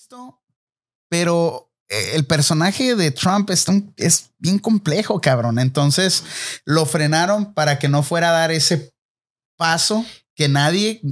visto, pero eh, el personaje de Trump es, un- es bien complejo, cabrón. Entonces lo frenaron para que no fuera a dar ese paso que nadie,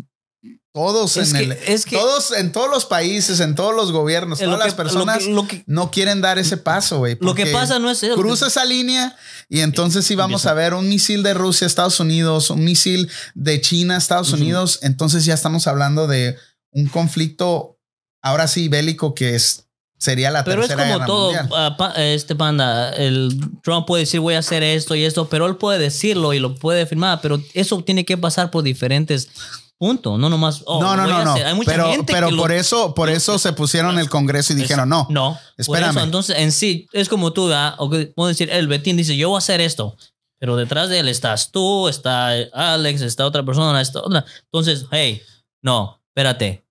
todos Es en que, el, es que todos en todos los países, en todos los gobiernos, todas que- las personas Lo lo no quieren dar ese paso, güey. lo que pasa no es eso. Cruza esa línea y entonces sí vamos Empieza. a ver un misil de Rusia, Estados Unidos, un misil de China, Estados Ujú. Unidos. Entonces ya estamos hablando de un conflicto ahora sí bélico que es sería la Pero es tercera como guerra todo, mundial. ah, este panda, el Trump puede decir voy a hacer esto y esto, pero él puede decirlo y lo puede firmar, pero eso tiene que pasar por diferentes puntos, no nomás. oh, no, no, no, no. Hay mucha Pero, gente pero que lo- por eso, por eso se pusieron en el Congreso y dijeron no. No, por Espérame. eso, entonces en sí es como tú, ¿verdad? O que puedo decir, el Betín dice, yo voy a hacer esto, pero detrás de él estás tú, está Alex, está otra persona, está otra. Entonces, hey, no, espérate.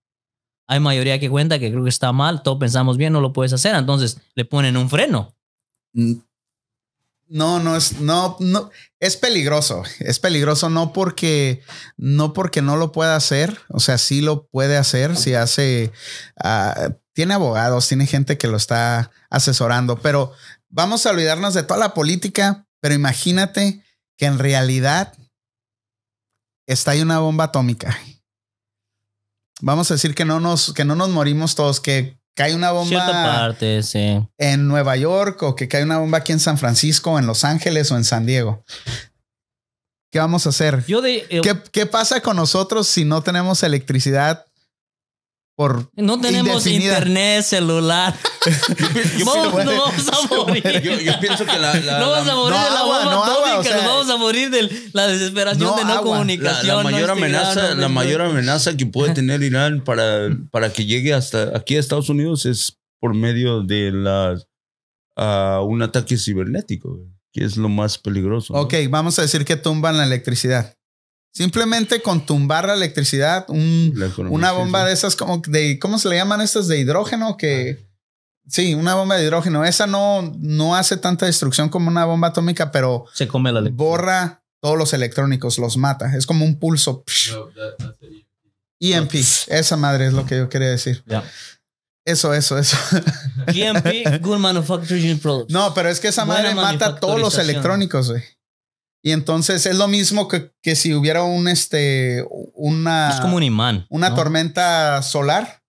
Hay mayoría que cuenta que creo que está mal, todos pensamos bien, no lo puedes hacer, entonces le ponen un freno. No, no es, no, no, es peligroso. Es peligroso no porque, no porque no lo pueda hacer. O sea, sí lo puede hacer. Si hace, ah, tiene abogados, tiene gente que lo está asesorando, pero vamos a olvidarnos de toda la política. Pero imagínate que en realidad está ahí una bomba atómica. Vamos a decir que no nos, que no nos morimos todos, que cae una bomba Cierta parte, sí. en Nueva York o que cae una bomba aquí en San Francisco, en Los Ángeles o en San Diego. ¿Qué vamos a hacer? Yo de, eh, ¿Qué, qué pasa con nosotros si no tenemos electricidad por no tenemos indefinida? internet, celular. Yo vamos, puede- no vamos a morir. Yo, yo pienso que la, la- no la- vamos a morir no de la agua, bomba no agua, atómica, o sea, nos vamos a morir de la desesperación no de no agua. la- comunicación. la no mayor amenaza, no la mayor amenaza que puede tener Irán para, para que llegue hasta aquí a Estados Unidos es por medio de las ah, un ataque cibernético, que es lo más peligroso. ¿no? Ok, vamos a decir que tumban la electricidad. Simplemente con tumbar la electricidad, un- La economía, una bomba sí. de esas como de, ¿cómo se le llaman estas de hidrógeno? Que sí, una bomba de hidrógeno. Esa no, no hace tanta destrucción como una bomba atómica, pero Se come la borra todos los electrónicos, los mata. Es como un pulso. EMP, esa madre es lo que yo quería decir. Eso, eso, eso. GMP, Good Manufacturing Products. No, pero es que esa Buena madre mata todos los electrónicos, güey. Y entonces es lo mismo que, que si hubiera un este una, es como un imán. una ¿no? tormenta solar.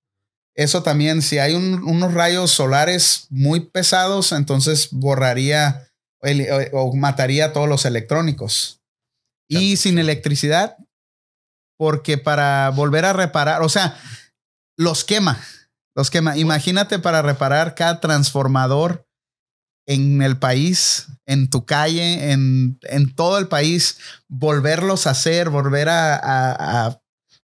Eso también, si hay un- unos rayos solares muy pesados, entonces borraría el- o, o mataría todos los electrónicos. Y sin electricidad, porque para volver a reparar, o sea, los quema, los quema. Imagínate para reparar cada transformador en el país, en tu calle, en, en todo el país, volverlos a hacer, volver a, a- a-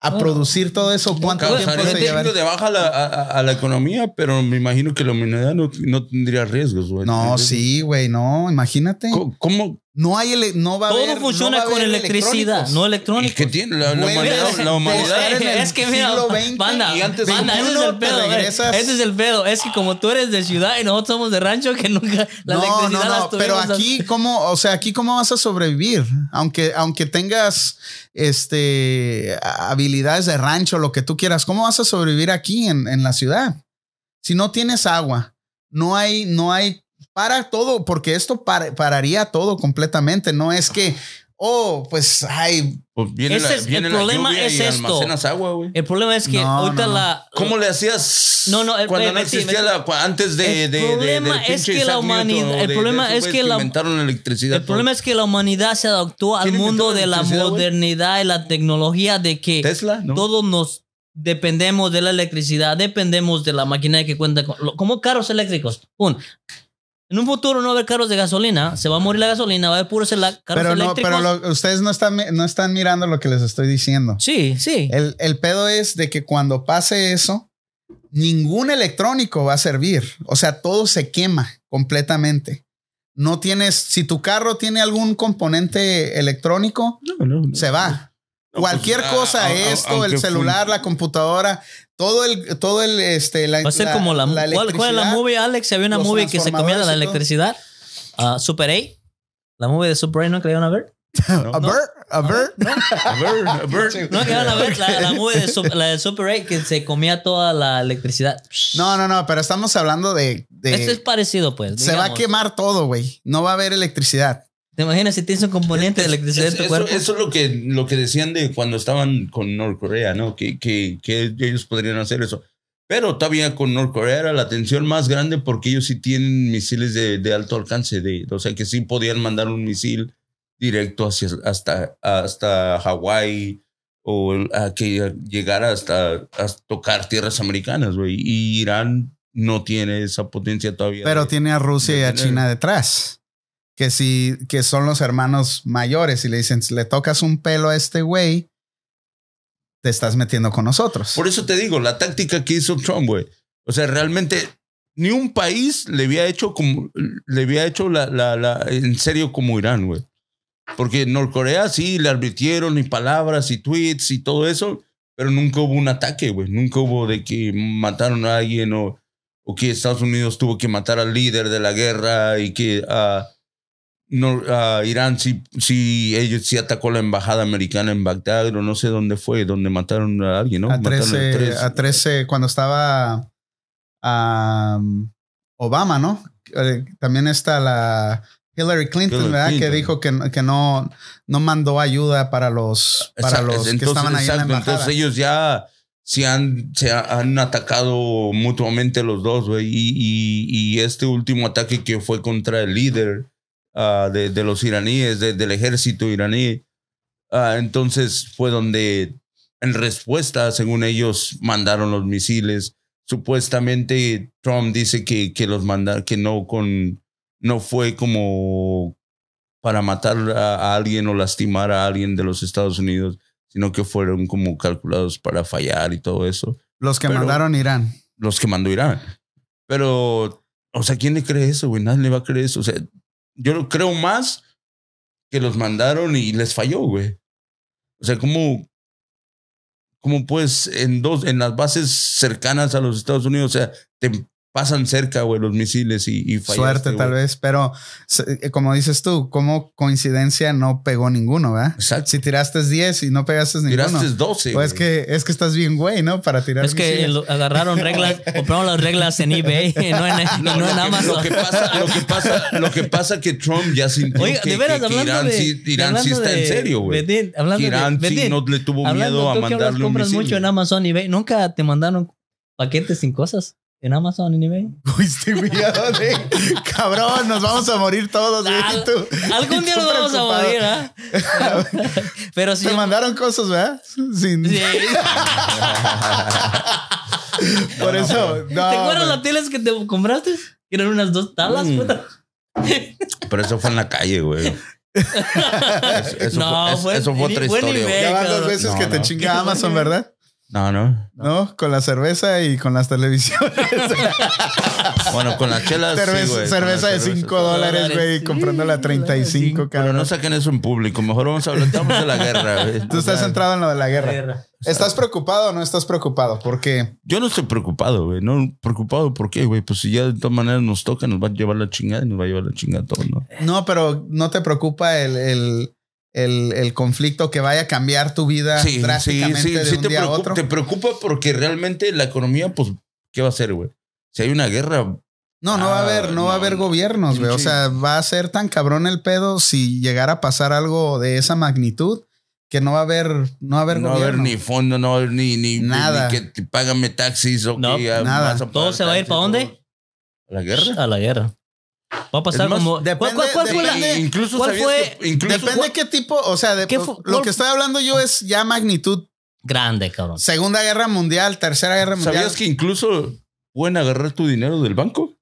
a producir todo eso. ¿Cuánto tiempo se lleva? de baja la- a, la economía, pero me imagino que la humanidad no, no tendría riesgos. güey. No, sí, güey, no, imagínate. ¿Cómo? cómo- No hay, ele- no va a Todo haber. no funciona va a con haber electricidad, no ¿Y electrónicos. qué tiene la, la humanidad? a- La humanidad en el es que mira, siglo XX banda, y antes banda, ese es 21 el pedo. regresas- Ese es el pedo. Es que como tú eres de ciudad y nosotros somos de rancho, que nunca la no, electricidad no, la no, pero aquí cómo, o sea, aquí cómo vas a sobrevivir, aunque, aunque tengas este habilidades de rancho, lo que tú quieras, ¿cómo vas a sobrevivir aquí en, en la ciudad? Si no tienes agua, no hay, no hay, para todo, porque esto par- pararía todo completamente. No es que, oh, pues, ay, Pues viene Ese la, es- viene el la problema lluvia es y esto. almacenas agua, güey. El problema es que No, ahorita no, no. la. ¿Cómo le hacías No, no, el- cuando no Betty, existía Betty. la cua- antes de, El de, de- problema es que la humanidad- el problema es que la- inventaron la electricidad. El problema es que la humanidad se adaptó al ¿Quién inventó mundo la de la modernidad y la tecnología de que Tesla, ¿no? todos nos dependemos de la electricidad, dependemos de la máquina que cuenta con, como carros eléctricos. Un, en un futuro no va a haber carros de gasolina, se va a morir la gasolina, va a haber puros carros pero no, eléctricos. pero lo- ustedes no están, no están mirando lo que les estoy diciendo. sí, sí. El, el pedo es de que cuando pase eso, ningún electrónico va a servir. O sea, todo se quema completamente. No tienes, si tu carro tiene algún componente electrónico, No, no, no. se va. No, Cualquier pues, cosa, a- a- esto, el celular, la computadora, todo el, todo el, este, la, Va a ser como la, ¿cuál, cuál es la movie, Alex? Había una movie que se comía la electricidad. Ah, Super 8. La movie de Super 8, ¿no la iban a ver? A bird, a bird. A ver, a ver. No, a ver la, la movie de, Sup- la de Super 8 que se comía toda la electricidad. No, no, no, pero estamos hablando de. de- Esto es parecido, pues. se va a quemar todo, güey. No va a haber electricidad. ¿Te imaginas si tienes un componente de electricidad en tu eso, cuerpo? eso es lo que, lo que decían de cuando estaban con Norcorea, ¿no? Que, que, que ellos podrían hacer eso. Pero todavía con Norcorea era la tensión más grande porque ellos sí tienen misiles de, de alto alcance. De, o sea, que sí podían mandar un misil directo hacia, hasta, hasta Hawái o a que llegara hasta, hasta tocar tierras americanas, güey. Y Irán no tiene esa potencia todavía. Pero de- tiene a Rusia y a China detrás. Que si, que son los hermanos mayores y le dicen, si le tocas un pelo a este güey, te estás metiendo con nosotros. Por eso te digo, la táctica que hizo Trump, güey. O sea, realmente ni un país le había hecho como le había hecho la, la, la en serio como Irán, güey. Porque Norcorea sí le advirtieron y palabras y tweets y todo eso, pero nunca hubo un ataque, güey. Nunca hubo de que mataron a alguien o, o que Estados Unidos tuvo que matar al líder de la guerra y que ah, no, ah, Irán sí, sí, ellos sí atacó la embajada americana en Bagdad o no sé dónde fue, donde mataron a alguien, ¿no? a Mataron 13, tres. a 13 cuando estaba um, Obama, ¿no? Eh, También está la Hillary Clinton, Hillary ¿verdad? Que dijo que, que no, no mandó ayuda para los, para Exacto, los que entonces, estaban ahí en la exacto, embajada. Entonces ellos ya se han, se ha- han atacado mutuamente los dos, güey. Y, y- y este último ataque que fue contra el líder ah, de, de los iraníes, de- del ejército iraní, ah, entonces fue donde en respuesta, según ellos, mandaron los misiles. Supuestamente Trump dice que, que los manda, que no con, no fue como para matar a, a alguien o lastimar a alguien de los Estados Unidos, sino que fueron como calculados para fallar y todo eso. los que pero- mandaron Irán. Los que mandó Irán. Pero, o sea, ¿quién le cree eso, güey? Nadie le va a creer eso. O sea, yo creo más que los mandaron y les falló, güey. O sea, como, como pues en dos, en las bases cercanas a los Estados Unidos, o sea, pasan cerca, güey, los misiles y, y fallaste, Suerte tal güey. vez, pero eh, como dices tú, como coincidencia no pegó ninguno, ¿verdad? Exacto. Si tiraste 10 y no pegaste ninguno. Tiraste 12. o es que, es que estás bien güey, ¿no? Para tirar Es que lo- agarraron reglas, compraron las reglas en eBay, no en, No, no en que- Amazon. Lo que pasa, lo que pasa, lo que pasa que Trump ya sintió Oiga, que, de veras, que- que hablando Irán, de. sí, Irán sí está de- en serio, güey. Betín, Hablando Irán de. sí Betín, no le tuvo hablando, miedo a que mandarle un compras misil. mucho en Amazon eBay. ¿Nunca te mandaron paquetes sin cosas en Amazon en eBay? Uy, estoy cuidado de cabrón, nos vamos a morir todos. güey, Al- y tú- Algún día nos vamos a morir, ¿ah? Pero si Te yo- mandaron cosas, ¿verdad? Sin, Sí. Por eso, no. ¿Te acuerdas las teles que te compraste? Que eran unas dos tablas, Mm. puta. Pero eso fue en la calle, güey. Eso, eso No, fue, eso- fue- eso fue otra historia, eBay. güey. Ya van dos veces No, que te chinga Amazon, ¿verdad? No, no. ¿No? Con la cerveza y con las televisiones. Bueno, con las chelas. sí, cerveza güey, de 5 cervezas. dólares, güey, Sí, comprándola a 35, Pero cabrón. no saquen eso en público. Mejor vamos a hablar estamos de la guerra, güey. Tú estás centrado en lo de la guerra. Guerra. ¿Estás preocupado o no estás preocupado? Porque Yo no estoy preocupado, güey. No, preocupado, ¿por qué, güey? Pues si ya de todas maneras nos toca, nos va a llevar la chingada y nos va a llevar la chingada a todos, ¿no? no, pero no te preocupa el, el, el, el conflicto que vaya a cambiar tu vida Sí, sí, drásticamente sí, de sí un te día a preocupa, otro. te preocupa porque realmente la economía, pues, ¿qué va a hacer, güey? Si hay una guerra, No, no va a Ah, haber, no, va a haber gobiernos, güey. O sea, va a ser tan cabrón el pedo si llegara a pasar algo de esa magnitud que no va a haber, no va a haber no va a haber ni fondo, no va a haber ni, ni, Nada. ni que te págame taxis o No, nada. a ¿Todo se va a ir para dónde? ¿A la guerra? A la guerra. Va a pasar más, como. ¿Cuál, depende- cuál- cuál fue la- incluso ¿cuál fue- que- incluso Depende qué tipo, o sea, de- ¿Qué fu- lo cuál- que estoy hablando yo es ya magnitud. grande, cabrón? Segunda Guerra Mundial, Tercera Guerra Mundial. ¿Sabías que incluso pueden agarrar tu dinero del banco?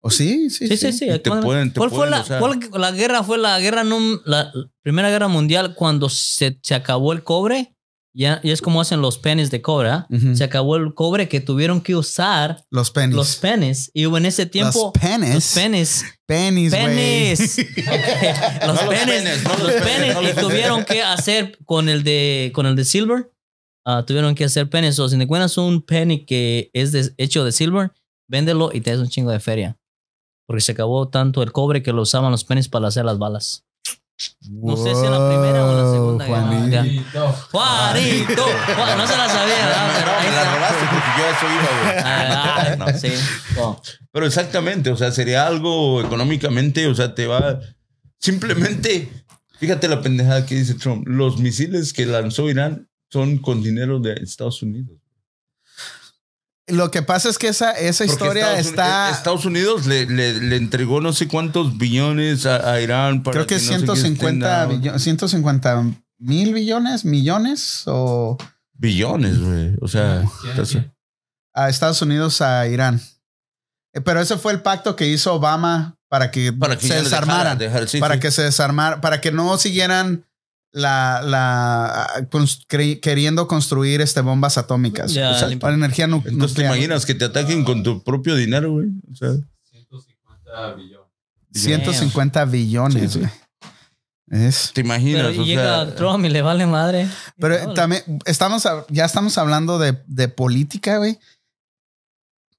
¿O sí? Sí, Sí, sí, sí. Y te ¿Cuál- pueden- te ¿Cuál fue pueden, la, o sea- cuál- la guerra? Fue la guerra, no, la primera guerra mundial cuando se, se acabó el cobre. Ya, ya es como hacen los penes de cobre. ¿ah? Ujú. Se acabó el cobre que tuvieron que usar Los pennies. los penes. Y en ese tiempo. Los penes. Los penes. Pennies, güey. Penes. los No los penes. penes, los penes, penes. y los tuvieron que hacer con el de, con el de silver. ah, tuvieron que hacer penes. O si te encuentras un penny que es de- hecho de silver, véndelo y te das un chingo de feria. Porque se acabó tanto el cobre que lo usaban los penes para hacer las balas. No sé si en la primera o en la segunda. Juanito. Juanito. Juan, no se la sabía, ¿verdad? Pero ahí Me la robaste porque yo iba, güey. Ah, No. sí. Pero exactamente, o sea, sería algo económicamente, o sea, te va. Simplemente, fíjate la pendejada que dice Trump. Los misiles que lanzó Irán son con dinero de Estados Unidos. Lo que pasa es que esa, esa Porque historia Estados está. Uni- Estados Unidos le, le- le entregó no sé cuántos billones a, a Irán para creo que no sé qué 150, estén- billo- 150 mil billones, millones o billones, güey. O sea, entonces- a Estados Unidos a Irán. Eh, Pero ese fue el pacto que hizo Obama para que, para que se desarmaran. dejara- dejar- sí, para sí. que se desarmara, para que no siguieran la, la cons- cre- queriendo construir este bombas atómicas. Ya, lim- Para energía nu- Entonces te nuclear. imaginas que te ataquen con tu propio dinero, güey. O sea, 150 billones. 150 billones. Sí, sí. güey. Es. te imaginas, Pero o llega sea, Trump y le vale madre. Pero No, también estamos, ya estamos hablando de, de política, güey.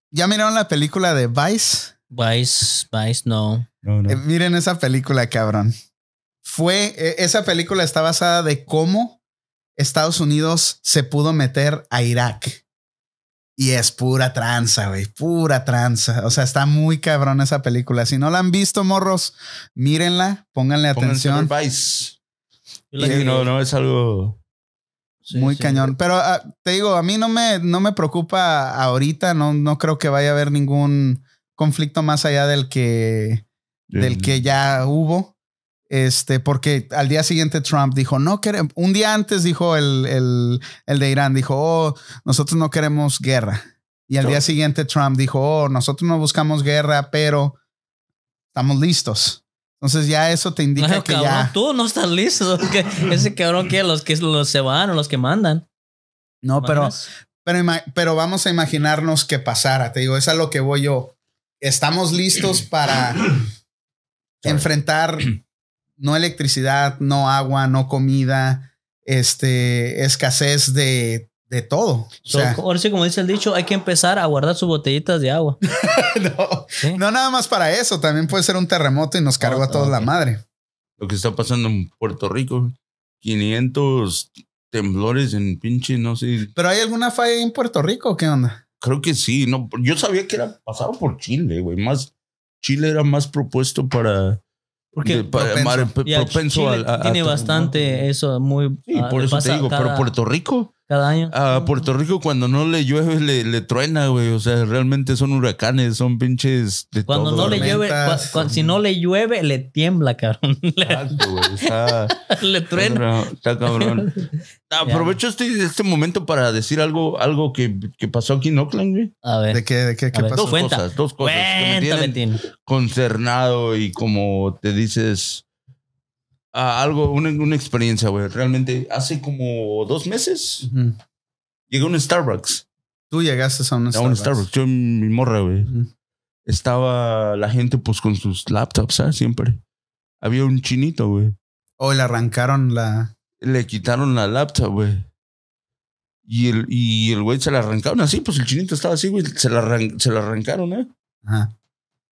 ¿Ya miraron la película de Vice? Vice, Vice, no. no, no. Eh, miren esa película, cabrón. Fue, eh, esa película está basada de cómo Estados Unidos se pudo meter a Irak. Y es pura tranza, güey, pura tranza. O sea, está muy cabrón esa película. Si no la han visto, morros, mírenla, pónganle Pónganse atención. Vice. No, no, es algo. sí, muy sí. cañón. Pero ah, te digo, a mí no me, no me preocupa ahorita. No, no creo que vaya a haber ningún conflicto más allá del que, del que ya hubo. Este, porque al día siguiente Trump dijo, no queremos, un día antes dijo el, el, el de Irán, dijo, oh, nosotros no queremos guerra. Y al No. día siguiente Trump dijo, oh, nosotros no buscamos guerra, pero estamos listos. Entonces ya eso te indica Ay, que cabrón, ya... tú no estás listo. que ese cabrón que los que los se van o los que mandan. No, pero, pero, pero vamos a imaginarnos que pasara. Te digo, es a lo que voy yo. Estamos listos para enfrentar no electricidad, no agua, no comida, este, escasez de, de todo. O So, sea, ahora sí, como dice el dicho, hay que empezar a guardar sus botellitas de agua. no, ¿sí? no nada más para eso. También puede ser un terremoto y nos cargó a todos la madre. Lo que está pasando en Puerto Rico. 500 temblores en pinche, no sé. Pero hay alguna falla ahí en Puerto Rico. ¿Qué onda? Creo que sí. No, yo sabía que era pasado por Chile, güey. Más, Chile era más propuesto para. Porque propenso. propenso a- a- a tiene terremotos. bastante eso, muy. Sí, ah, por eso pasa te digo, cada, pero Puerto Rico, cada año. a Puerto Rico cuando no le llueve le, le truena, güey. O sea, realmente son huracanes, son pinches de Cuando todo. no le llueve, tormentas. cua- cua- si no le llueve, le tiembla, cabrón. Le, Exacto, güey. Está, le truena. está cabrón. Aprovecho este, este momento para decir algo, algo que, que pasó aquí en Oakland, güey. A ver. ¿De qué, de qué, qué ver, pasó? Dos cosas, dos cosas que me Cuenta, tienen Betín. concernado y como te dices algo, una, una experiencia, güey. Realmente hace como dos meses Ujú. llegué a un Starbucks. Tú llegaste a un A un Starbucks. Starbucks. Yo en mi morra, güey. Estaba la gente pues con sus laptops, ¿sabes? Siempre. Había un chinito, güey. O le arrancaron la... Le quitaron la laptop, güey. Y el, y el güey se la arrancaron así, pues el chinito estaba así, güey. Se la, arran- se la arrancaron, ¿eh? Ajá.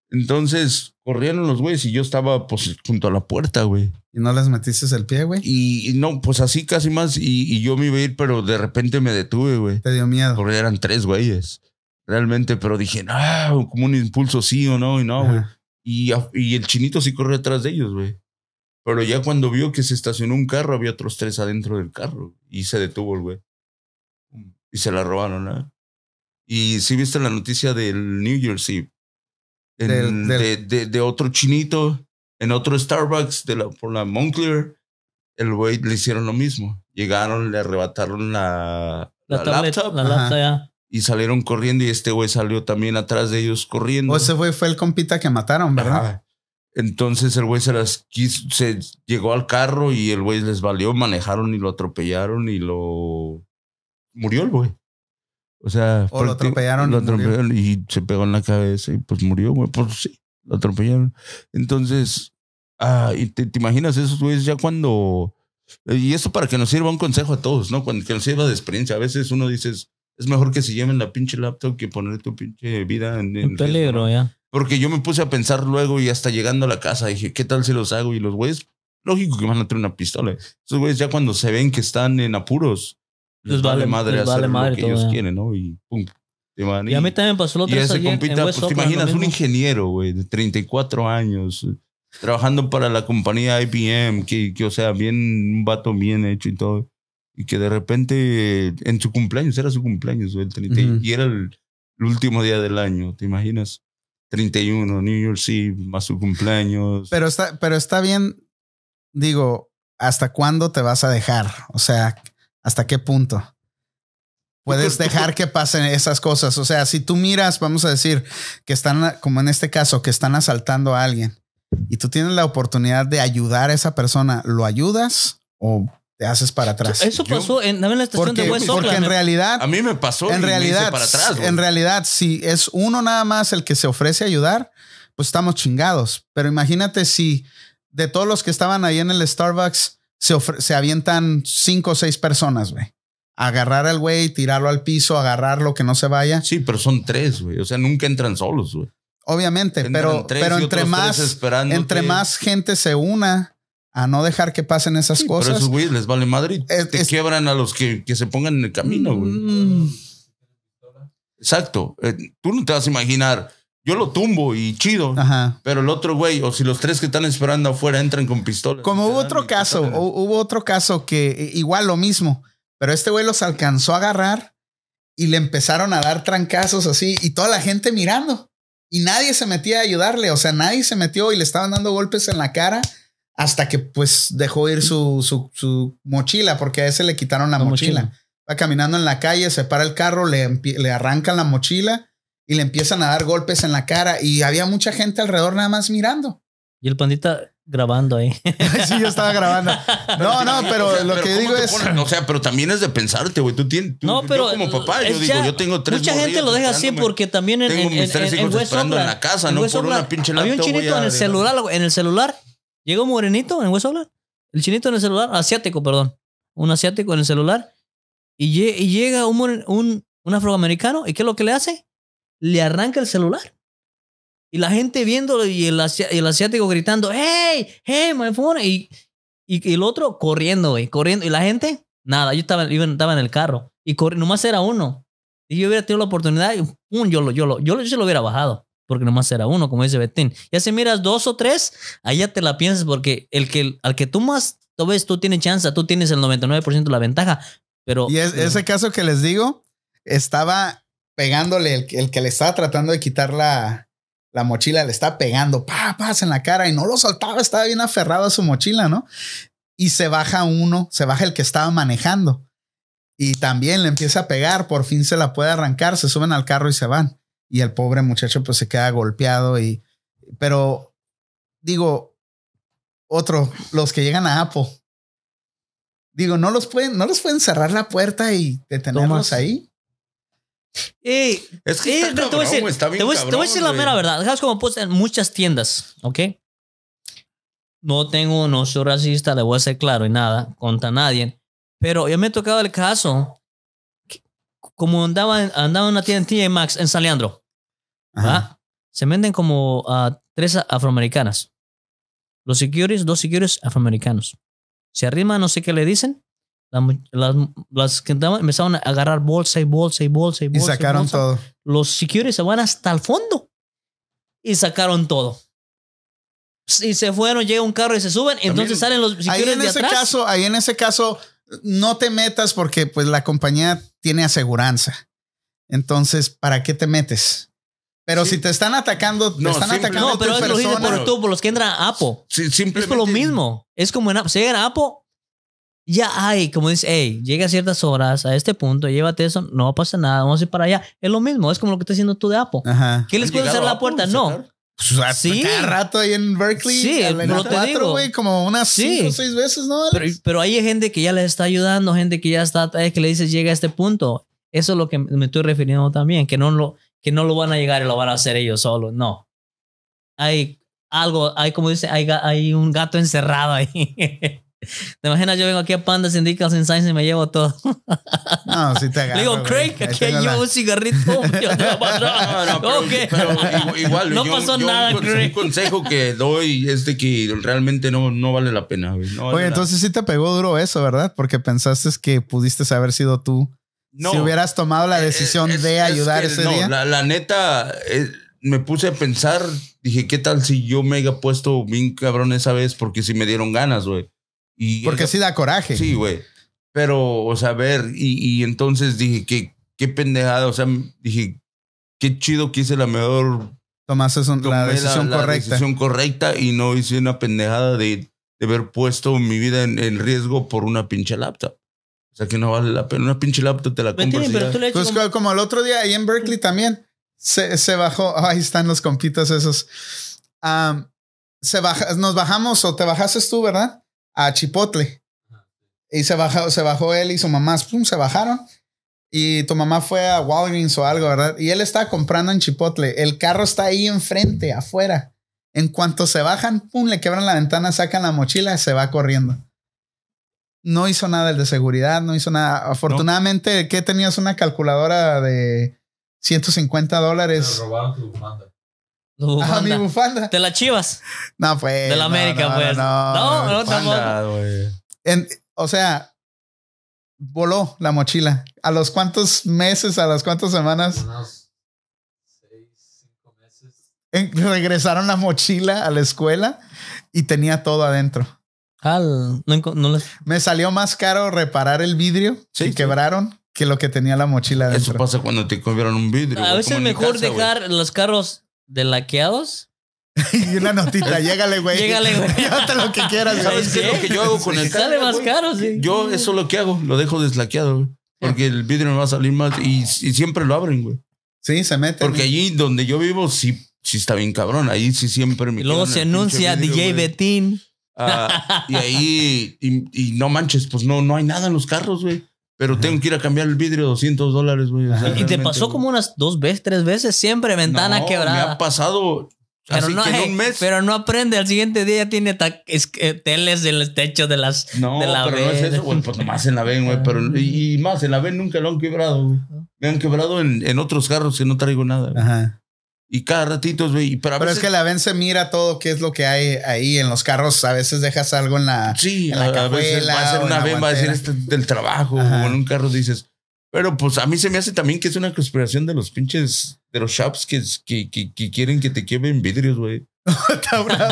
Entonces corrieron los güeyes y yo estaba pues junto a la puerta, güey. ¿Y no les metiste el pie, güey? Y, y no, pues así casi más. Y, y yo me iba a ir, pero de repente me detuve, güey. Te dio miedo. Porque eran tres güeyes. Realmente, pero dije, ah, como un impulso sí o no, y no, güey. Y, y el chinito sí corrió atrás de ellos, güey. Pero ya cuando vio que se estacionó un carro, había otros tres adentro del carro. Y se detuvo el güey. Y se la robaron, ¿no? Y sí viste la noticia del New Year's Eve. En- Del- del- De, de- de otro chinito en otro Starbucks de la, por la Montclair. El güey le hicieron lo mismo. Llegaron, le arrebataron la, La, la tablet, laptop la laptop ya. y salieron corriendo y este güey salió también atrás de ellos corriendo. O ese güey fue el compita que mataron, ¿verdad? Ajá. Entonces el güey se las quiso, se llegó al carro y el güey les valió, manejaron y lo atropellaron y lo murió el güey. O sea, O lo atropellaron lo y murió. atropellaron y se pegó en la cabeza y pues murió, güey. Pues sí, lo atropellaron. Entonces, ah, y te, te imaginas esos güeyes ya cuando. Y eso para que nos sirva un consejo a todos, ¿no? Cuando que nos sirva de experiencia. A veces uno dice, es mejor que se lleven la pinche laptop que poner tu pinche vida en, en peligro ¿no? ya. Porque yo me puse a pensar luego y hasta llegando a la casa dije, ¿qué tal si los hago? Y los güeyes lógico que van a tener una pistola. Esos güeyes ya cuando se ven que están en apuros, les, vale, madre les hacer vale madre lo que todo, ellos ya. quieren, ¿no? Y pum, te van Y a mí también me pasó la y otra vez ese compita, pues te imaginas lo un ingeniero, güey, de 34 años, eh, trabajando para la compañía IBM, que, que, o sea, bien, un vato bien hecho y todo. Y que de repente, en su cumpleaños, era su cumpleaños, güey, el 30, Ujú. y era el, el último día del año, ¿te imaginas? 31, New Year's Eve, más su cumpleaños. Pero está, pero está bien, digo, ¿hasta cuándo te vas a dejar? O sea, ¿hasta qué punto? Puedes dejar que pasen esas cosas. O sea, si tú miras, vamos a decir, que están, como en este caso, que están asaltando a alguien y tú tienes la oportunidad de ayudar a esa persona, ¿lo ayudas o te haces para atrás? Eso Yo- pasó en, la estación Porque, de West porque en Oakland. realidad, a mí me pasó en me hice realidad, para atrás, güey. en realidad, si es uno nada más el que se ofrece a ayudar, pues estamos chingados. Pero imagínate si de todos los que estaban ahí en el Starbucks se, se avientan cinco o seis personas, güey. Agarrar al güey, tirarlo al piso, agarrarlo, que no se vaya. Sí, pero son tres, güey. O sea, nunca entran solos, güey. Obviamente, Entran pero, pero entre más, entre más gente se una a no dejar que pasen esas Sí, pero cosas. esos güeyes les vale madre y Es- te es- quiebran a los que, que se pongan en el camino, güey. Mm, Exacto. Eh, tú no te vas a imaginar. Yo lo tumbo y chido. Ajá. Pero el otro güey, o si los tres que están esperando afuera entran con pistolas. Como hubo otro caso, hubo otro caso que igual lo mismo, pero este güey los alcanzó a agarrar y le empezaron a dar trancazos así y toda la gente mirando y nadie se metía a ayudarle, o sea, nadie se metió y le estaban dando golpes en la cara hasta que pues dejó ir su, su, su mochila porque a ese le quitaron la, La mochila. mochila. Va caminando en la calle, se para el carro, le, empie- le arrancan la mochila y le empiezan a dar golpes en la cara y había mucha gente alrededor nada más mirando. Y el pandita grabando ahí. sí, yo estaba grabando. No, no, pero O sea, lo que ¿cómo digo es. ponen? O sea, pero también es de pensarte, güey. Tú tienes. tú- No, yo pero como papá, yo digo, ya- yo tengo tres. Mucha gente lo deja así porque también en, Tengo en, mis tres en- hijos esperando en la casa, en no West por una pinche Había un chinito a en el celular, en el celular. Llegó un morenito en West Oakland. El chinito en el celular, asiático, perdón. Un asiático en el celular. Y, lle- y llega un, un, un afroamericano. ¿Y qué es lo que le hace? Le arranca el celular. Y la gente viéndolo y el, asiático gritando, hey, hey, my phone. Y, y, y el otro corriendo, güey, corriendo. Y la gente, nada, yo estaba, iba- estaba en el carro. Y nomás era uno. Y yo hubiera tenido la oportunidad, y pum, yo lo, yo lo, yo, lo- yo se lo hubiera bajado. Porque nomás era uno, como dice Betín. Ya si miras dos o tres, ya te la piensas porque el que, al que tú más tú ves, tú tienes chance, tú tienes el 99% de la ventaja. Pero Y es- ese caso que les digo, estaba pegándole, el, que- el que le estaba tratando de quitar la, la mochila, le estaba pegando, pa, pas en la cara y no lo soltaba, estaba bien aferrado a su mochila, ¿no? Y se baja uno, se baja el que estaba manejando. Y también le empieza a pegar, por fin se la puede arrancar, se suben al carro y se van. Y el pobre muchacho pues se queda golpeado y... Pero digo, otro, los que llegan a Apple. Digo, no los pueden, no los pueden cerrar la puerta y detenerlos Tomás. ahí. Ey, Es que Eh, está te voy a cabrón, decir- está bien te voy, te voy a decir la cabrón, mera verdad. ¿Sabes cómo pues en muchas tiendas? ¿Ok? No tengo, no soy racista, le voy a ser claro y nada contra nadie. Pero ya me ha tocado el caso. que- Como andaba, andaba en una tienda en TJ Maxx en San Leandro. Se venden como ah, tres afroamericanas. Los securities, dos securities afroamericanos. Se arriman, no sé qué le dicen. Las, las que andaban empezaron a agarrar bolsa y bolsa y bolsa y Y bolsa. sacaron bolsa todo. los securities se van hasta el fondo y sacaron todo. Y se fueron, llega un carro y se suben, entonces salen los Ahí securities en de ese atrás. caso, ahí en ese caso, no te metas porque pues la compañía tiene aseguranza. Entonces, ¿para qué te metes? Pero Sí. si te están atacando, te No, están simple- atacando no, pero es lo por tú, por los que entran a Apo. Sí, Es simplemente- por lo mismo. Es como en Apo. Si llegan a Apo, ya hay, como dice, hey, llega a ciertas horas a este punto, llévate eso, no pasa nada, vamos a ir para allá. Es lo mismo, es como lo que está haciendo tú de Apo. Ajá. ¿Qué les ¿Han puede a la puerta? Apple, No. sacar? Pues, Sí. Cada rato ahí en Berkeley. Sí, en pero te cuatro, digo. güey, como unas Sí. cinco o seis veces, ¿no? Pero, pero hay gente que ya les está ayudando, gente que ya está, eh, que le dices llega a este punto. Eso es lo que me estoy refiriendo también, que no lo, que no lo van a llegar y lo van a hacer ellos solos. No. Hay algo, hay como dice, hay, hay un gato encerrado ahí. ¿Te imaginas? Yo vengo aquí a Panda Syndicals en Science y me llevo todo. No, sí te agarro. Le digo. Craig, aquí hay la- yo un cigarrito. Yo te voy a pasar. No, no, pero, Ok. pero igual, igual, No yo- pasó yo nada, Craig. un consejo que doy es de que realmente no, no vale la pena, güey. No vale Oye, la- entonces sí te pegó duro eso, ¿verdad? Porque pensaste que pudiste haber sido tú. No. Si hubieras tomado la decisión Eh, es- de es ayudar que ese no, día. La, la neta, eh, me puse a pensar, dije, ¿qué tal si yo me haya puesto bien cabrón esa vez? Porque si me dieron ganas, güey. Y Porque esa- sí da coraje. Sí, güey. Pero, o sea, a ver, y, y entonces dije, qué, qué pendejada, o sea, dije, qué chido que hice la mejor Tomaste la decisión la correcta. decisión correcta y no hice una pendejada de, de haber puesto mi vida en, en riesgo por una pinche laptop. O sea que no vale la pena. Una pinche laptop te la ¿Me compras. entiendes? y Pero ya. tú le Pues como- co- como el otro día ahí en Berkeley también se, se bajó. Ahí están los compitas esos. Am, se baja, nos bajamos o te bajaste tú, ¿verdad? A Chipotle. Y se bajó, se bajó él y su mamá, pum, se bajaron. Y tu mamá fue a Walgreens o algo, ¿verdad? Y él estaba comprando en Chipotle. El carro está ahí enfrente, afuera. En cuanto se bajan, pum, le quebran la ventana, sacan la mochila y se va corriendo. No hizo nada el de seguridad, no hizo nada. Afortunadamente, ¿qué tenías? Una calculadora de 150 Me dólares. robaron tu bufanda. Ah, mi bufanda. Te la chivas. No, pues. De la no, América, no, pues. No, No, no. En- o sea, voló la mochila. ¿A los cuántos meses, a las cuántas semanas Unos seis, cinco meses. en- regresaron la mochila a la escuela y tenía todo adentro? Al, no, no les- Me salió más caro reparar el vidrio Sí, que sí. quebraron que lo que tenía la mochila Eso adentro. pasa cuando te comieron un vidrio. a veces es mejor casa, dejar los carros delaqueados. y una notita, llégale, güey. Llégale, güey. Llévate lo que quieras, güey. ¿Sabes qué es lo que yo hago con el carro? Sale más güey? caro, sí. Yo eso es lo que hago. Lo dejo deslaqueado, güey. Porque el vidrio me va a salir más. Y, y siempre lo abren, güey. Sí, se mete. Porque allí donde yo vivo, sí, sí está bien cabrón. Ahí sí siempre me luego se anuncia vidrio, DJ güey. Betín. Ah, y ahí, y, y no manches, pues no, no hay nada en los carros, güey. Pero tengo que ir a cambiar el vidrio 200 dólares, güey. O sea, Y te pasó como unas dos veces, tres veces, siempre ventana No, Me ha quebrada. pasado. Pero así no, que en un mes. pero no aprende. Al siguiente día ya tiene eh, teles en el techo de las. no, de la pero no es eso, güey. Pues nomás en la ven, güey. Pero, y, y más, en la ven nunca lo han quebrado, güey. Me han quebrado en, en otros carros que no traigo nada. güey. Ajá. Y cada ratito, güey. Pero, a Pero es veces- que la ven se mira todo qué es lo que hay ahí en los carros. A veces dejas algo en la. Sí, en la a, a veces cajuela va a ser una ven, va a decir guantera. este del trabajo Ajá. o en un carro dices. Pero pues a mí se me hace también que es una conspiración de los pinches, de los shops que, que, que, que quieren que te quemen vidrios, güey. ahora,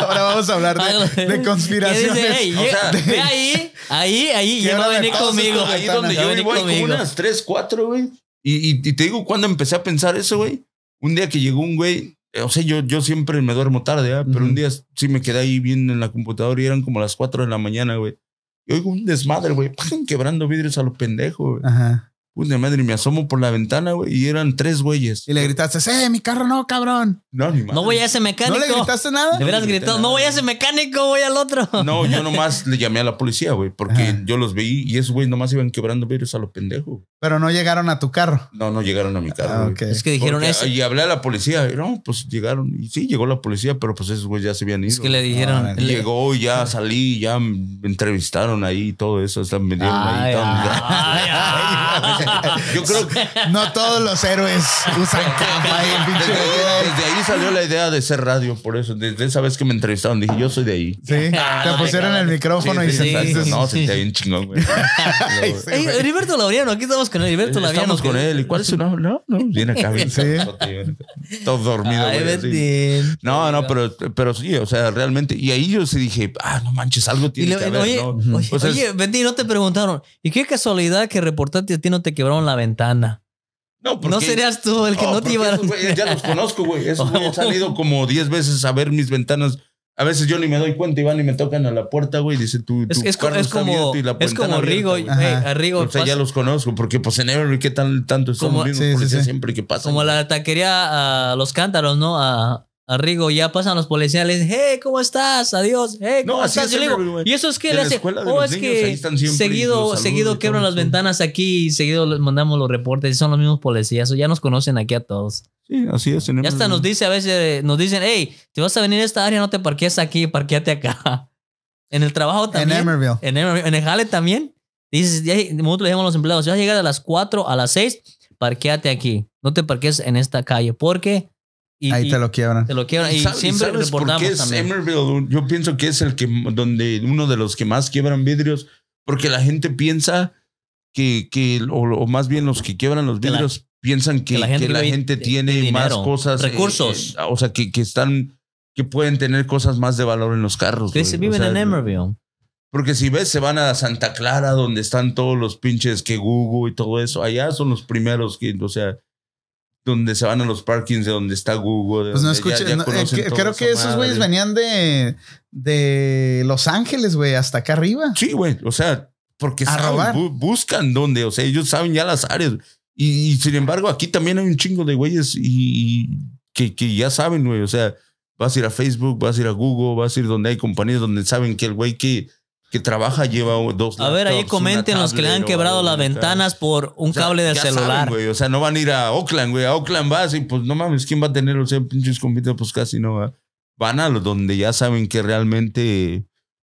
ahora vamos a hablar de, de Que conspiraciones. dice, "Hey, O sea, llega- ve ahí, ahí, ahí, y Quiebra va a de venir pasos conmigo. con Ahí donde yo vivo unas tres, cuatro, güey. Y, y, y te digo, cuando empecé a pensar eso, güey, un día que llegó un güey, eh, o sea, yo, yo siempre me duermo tarde, ¿ah? pero un día sí me quedé ahí bien en la computadora y eran como las cuatro de la mañana, güey. Y oigo un desmadre, güey, quebrando vidrios a lo pendejo, güey. Ajá. Puta madre, y me asomo por la ventana, güey, y eran tres güeyes. Y le gritaste, ¡eh, mi carro no, cabrón! No, ni madre. No voy a ese ¿No mecánico. le gritaste nada? De veras No gritó, nada. no voy a ese mecánico, voy al otro. No, yo nomás le llamé a la policía, güey, porque Ajá. yo los veí y esos güeyes nomás iban quebrando vidrios a lo pendejo. Pero no llegaron a tu carro. No, no llegaron a mi carro. Ah. Es que dijeron Porque- eso. Y hablé a la policía. y no, pues llegaron. Y sí, llegó la policía, pero pues esos güeyes ya se habían ido. Es que le dijeron. Ah, le- llegó y ya salí, ya me entrevistaron ahí y todo eso. Están me dieron Ay, ahí. estaban- ay, ay. Yo creo que No todos los héroes usan capa y desde, desde ahí salió la idea de ser radio, por eso. Desde esa vez que me entrevistaron, dije, yo soy de ahí. Sí, Ah, te no te pusieron el micrófono y Sí, sí, sentaste. sí, no, sí. sentía bien chingón, güey. Ey, Heriberto Laureano, aquí estamos con Heriberto Laureano. Estamos con él. ¿Y cuál es su nombre? No, no, viene acá. Bien Sí. Todo dormido, Ay, güey. No, no, pero, pero sí, o sea, realmente. Y ahí yo sí dije, ah, no manches, algo tiene le- que haber, oye, ¿no? oye, O sea, oye, Betín, no te preguntaron. ¿Y qué casualidad que reportaste a ti no te quebraron la ventana? no, No serías tú el que no, te porque iba a... Ya los conozco, güey. Esos güeyes han ido como 10 veces a ver mis ventanas. A veces yo ni me doy cuenta y van y me tocan a la puerta, güey. Dice, tu, Es, es, es está como, abierto y la es como abierta, Rigo. güey. hey, a Rigo O sea, ya pasa- los conozco, porque pues en Everly, ¿qué tal tanto son Como- mismos Sí, sí, siempre que pasan? como la taquería a los cántaros, ¿no? A, a Rigo, ya pasan los policías, le dicen, hey, ¿cómo estás? Adiós, hey, No, ¿cómo así estás? es Yo digo. ¿y eso es que le hace? Oh, es niños, que seguido, seguido quebran las ventanas aquí y seguido les mandamos los reportes y son los mismos policías, o ya nos conocen aquí a todos. Sí, así es. en Ya hasta nos dice a veces, nos dicen, hey, te vas a venir a esta área, no te parquees aquí, parqueate acá. En el trabajo En también. Emerville. En, Emer- en el jale también. Dices, ya- nosotros le decimos a los empleados, si vas a llegar a las 4, a las 6, parquéate aquí. No te parques en esta calle. Porque... y- Ahí y te lo quiebran. te lo quiebran. Y, ¿Sab- siempre sabes por qué es también. Emerville? Yo pienso que es el que donde uno de los que más quiebran vidrios, porque la gente piensa que, que o, o más bien los que quiebran los Que la- vidrios piensan que, que la gente que la vive gente de- tiene de más cosas, eh, recursos. eh, o sea, que, que están que pueden tener cosas más de valor en los carros. Que se O viven sea, en Emerville. Porque si ves, se van a Santa Clara, donde están todos los pinches que Google y todo eso. Allá son los primeros que, o sea, donde se van a los parkings de donde está Google. Pues no ya- escuché. ya no, eh, que- creo que esos güeyes venían de, de Los Ángeles, güey, hasta acá arriba. Sí, güey. O sea, porque A saben, robar. bu- buscan dónde. O sea, ellos saben ya las áreas. Y, y sin embargo, aquí también hay un chingo de güeyes y, y que, que ya saben, güey. O sea, vas a ir a Facebook, vas a ir a Google, vas a ir donde hay compañías donde saben que el güey que, que trabaja lleva dos A ver, ahí comenten los que le han quebrado las ventanas por un O sea, cable de ya celular. saben, güey. o sea, no van a ir a Oakland, güey. A Oakland vas y pues no mames, ¿quién va a tener? O sea, pinches compitas, pues casi no va. Van a los donde ya saben que realmente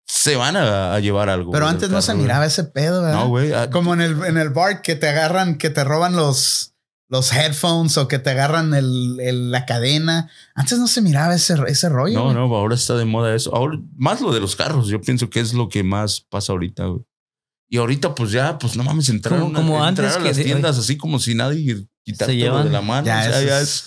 se van a, a llevar algo. Pero güey, antes no se güey. miraba ese pedo, ¿verdad? No, güey. ah, Como en el, en el bar que te agarran, que te roban los, los headphones o que te agarran el, el- la cadena. Antes no se miraba ese, ese rollo. No, güey. no, ahora está de moda eso. Ahora, más lo de los carros, yo pienso que es lo que más pasa ahorita, güey. Y ahorita, pues ya, pues no mames, entrar, Como- a como entrar antes a que las tiendas así como si nadie llevan- de la mano. Ya, o sea, eso ya es- es,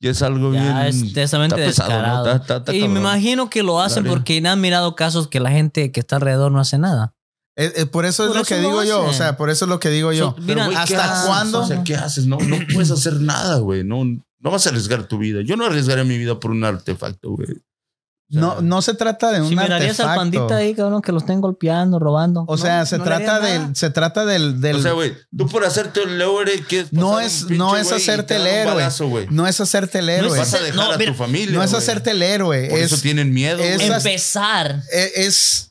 ya es algo Ya bien. es tesamente está pesado, ¿no? descarado. Está- está- está y me imagino que lo hacen Dale. porque han mirado casos que la gente que está alrededor no hace nada. Eh, eh, por eso Por es lo eso que digo yo. O sea, por eso es lo que digo yo. So, Pero, mira, güey, ¿qué ¿hasta haces? cuándo? O sea, ¿qué haces? No, no puedes hacer nada, güey. No, no vas a arriesgar tu vida. Yo no arriesgaré mi vida por un artefacto, güey. O sea, No, no se trata de un si mirarías al artefacto. pandita ahí, cabrón, que lo estén golpeando, robando. O sea, No, se no trata del, se trata del, del O sea, güey, tú por hacerte el héroe, ¿qué es? No es- no es hacerte te el héroe. balazo, no es hacerte el héroe. No Vas a dejar no, a mira, tu familia. no es hacerte el héroe. Por es, eso tienen miedo, es- Empezar. e- es-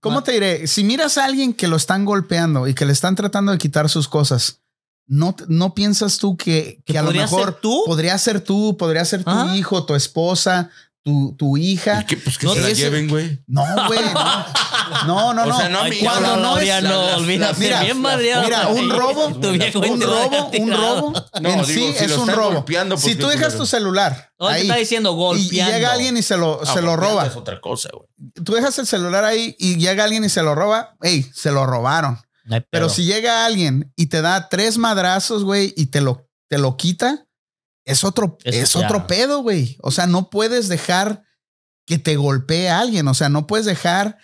¿Cómo te diré? Si miras a alguien que lo están golpeando y que le están tratando de quitar sus cosas, ¿no, no piensas tú que, que ¿Que a lo podría mejor ser tú? podría ser tú, podría ser tu hijo, tu esposa, tu, tu hija? ¿Y qué? Pues que No, se la ese- lleven, güey. No, güey. No, no, no. O no. sea, no, Ay, Cuando no es- las- olvídate, mira, bien madreado. mira, un robo, Tu viejo un te robo, un robo No, en digo, sí si es un robo. golpeando, pues, si tú dejas tu celular No, te ahí está diciendo y, y golpeando. llega alguien y se lo, Ah, se lo golpeando roba, Es otra cosa, güey. tú dejas el celular ahí y llega alguien y se lo roba, hey, se lo robaron. No Pero si llega alguien y te da tres madrazos, güey, y te lo, te lo quita, es otro, Eso es ya. otro pedo, güey. O sea, no puedes dejar que te golpee alguien. O sea, no puedes dejar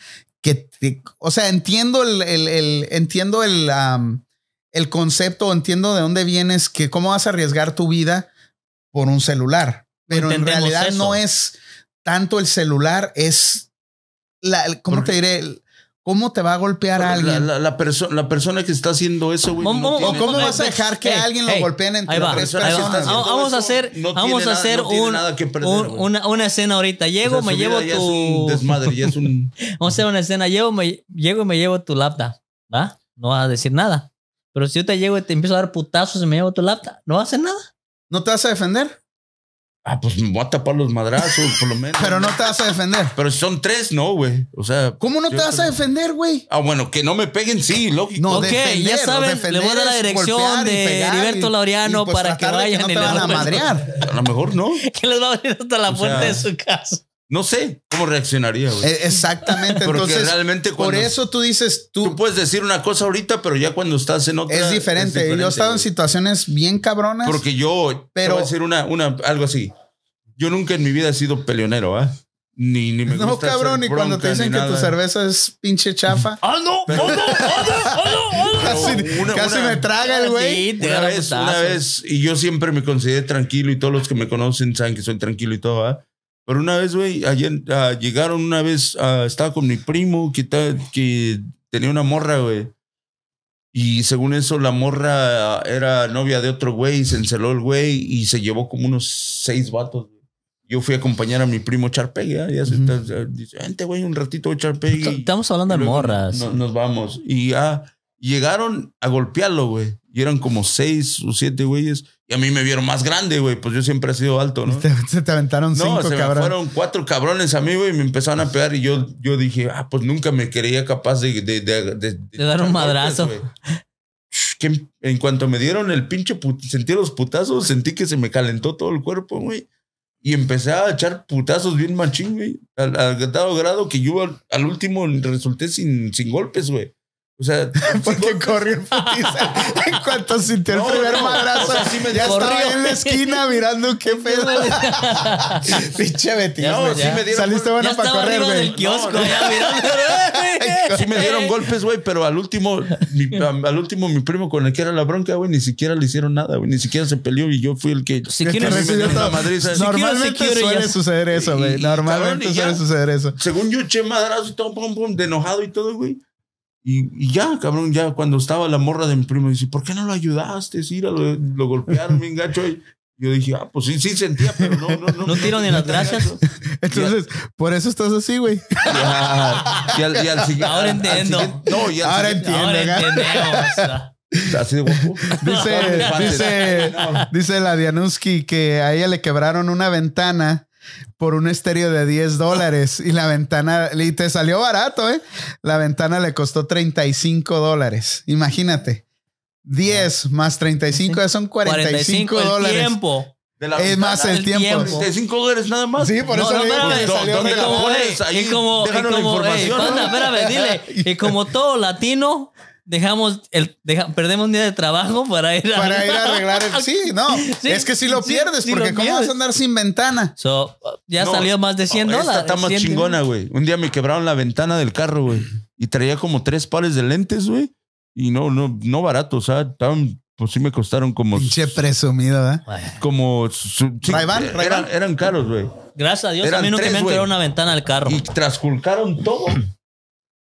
que te, o sea, entiendo el, el- el- entiendo el, el concepto, entiendo de dónde vienes, que cómo vas a arriesgar tu vida por un celular. Pero en realidad eso. no es tanto el celular, es la, ¿cómo te diré? ¿Cómo te va a golpear a alguien? la, la perso- la persona que está haciendo eso, güey. No vamos, tiene- ¿O cómo vas a dejar que hey, alguien lo golpeen entre va, tres personas? Vamos, haciendo vamos a hacer, no vamos tiene a nada- hacer no tiene un, nada que perder, un- güey. una, una escena ahorita. Llego, O sea, me llevo ya es un tu. desmadre, ya es un. Vamos a hacer una escena. Llego, me, llego y me llevo tu laptop. ¿Va? No vas a decir nada. Pero si yo te llego y te empiezo a dar putazos y me llevo tu laptop, no vas a hacer nada. ¿No te vas a defender? Ah, pues me voy a tapar los madrazos, por lo menos. Pero no te vas a defender. Pero si son tres, no, güey. O sea. ¿Cómo no te vas a defender, güey? Ah, bueno, que no me peguen, sí, lógico. No, ok, defender, ya saben, le voy a dar la dirección de Heriberto Laureano y, pues, para que vayan no y te le van a madrear. A lo mejor no. que les va a venir hasta la O puerta sea, de su casa. No sé cómo reaccionaría, güey. Eh, Exactamente. Porque Entonces, realmente por eso tú dices, tú, tú puedes decir una cosa ahorita, pero ya cuando estás en otra es, diferente. Yo he estado en güey. situaciones bien cabronas. Porque yo Pero- pero voy a decir una, una, algo así. Yo nunca en mi vida he sido peleonero, ¿ah? Ni, ni me no, gusta cabrón, hacer y cuando te dicen que tu cerveza es pinche chafa, ¡Ah, no! ¡Oh, no! ¡Oh, no! ¡Oh, no! ¡Oh, no! casi, Pero una- casi una- me traga el güey. Sí, te Una vez, una vez, y yo siempre me consideré tranquilo y todos los que me conocen saben que soy tranquilo y todo, ¿ah? Pero una vez, güey, ayer ah, llegaron una vez, ah, estaba con mi primo que, ta- que tenía una morra, güey. Y según eso, la morra era novia de otro güey, se enceló el güey y se llevó como unos seis vatos. güey. Yo fui a acompañar a mi primo Charpegue, ¿ah? Ya se Ujú. está- dice, vente, güey, un ratito y- Estamos hablando de morras. no- nos vamos. Y ah, llegaron a golpearlo, güey. Y eran como seis o siete güeyes. Y a mí me vieron más grande, güey. Pues yo siempre he sido alto, ¿no? Te- se te aventaron No, cinco, se me cabrón. fueron cuatro cabrones a mí, güey, y me empezaron a pegar. Y yo, yo dije, ah, pues nunca me creía capaz de... De, de, de- De dar un madrazo. Que en cuanto me dieron el pinche put- sentí los putazos, sentí que se me calentó todo el cuerpo, güey. Y empecé a echar putazos bien machín, güey. Al, al dado grado que yo al, al último resulté sin, sin golpes, güey. O sea, Porque corrió en putiza. en cuanto sintió el No, primer no, madrazo, o sea, sí me ya corrió. estaba en la esquina mirando qué pedo. Pinche Betty. Ya, no, sí me dieron Saliste ya bueno para correr, del güey. kiosco, No, no. ya mirando. Sí me dieron golpes, güey, pero al último, mi, al último mi primo con el que era la bronca, güey, ni siquiera le hicieron nada, güey, ni siquiera se peleó y yo fui el que... Si Que quieres, me recibió la madriza. Normalmente suele ya- suceder eso, güey. Normalmente cabrón, suele ya. suceder eso. Según yo eché madrazo y todo, pum, pum, de enojado y todo, güey. Y, y ya, cabrón, ya cuando estaba la morra de mi primo, dice, ¿por qué no lo ayudaste? Sí, lo, lo golpearon bien gacho. Y yo dije, ah, pues sí, sí sentía, pero no, no, no. No tiro ni las gracias. Entonces, por eso estás así, güey. Ya, y al, y al sigui- Ahora al- al entiendo. siguiente- no, y al Ahora siguiente- entiendo. Ahora entendemos. Así de guapo. Dice, dice, dice la Dianuski que a ella le quebraron una ventana por un estéreo de 10 dólares y la ventana, y te salió barato, ¿eh? La ventana le costó 35 dólares. Imagínate. 10 más 35 ya son 45, el dólares. tiempo. De la Es ventana. más el tiempo. tiempo. 35 dólares nada más. Sí, por No, eso no, le digo espérame. salió ¿Dónde de la como, pones? Ahí y como, y déjanos la como, ey, información, ¿no? espérame, dile. Y como todo latino, dejamos el, deja- perdemos un día de trabajo para ir a, Para ir a arreglar el. Sí, no. Sí, es que si lo sí, pierdes, sí porque lo ¿cómo vas a andar sin ventana? So, ya No, salió más de 100 no, dólares. Esta está más 100 chingona, güey. Un día me quebraron la ventana del carro, güey. Y traía como tres pares de lentes, güey. Y no, no, no barato. O sea, estaban, pues sí me costaron como. Pinche presumido, ¿verdad? Bueno, Como. su- sí, Ray-Ban, eran, caros, güey. Gracias a Dios, Eran a mí nunca tres, me han quebrado una ventana del carro. Y transculcaron todo.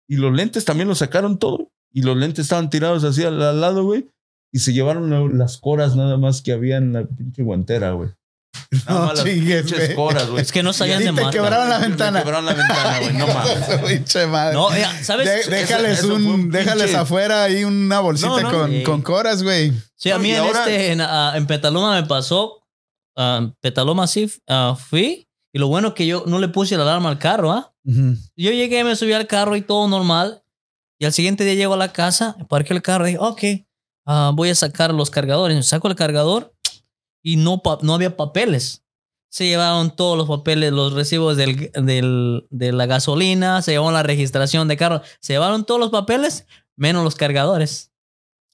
Y los lentes también los sacaron todo. Y los lentes estaban tirados así al, al lado, güey. Y se llevaron la- las coras nada más que había en la pinche guantera, güey. Nada No más las chingues, pinches coras, güey. Es que no sabían Y de te marca. quebraron la Me ventana. quebraron la ventana, güey. No mames. No, ya, ¿sabes? De- déjales eso un, un déjales pinche- afuera ahí una bolsita No, no. con, con coras, güey. Sí, a mí en, ahora- este, en, ah, en Petaluma me pasó. ah, Petaluma sí ah, fui. Y lo bueno que yo no le puse la alarma al carro, ¿ah? Yo llegué, me subí al carro y todo normal. Y al siguiente día llego a la casa, parqué el carro y dije, ok, ah, voy a sacar los cargadores. Saco el cargador y no, no había papeles. Se llevaron todos los papeles, los recibos del, del- de la gasolina, se llevaron la registración de carro, se llevaron todos los papeles, menos los cargadores.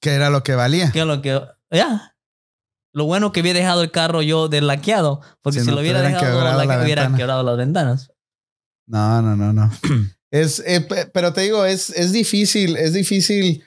Que era lo que valía. Que lo que. Ya. Lo bueno que había dejado el carro yo deslaqueado. Porque Si si, no lo hubiera dejado, la, la hubieran ventana. quebrado las ventanas. No, no, no, no. es, eh, pe- pero te digo, es, es difícil, es difícil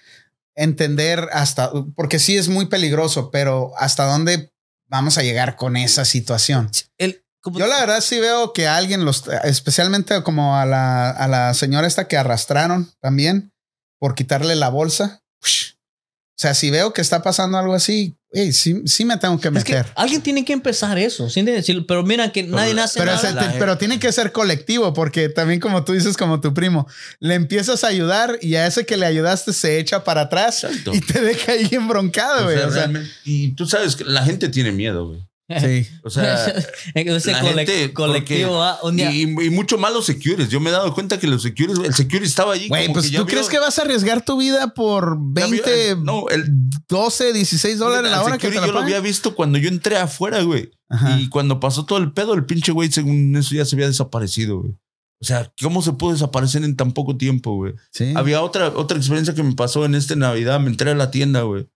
entender hasta, porque sí es muy peligroso, pero hasta dónde vamos a llegar con esa situación. El, Yo la verdad sí veo que alguien los, especialmente como a la, a la señora esta que arrastraron también por quitarle la bolsa. O sea, si veo que está pasando algo así, sí, sí me tengo que es que meter. alguien tiene que empezar eso. ¿sí Pero mira que nadie nace Pero, nada. ese- la- pero tiene que ser colectivo, porque también como tú dices, como tu primo, le empiezas a ayudar y a ese que le ayudaste se echa para atrás Exacto. y te deja ahí embroncado, O güey. sea, O sea, realmente- y tú sabes que la gente tiene miedo, güey. Sí. O sea, Ese la gente, colectivo, porque- un día. y, y mucho más los secures. Yo me he dado cuenta que los secures, el security estaba allí. Güey, pues tú vio- crees que vas a arriesgar tu vida por ya vio- 20, no, el 12, 16 dólares la hora que te la yo lo había visto cuando yo entré afuera, güey. Ajá. Y cuando pasó todo el pedo, el pinche güey, según eso, ya se había desaparecido, güey. O sea, ¿cómo se pudo desaparecer en tan poco tiempo, güey? Sí. Había otra, otra experiencia que me pasó en este Navidad. Me entré a la tienda, güey.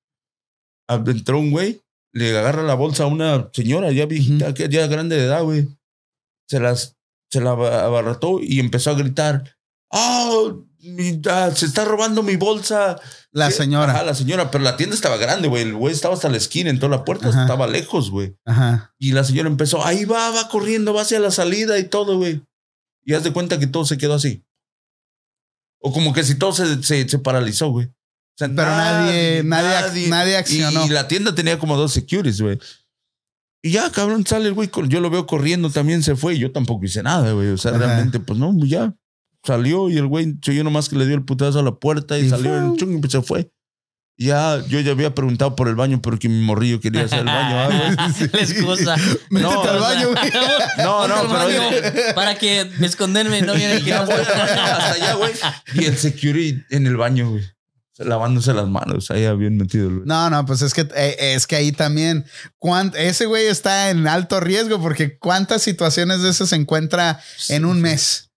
Entró un güey, le agarra la bolsa a una señora ya viejita, que ya grande de edad, güey. Se las, se la aba- abarrató y empezó a gritar. ¡Oh! mi- ah, se está robando mi bolsa. La ¿Qué? señora. La señora, pero la tienda estaba grande, güey. El güey estaba hasta la esquina, en toda la puerta, Ajá. estaba lejos, güey. Ajá. Y la señora empezó, ahí va, va corriendo, va hacia la salida y todo, güey. Y haz de cuenta que todo se quedó así. O como que si todo se, se, se paralizó, güey. O sea, Pero nadie- nadie- nadie accionó. Y, la tienda tenía como dos securities, güey. Y ya, cabrón, sale el güey. Yo lo veo corriendo, también se fue. Y yo tampoco hice nada, güey. O sea, Ajá. realmente, pues no, ya. Salió y el güey, yo nomás que le dio el putazo a la puerta y, Y salió fue. en chung y pues se fue. Ya, yo ya había preguntado por el baño, pero que mi morrillo quería hacer el baño. ah, güey. La excusa. Métete No, al baño, güey. No, no, pero baño Para que me esconderme no viene que Ya no voy hasta allá, güey. Y el security en el baño, güey. Lavándose las manos, ahí bien metido. güey. No, no, pues es que eh, es que ahí también ese güey está en alto riesgo porque cuántas situaciones de esas se encuentra en un mes.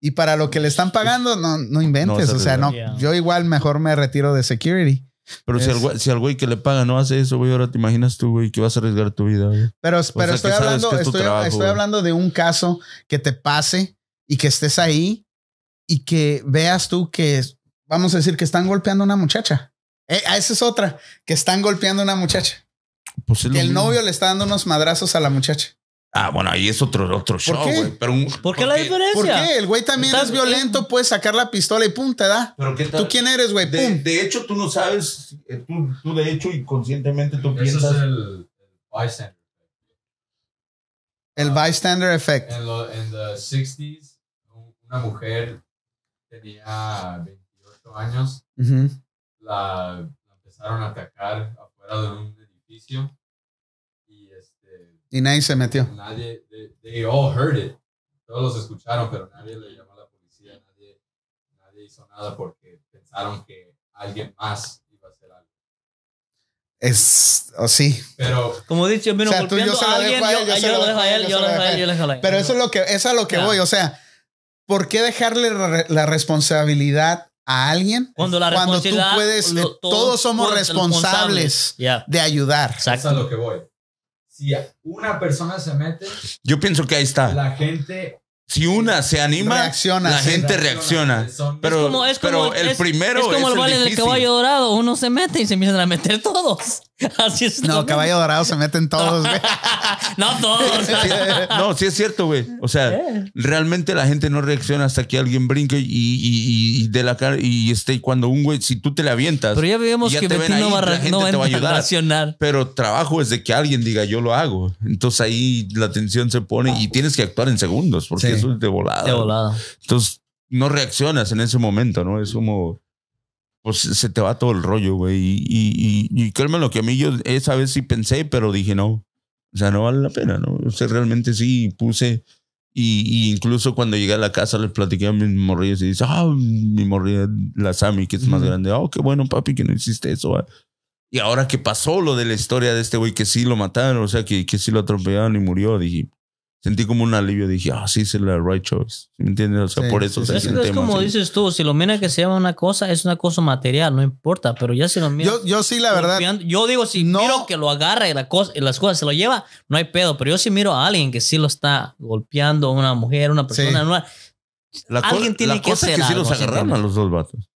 Y para lo que le están pagando, no, no inventes. No, o sea, no, Yeah. yo igual mejor me retiro de security. Pero si al, güey, si al güey que le paga no hace eso, güey, ahora te imaginas tú, güey, que vas a arriesgar tu vida, güey. Pero, pero estoy hablando, es estoy, trabajo, estoy hablando de un caso que te pase y que estés ahí y que veas tú que, vamos a decir, que están golpeando a una muchacha. Eh, ah, esa es otra, que están golpeando a una muchacha. Pues Que el mismo. novio le está dando unos madrazos a la muchacha. Ah, bueno, ahí es otro, otro show, güey. Pero un- ¿Por qué la diferencia? ¿Por qué? El güey también Estás- es violento, puedes sacar la pistola y pum, te da. Pero qué tal? ¿Tú quién eres, güey? De, de hecho, tú no sabes, eh, tú, tú de hecho inconscientemente tú Eso piensas. es el, el bystander. El bystander effect. En, lo, en los 60s, un- una mujer tenía 28 años. Ujú. La, la empezaron a atacar afuera de un edificio. Y este, Y nadie se metió. nadie, they, they all heard it. Todos los escucharon, pero nadie le llamó a la policía. Nadie, nadie hizo nada porque pensaron que alguien más iba a hacer algo. Es, o sí. Pero Como he dicho, vino O sea, tú- yo golpeando se lo a alguien, dejo a él, yo, lo dejo a él, yo lo dejo a él, yo lo dejo a él. Pero eso es lo que, es a lo que Ya. voy. O sea, ¿por qué dejarle la responsabilidad a alguien Cuando la tú responsabilidad, puedes, lo- eh, todos somos responsables de ayudar? eso es a exacto. lo que voy. Si una persona se mete, Yo pienso que ahí está. la gente Si una se anima, Reacciona, la gente reacciona. Pero, es como, es pero el es- primero es como es el baile del difícil. caballo dorado. Uno se mete y se empiezan a meter todos. Así es. No, caballo dorado se meten todos, güey. no todos. No, sí es cierto, güey. O sea, realmente la gente no reacciona hasta que alguien brinque y, y, y de la cara y esté. Y cuando un güey, si tú te le avientas, Pero ya vemos que Betín no va, la gente no va te va a ayudar. reaccionar. Pero trabajo es de que alguien diga yo lo hago. Entonces ahí la tensión se pone y tienes que actuar en segundos porque Sí. eso es de volada. De volado. Entonces no reaccionas en ese momento, ¿no? Es como, pues se te va todo el rollo, güey. Y, y, y, y créeme lo que a mí yo esa vez sí pensé, pero dije no. O sea, no vale la pena, ¿no? O sea, realmente sí puse. Y, y incluso cuando llegué a la casa les platiqué a mis morrillos y dice, ah, mi morrilla, la Sammy, que es más Ujú. grande. Oh, qué bueno, papi, que no hiciste eso. ah". Y ahora que pasó lo de la historia de este güey que sí lo mataron, o sea, que, que sí lo atropellaron y murió, dije, sentí como un alivio. Dije, ah, sí, es la right choice. ¿Sí ¿Me entiendes? O sea, Sí, por eso sí, se sí, Es, sí. es como así. dices tú, si lo mira que se llama una cosa, es una cosa material, no importa. Pero ya si lo mira. Yo, yo sí, la verdad. Yo digo, si no- miro que lo agarra y, la cosa, y las cosas se lo lleva, no hay pedo. Pero yo si miro a alguien que sí lo está golpeando, una mujer, una persona, Sí. una- La, alguien tiene la que cosa es hacer que sí algo, los ¿sí agarraron a los dos vatos.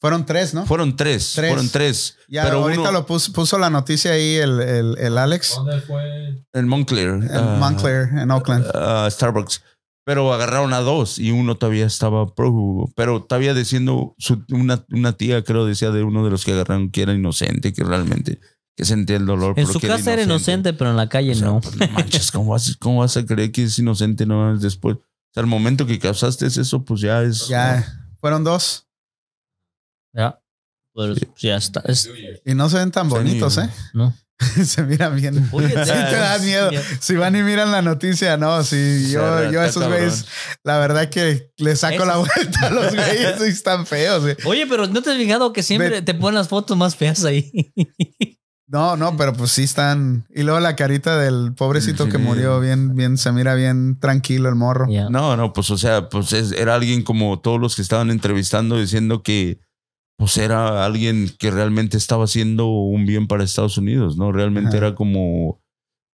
Fueron tres, ¿no? Fueron tres, Tres. Fueron tres. Ya pero ahorita uno lo puso, puso la noticia ahí el, el, el Alex ¿Dónde fue? en Montclair. en Montclair, en Oakland. ah, Starbucks. Pero agarraron a dos y uno todavía estaba prófugo. Pero todavía diciendo, su- una, una tía creo decía de uno de los que agarraron que era inocente, que realmente que sentía el dolor. en su que era casa era inocente, pero en la calle O sea, no. pues, no manches, ¿cómo vas, ¿cómo vas a creer que es inocente no después? O sea, al momento que causaste eso, pues ya es. Ya, fueron dos. Ya. Pero ya está. es-. Y no se ven tan Sí, bonitos, ni- ¿eh? no. se miran bien. Oye, Sí, te da miedo. Si van y miran la noticia, no, sí, yo, yo a esos güeyes, la verdad que le saco la vuelta a los güeyes y están feos. Oye, pero ¿no te has fijado que siempre te ponen las fotos más feas ahí? No, no, pero pues sí están. Y luego la carita del pobrecito Sí. que murió, bien, bien, se mira bien tranquilo el morro. No, no, pues o sea, pues es- era alguien como todos los que estaban entrevistando diciendo que pues era alguien que realmente estaba haciendo un bien para Estados Unidos, ¿no? Realmente Ajá. era como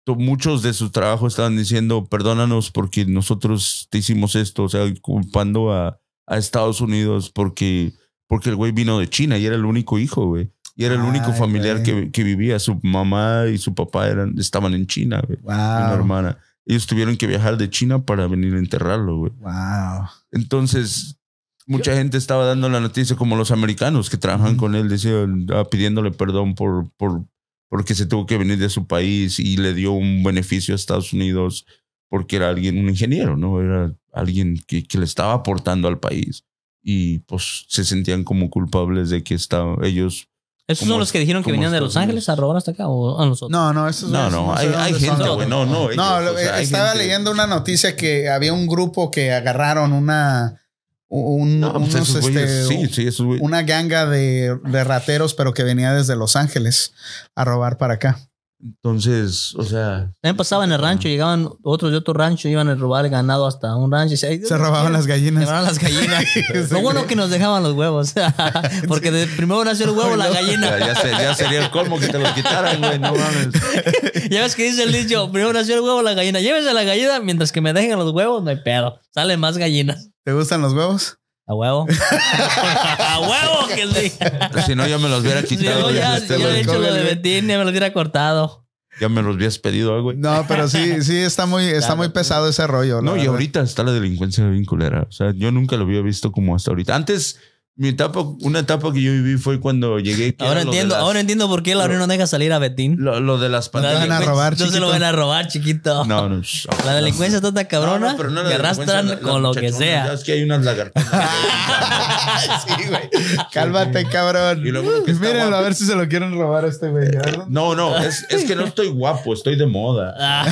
muchos de sus trabajos estaban diciendo, perdónanos porque nosotros te hicimos esto, o sea, culpando a, a Estados Unidos porque, porque el güey vino de China y era el único hijo, güey. Y era el único familiar que, que vivía. Su mamá y su papá eran, estaban en China, güey. y Una Wow. hermana. Ellos tuvieron que viajar de China para venir a enterrarlo, güey. Wow. Entonces, mucha gente estaba dando la noticia como los americanos que trabajan Ujú. con él, decían, ah, pidiéndole perdón por, por, porque se tuvo que venir de su país y le dio un beneficio a Estados Unidos porque era alguien, un ingeniero, ¿no? Era alguien que, que le estaba aportando al país. Y pues se sentían como culpables de que estaba, ellos ¿Esos Como- son los que dijeron que venían de Los Ángeles a robar hasta acá o a nosotros? No, no, estos No, no, sé hay, hay gente, güey. No, no. ellos, No, o sea, estaba gente- leyendo una noticia que había un grupo que agarraron una un, No, pues unos, este, sí, sí, una ganga de, de rateros, pero que venía desde Los Ángeles a robar para acá. Entonces, o sea, También pasaba en el rancho, llegaban otros de otro rancho, iban a robar el ganado hasta un rancho. y se- Se robaban las Se gallinas. robaban las gallinas. Lo bueno que nos dejaban los huevos. Porque de- primero nació el huevo, la ya, gallina. ya se- ya sería el colmo que te los quitaran, güey. No mames. Ya ves que dice el dicho, primero nació el huevo, la gallina. Llévese la gallina mientras que me dejen los huevos, no hay pedo. Salen más gallinas. ¿Te gustan los huevos? A huevo. A huevo que sí. Si no, ya me los hubiera quitado. no, ya, este, güey. he hecho lo de. Betín, ya me lo hubiera cortado. Ya me los habías pedido, güey. No, pero sí, sí está muy, está Claro. muy pesado ese rollo. No, y verdad. ahorita está la delincuencia bien culera. O sea, yo nunca lo había visto como hasta ahorita. Antes, mi etapa, una etapa que yo viví fue cuando llegué. Ahora entiendo, las- ahora entiendo por qué el no deja salir a Betín. Lo, lo de las van a pandillas. robar, No se lo van a robar, chiquito. No, no. La delincuencia está tan cabrona No, no, pero no la que arrastran la- con lo que sea. Es que hay unas lagartonas. sí, güey. Cálmate, cabrón. Y lo bueno que a ver si se lo quieren robar a este güey. A ver, ¿dónde- No, no, es, es que no estoy guapo, estoy de moda.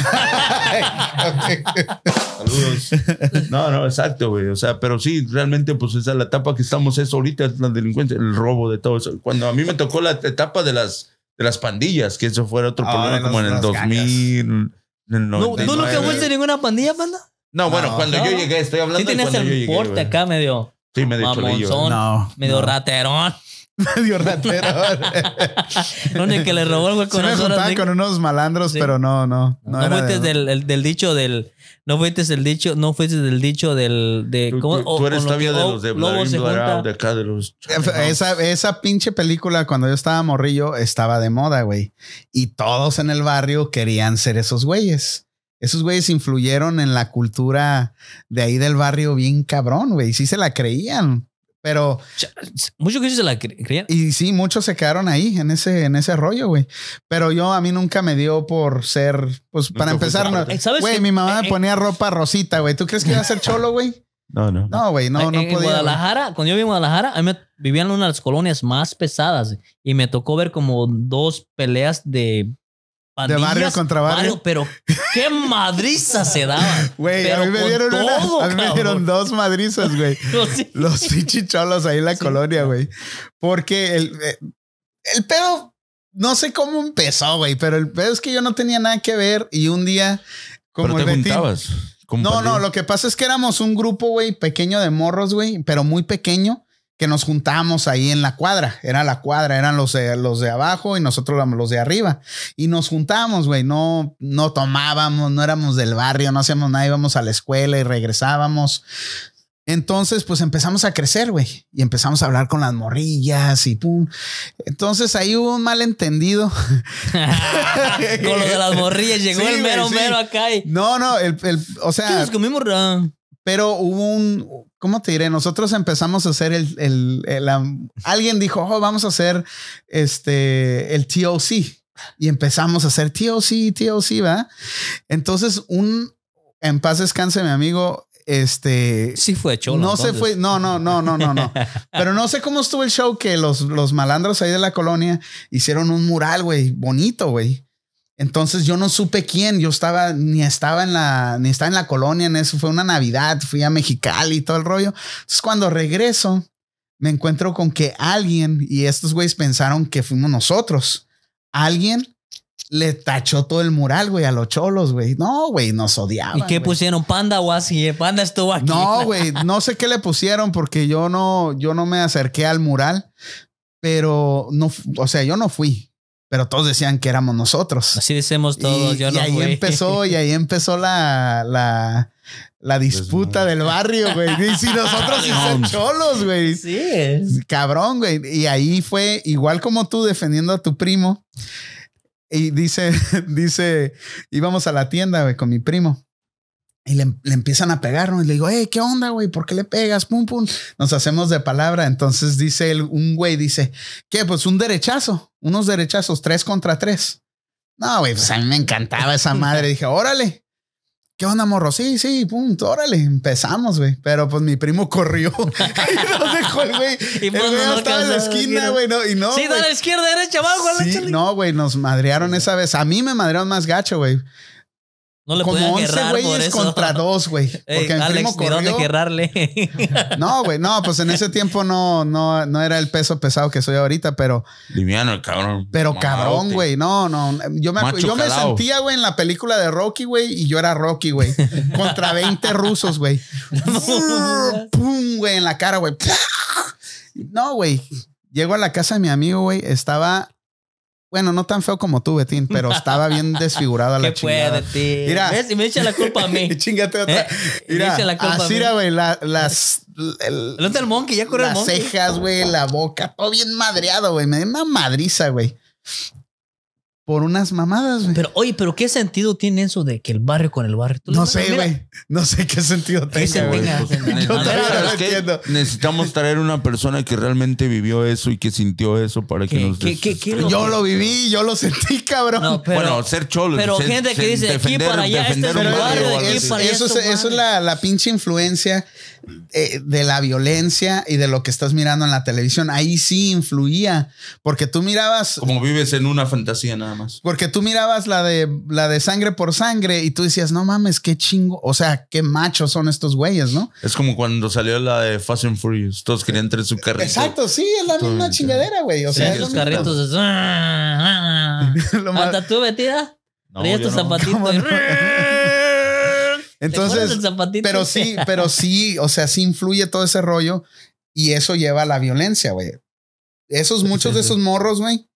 Saludos. No, no, exacto, güey. O sea, pero sí, realmente, pues esa es la etapa que estamos, es ahorita, es la delincuencia, el robo de todo eso. Cuando a mí me tocó la etapa de las, de las pandillas, que eso fuera otro Ah, problema, como en el las 2000, en el ¿No, ¿Tú nunca 99. fuiste ninguna pandilla, panda? No, bueno, No. cuando No. yo llegué, estoy hablando Sí de tenías cuando yo el llegué. porte güey. acá medio, Sí, me de cholillo. mamonzón. No. medio no. raterón. Medio ratero. No, ni que le robó el güey con de- con unos malandros, Sí. pero no, no. No, No, era fuiste de- del, el- del dicho del. No fuiste del dicho, no fuiste del dicho del. De, Tú, ¿cómo? tú- eres lo todavía de lo- los de Blarao, junta. de acá, de los... Esa, esa pinche película cuando yo estaba morrillo estaba de moda, güey. Y todos en el barrio querían ser esos güeyes. Esos güeyes influyeron en la cultura de ahí del barrio bien cabrón, güey. Sí se la creían. Pero, Muchos que se la cre- creían. y sí, muchos se quedaron ahí en ese, en ese rollo, güey. Pero yo a mí nunca me dio por ser, pues para empezar, no- parte. ¿Sabes güey, mi mamá Eh, me ponía ropa rosita, güey. ¿Tú crees que iba a ser cholo, güey? No, no. No, güey, no, en, no en podía. güey. Guadalajara, cuando yo viví en Guadalajara, a mí me vivían en una de las colonias más pesadas y me tocó ver como dos peleas de pandillas. barrio contra barrio. pero qué madriza se daban. Güey, a Pero mí me dieron una- todo, a mí me dieron dos madrizas, güey. Sí. Los fichicholos ahí en la Sí. colonia, güey. Porque el, eh, el pedo, no sé cómo empezó, güey, pero el pedo es que yo no tenía nada que ver y un día, como Pero el te juntabas. No, no, lo que pasa es que éramos un grupo, güey, pequeño de morros, güey, pero muy pequeño, que nos juntábamos ahí en la cuadra. Era la cuadra, eran los de, los de abajo y nosotros éramos los de arriba. Y nos juntábamos, güey, no, no tomábamos, no éramos del barrio, no hacíamos nada, íbamos a la escuela y regresábamos. Entonces, pues empezamos a crecer, güey, y empezamos a hablar con las morrillas y pum. Entonces ahí hubo un malentendido. Con lo de las morrillas, llegó Sí, el mero, sí. mero acá y. No, no, el, el- o ¿Qué sea, nos comimos? Pero hubo un, ¿cómo te diré? Nosotros empezamos a hacer el, el, el, alguien dijo, oh, vamos a hacer este, el TOC. Y empezamos a hacer TOC, TOC, ¿va? Entonces, un, en paz descanse mi amigo, este, Sí fue cholo. no se fue, no, no, no, no, no, no. Pero no sé cómo estuvo el show que los, los malandros ahí de la colonia hicieron un mural, güey, bonito, güey. Entonces yo no supe quién, yo estaba, ni estaba en la, ni estaba en la colonia en eso, fue una Navidad, fui a Mexicali y todo el rollo. Entonces cuando regreso, me encuentro con que alguien, y estos güeyes pensaron que fuimos nosotros, alguien le tachó todo el mural, güey, a los cholos, güey. No, güey, nos odiaban. ¿Y qué güey. pusieron? Panda o así. eh? Panda estuvo aquí. No, güey, no sé qué le pusieron porque yo no, yo no me acerqué al mural, pero no, o sea, yo no fui, pero todos decían que éramos nosotros. Así decimos todos. y, yo y no ahí empezó, y ahí empezó la, la, la disputa del barrio, güey. Y si nosotros sí son cholos, güey. Sí, es. Cabrón, güey. Y ahí fue igual como tú defendiendo a tu primo. Y dice, dice, íbamos a la tienda, güey, con mi primo. Y le, le empiezan a pegar, ¿no? Y le digo, hey, ¿qué onda, güey? ¿Por qué le pegas? Pum, pum. Nos hacemos de palabra. Entonces dice el, un güey, dice, ¿qué? Pues un derechazo, unos derechazos, tres contra tres. No, güey, pues a mí me encantaba esa madre. Dije, órale. ¿Qué onda, morro? Sí, sí, punto, órale, empezamos, güey. Pero pues mi primo corrió. y nos dejó el güey. Y El pues, güey no estaba en la esquina, güey. No, y no. sí, güey. de la izquierda, derecha, abajo, a Sí, no, güey, nos madrearon esa vez. A mí me madrearon más gacho, güey. No le Como podían 11 guerrar por güeyes contra dos, güey. Ey, Porque mi Alex, primo dónde corrió. guerrarle. No, güey, no, pues en ese tiempo no, no, no era el peso pesado que soy ahorita, pero, Liviano, el cabrón. pero cabrón, güey. No, no. Yo me, Macho yo me sentía, güey, en la película de Rocky, güey, y yo era Rocky, güey. contra 20 rusos, güey. Pum, güey, en la cara, güey. No, güey. Llego a la casa de mi amigo, güey. Estaba, bueno, no tan feo como tú, Betín, pero estaba bien desfigurado a la ¿Qué puede, chingada. tío? Mira. ¿Ves? Y me echa la culpa a mí. Chingate otra. ¿Eh? Mira, Me echa la culpa a así güey, la- las... el- ¿El otro el monkey? ¿Ya corrió el las cejas, güey, la boca, todo bien madreado, güey. Me dio una madriza, güey. Por unas mamadas, güey. Pero, oye, ¿pero qué sentido tiene eso de que el barrio con el barrio? No sé, güey. No sé qué sentido ¿Qué tenga, güey. Pues, necesitamos- traer una persona que realmente vivió eso y que sintió eso para que ¿Qué- nos qué- des- qué- qué lo- Yo lo viví, yo lo sentí, cabrón. No, pero, bueno, ser cholo. pero ser- gente que dice, aquí para allá, este es un barrio, barrio de aquí para allá eso, es, eso es la pinche influencia eh, de la violencia y de lo que estás mirando en la televisión. Ahí sí influía, porque tú mirabas, Como vives en una fantasía nada más. porque tú mirabas la de la de sangre por sangre y tú decías, no mames, qué chingo, o sea, qué machos son estos güeyes, ¿no? Es como cuando salió la de Fast and Furious. Todos querían traer su carrito. Exacto, sí, es la misma chingadera, güey. O Sí, sea, es los carritos. es- Hasta tú, Betida. No, tu no. zapatito. ¿Cómo y- no? ¿Te acuerdas Entonces, zapatito? pero sí, pero sí, o sea, sí influye todo ese rollo y eso lleva a la violencia, güey. Esos, muchos de esos morros, güey,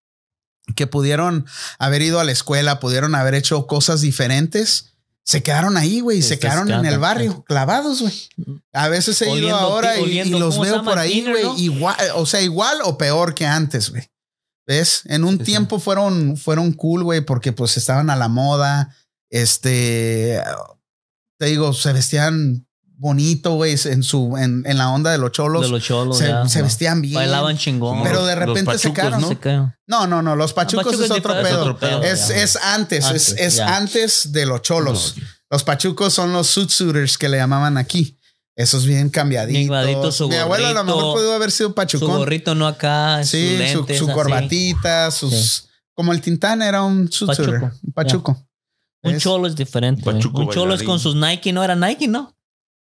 que pudieron haber ido a la escuela, pudieron haber hecho cosas diferentes, se quedaron ahí, güey, se se quedaron en el barrio, clavados, güey. A veces he ido ahora y- los ¿cómo se veo por ahí, güey, ¿no? igual, o sea, igual o peor que antes, güey. ¿Ves? En un Sí, sí. tiempo fueron, fueron cool, güey, porque pues estaban a la moda. Este, te digo, se vestían bonito, güey, en su, en, en la onda de los cholos. de los cholos. se, ya, se vestían bien. Bailaban chingón. Pero de repente se pachucos, cayeron. ¿no? No, no, no, los pachucos Pachuco es otro pedo. es otro pedo, Es, ya. es antes, es, Antes, es antes de los cholos. Los pachucos son los suit suiters que le llamaban aquí. Esos bien cambiaditos. Bien su Mi abuelo a lo mejor gorrito, pudo haber sido Su pachucón. gorrito no acá, sí, sus su, lentes, su corbatita, sus. Como el Tintán era un suit Pachuco, suiter, un pachuco. Un cholo es diferente. Pachuco Un cholo es con sus Nike, no era Nike, ¿no?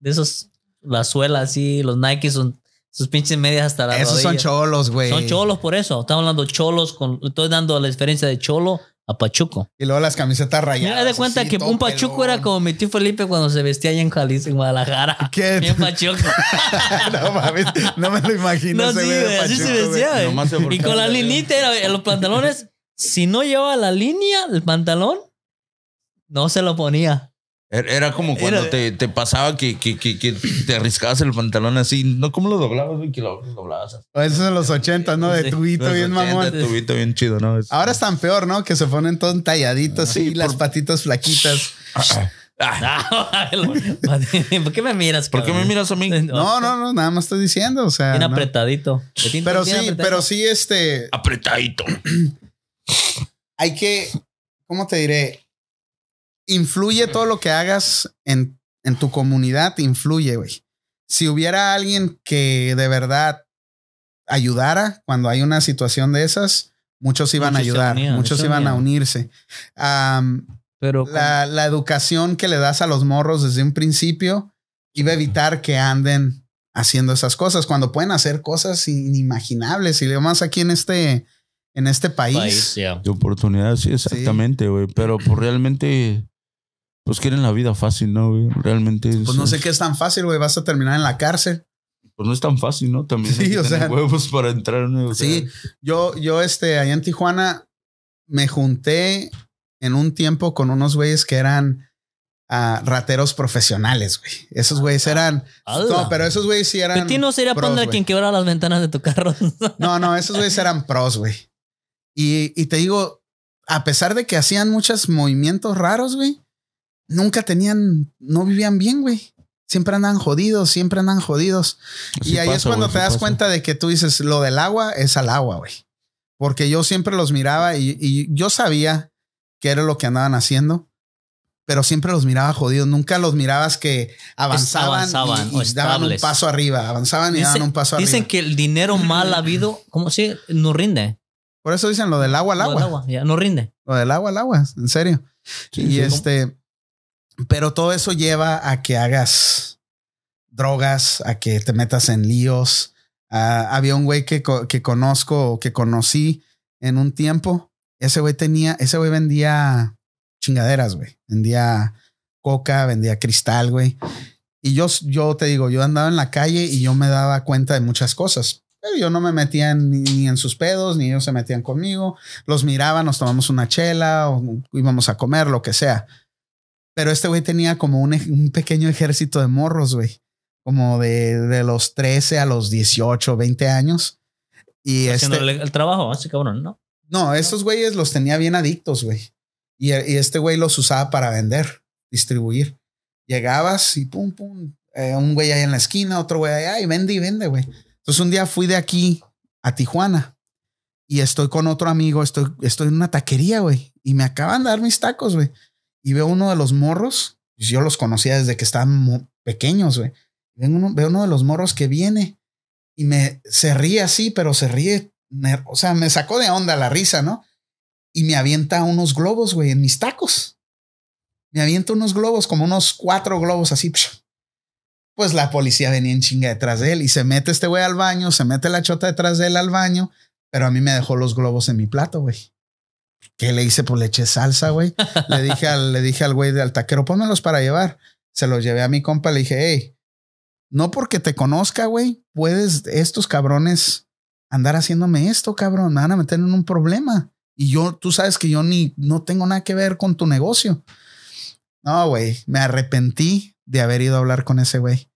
De esos, la suela así, los Nike son sus pinches medias hasta la Esos son cholos, güey. Son cholos por eso. Estamos hablando cholos, con, estoy dando la diferencia de cholo a pachuco. Y luego las camisetas rayadas. Mira, de cuenta así, que un pachuco pelón. era como mi tío Felipe cuando se vestía allá en Jalisco, en Guadalajara. ¿Qué? Bien pachuco. no mames, no me lo imagino. no, sí, güey así se vestía, güey. Y con la linita, era, en los pantalones, si no llevaba la línea del pantalón, no se lo ponía. Era como cuando Era- te, te pasaba que, que, que, que te arriscabas el pantalón así. No, ¿cómo lo doblabas? güey? Que lo doblabas así. O Esos en los ochentas, ¿no? De tubito bien 80, mamón. Tubito bien chido, ¿no? Es- Ahora están peor, ¿no? Que se ponen todo talladitos Sí, y las patitas flaquitas. Ah, Ah, ¿Por qué me miras? ¿Por qué me miras a mí? No, no, no, nada más estoy diciendo. O sea. Bien no. apretadito. Pero sí, apretadito. pero sí, este. Apretadito. Hay que. ¿Cómo te diré? Influye todo lo que hagas en, en tu comunidad, influye, güey. Si hubiera alguien que de verdad ayudara cuando hay una situación de esas, muchos iban a Muchos ayudar, unían, muchos iban a unirse. Am, Pero la, la educación que le das a los morros desde un principio iba a evitar que anden haciendo esas cosas cuando pueden hacer cosas inimaginables y lo más aquí en este en este país. De oportunidades, sí, exactamente, güey. Pero pues realmente, pues quieren la vida fácil, ¿no, güey? Realmente. pues es- no sé qué es tan fácil, güey, vas a terminar en la cárcel. Pues no es tan fácil, ¿no? También Sí, hay que o tener sea- huevos para entrar. ¿no? O sea, Sí, yo yo este allá en Tijuana me junté en un tiempo con unos güeyes que eran ah, rateros profesionales, güey. Esos güeyes eran ¡Hala! no, pero esos güeyes sí eran Petit no sería pros, quien quebrara las ventanas de tu carro. No, no, esos güeyes eran pros, güey. Y, y te digo, a pesar de que hacían muchos movimientos raros, güey, nunca tenían, no vivían bien, güey. Siempre andan jodidos, siempre andan jodidos. así y ahí es cuando te das pasa. cuenta de que tú dices, lo del agua es al agua, güey. Porque yo siempre los miraba y, y yo sabía qué era lo que andaban haciendo, pero siempre los miraba jodidos. Nunca los mirabas que avanzaban, avanzaban y, daban un paso arriba. Avanzaban y daban Dicen, un paso dicen arriba. que el dinero mal habido, ¿cómo se no rinde? Por eso dicen lo del agua al Lo del agua. ya, no rinde. Lo del agua al agua, en serio. Sí, y sí. este, pero todo eso lleva a que hagas drogas, a que te metas en líos. Ah, había un güey que, que conozco que conocí en un tiempo. Ese güey tenía, ese güey vendía chingaderas, güey. Vendía coca, vendía cristal, güey. Y yo, yo te digo, yo andaba en la calle y yo me daba cuenta de muchas cosas. Pero yo no me metía ni, ni en sus pedos, ni ellos se metían conmigo. Los miraba, nos tomamos una chela o íbamos a comer, lo que sea. Pero este güey tenía como un, un pequeño ejército de morros, güey. Como de, de los 13 a los 18, 20 años. Y Haciendo este, el, el trabajo, así cabrón, ¿no? no, estos güeyes los tenía bien adictos, güey. Y, y este güey los usaba para vender, distribuir. Llegabas y pum, pum. eh, un güey ahí en la esquina, otro güey allá y vende y vende, güey. Entonces un día fui de aquí a Tijuana y estoy con otro amigo, estoy, estoy en una taquería, güey. Y me acaban de dar mis tacos, güey. Y veo uno de los morros, pues yo los conocía desde que estaban pequeños, güey. Veo uno, uno de los morros que viene y me se ríe así, pero se ríe, o sea, me sacó de onda la risa, ¿no? Y me avienta unos globos, güey, en mis tacos. Me avienta unos globos, como unos cuatro globos así. Pues la policía venía en chinga detrás de él y se mete este güey al baño, se mete la chota detrás de él al baño, pero a mí me dejó los globos en mi plato, güey. ¿Qué le hice? Pues le eché salsa, güey. le dije al, le dije al güey del taquero, pónmelos para llevar. Se los llevé a mi compa, le dije, hey, no porque te conozca, güey, puedes estos cabrones andar haciéndome esto, cabrón, me van a meter en un problema. Y yo, tú sabes que yo ni no tengo nada que ver con tu negocio. No, güey, me arrepentí de haber ido a hablar con ese güey.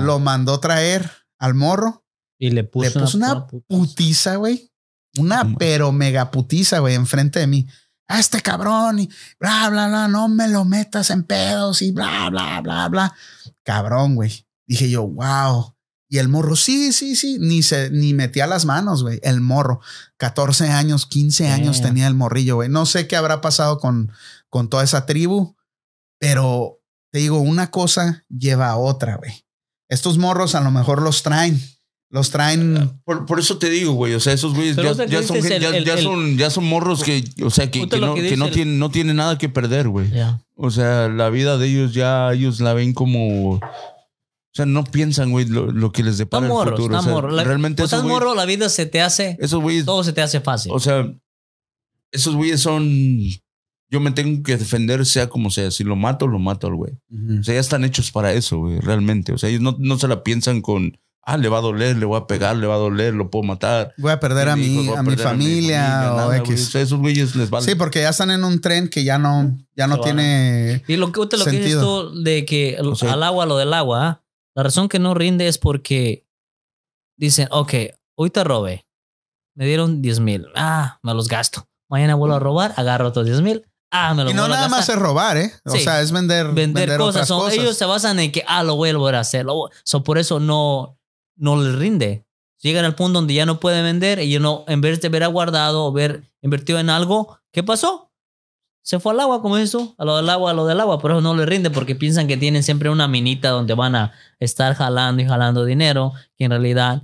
Lo mandó traer al morro, y le puso, le puso una puta- putiza, güey. Una pero mega putiza, güey, enfrente de mí. A este cabrón y bla, bla, bla, no me lo metas en pedos y bla, bla, bla, bla. Cabrón, güey. Dije yo, wow. Y el morro, sí, sí, sí, ni se, ni metía las manos, güey. El morro, 14 años, 15 años tenía el morrillo, güey. No sé qué habrá pasado con, con toda esa tribu, pero te digo, una cosa lleva a otra, güey. Estos morros a lo mejor los traen, los traen Por, por eso te digo, güey. O sea, esos güeyes ya, ya son, el- ya, el- ya el- son, ya son morros que, o sea, que, que no, que que no el- tienen, no tienen nada que perder, güey. Ya. O sea, la vida de ellos ya, ellos la ven como. O sea, no piensan, güey, lo, lo que les Está depara el morro, futuro. está O sea, morro. La- realmente estás güeyes, morro, la vida se te hace, esos güeyes, todo se te hace fácil. o sea, esos güeyes son. Yo me tengo que defender, sea como sea. Si lo mato, lo mato al güey. O sea, ya están hechos para eso, güey, realmente. O sea, ellos no, no se la piensan con, ah, le va a doler, le voy a pegar, le va a doler, lo puedo matar. voy a perder a Mi hijo, mi, voy a mi familia familia, o nada. X. Esos güeyes les vale. Sí, porque ya están en un tren que ya no, ya no tiene. Y lo que, ahorita lo que dices Sentido. tú de que el- O sea- al agua, lo del agua, ¿ah? la razón que no rinde es porque dicen, ok, hoy te robé, me dieron 10 mil, ah, me los gasto. Mañana vuelvo a robar, agarro otros 10 mil, ah, me los Y no vuelvo nada más es robar, ¿eh? O Sí. sea, es vender, Vender, vender, cosas. otras son- cosas. Ellos se basan en que, ah, lo voy a volver a hacer. lo so, por eso no, no les rinde. Llegan al punto donde ya no pueden vender y no, en vez de haber aguardado o haber invertido en algo, ¿qué pasó? Se fue al agua, como eso, a lo del agua, a lo del agua, por eso no les rinde porque piensan que tienen siempre una minita donde van a estar jalando y jalando dinero, que en realidad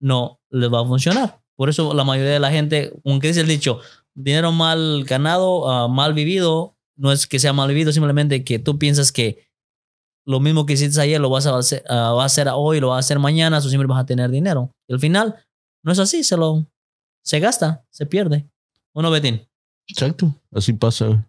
no les va a funcionar. Por eso la mayoría de la gente, aunque dice el dicho, dinero mal ganado, ah, mal vivido, no es que sea mal vivido, simplemente que tú piensas que lo mismo que hiciste ayer lo vas a hacer, ah, va a hacer hoy, lo vas a hacer mañana, o siempre vas a tener dinero. Y al final no es así, se lo se gasta, se pierde. Uno, Betín. Exacto. Así pasa, güey.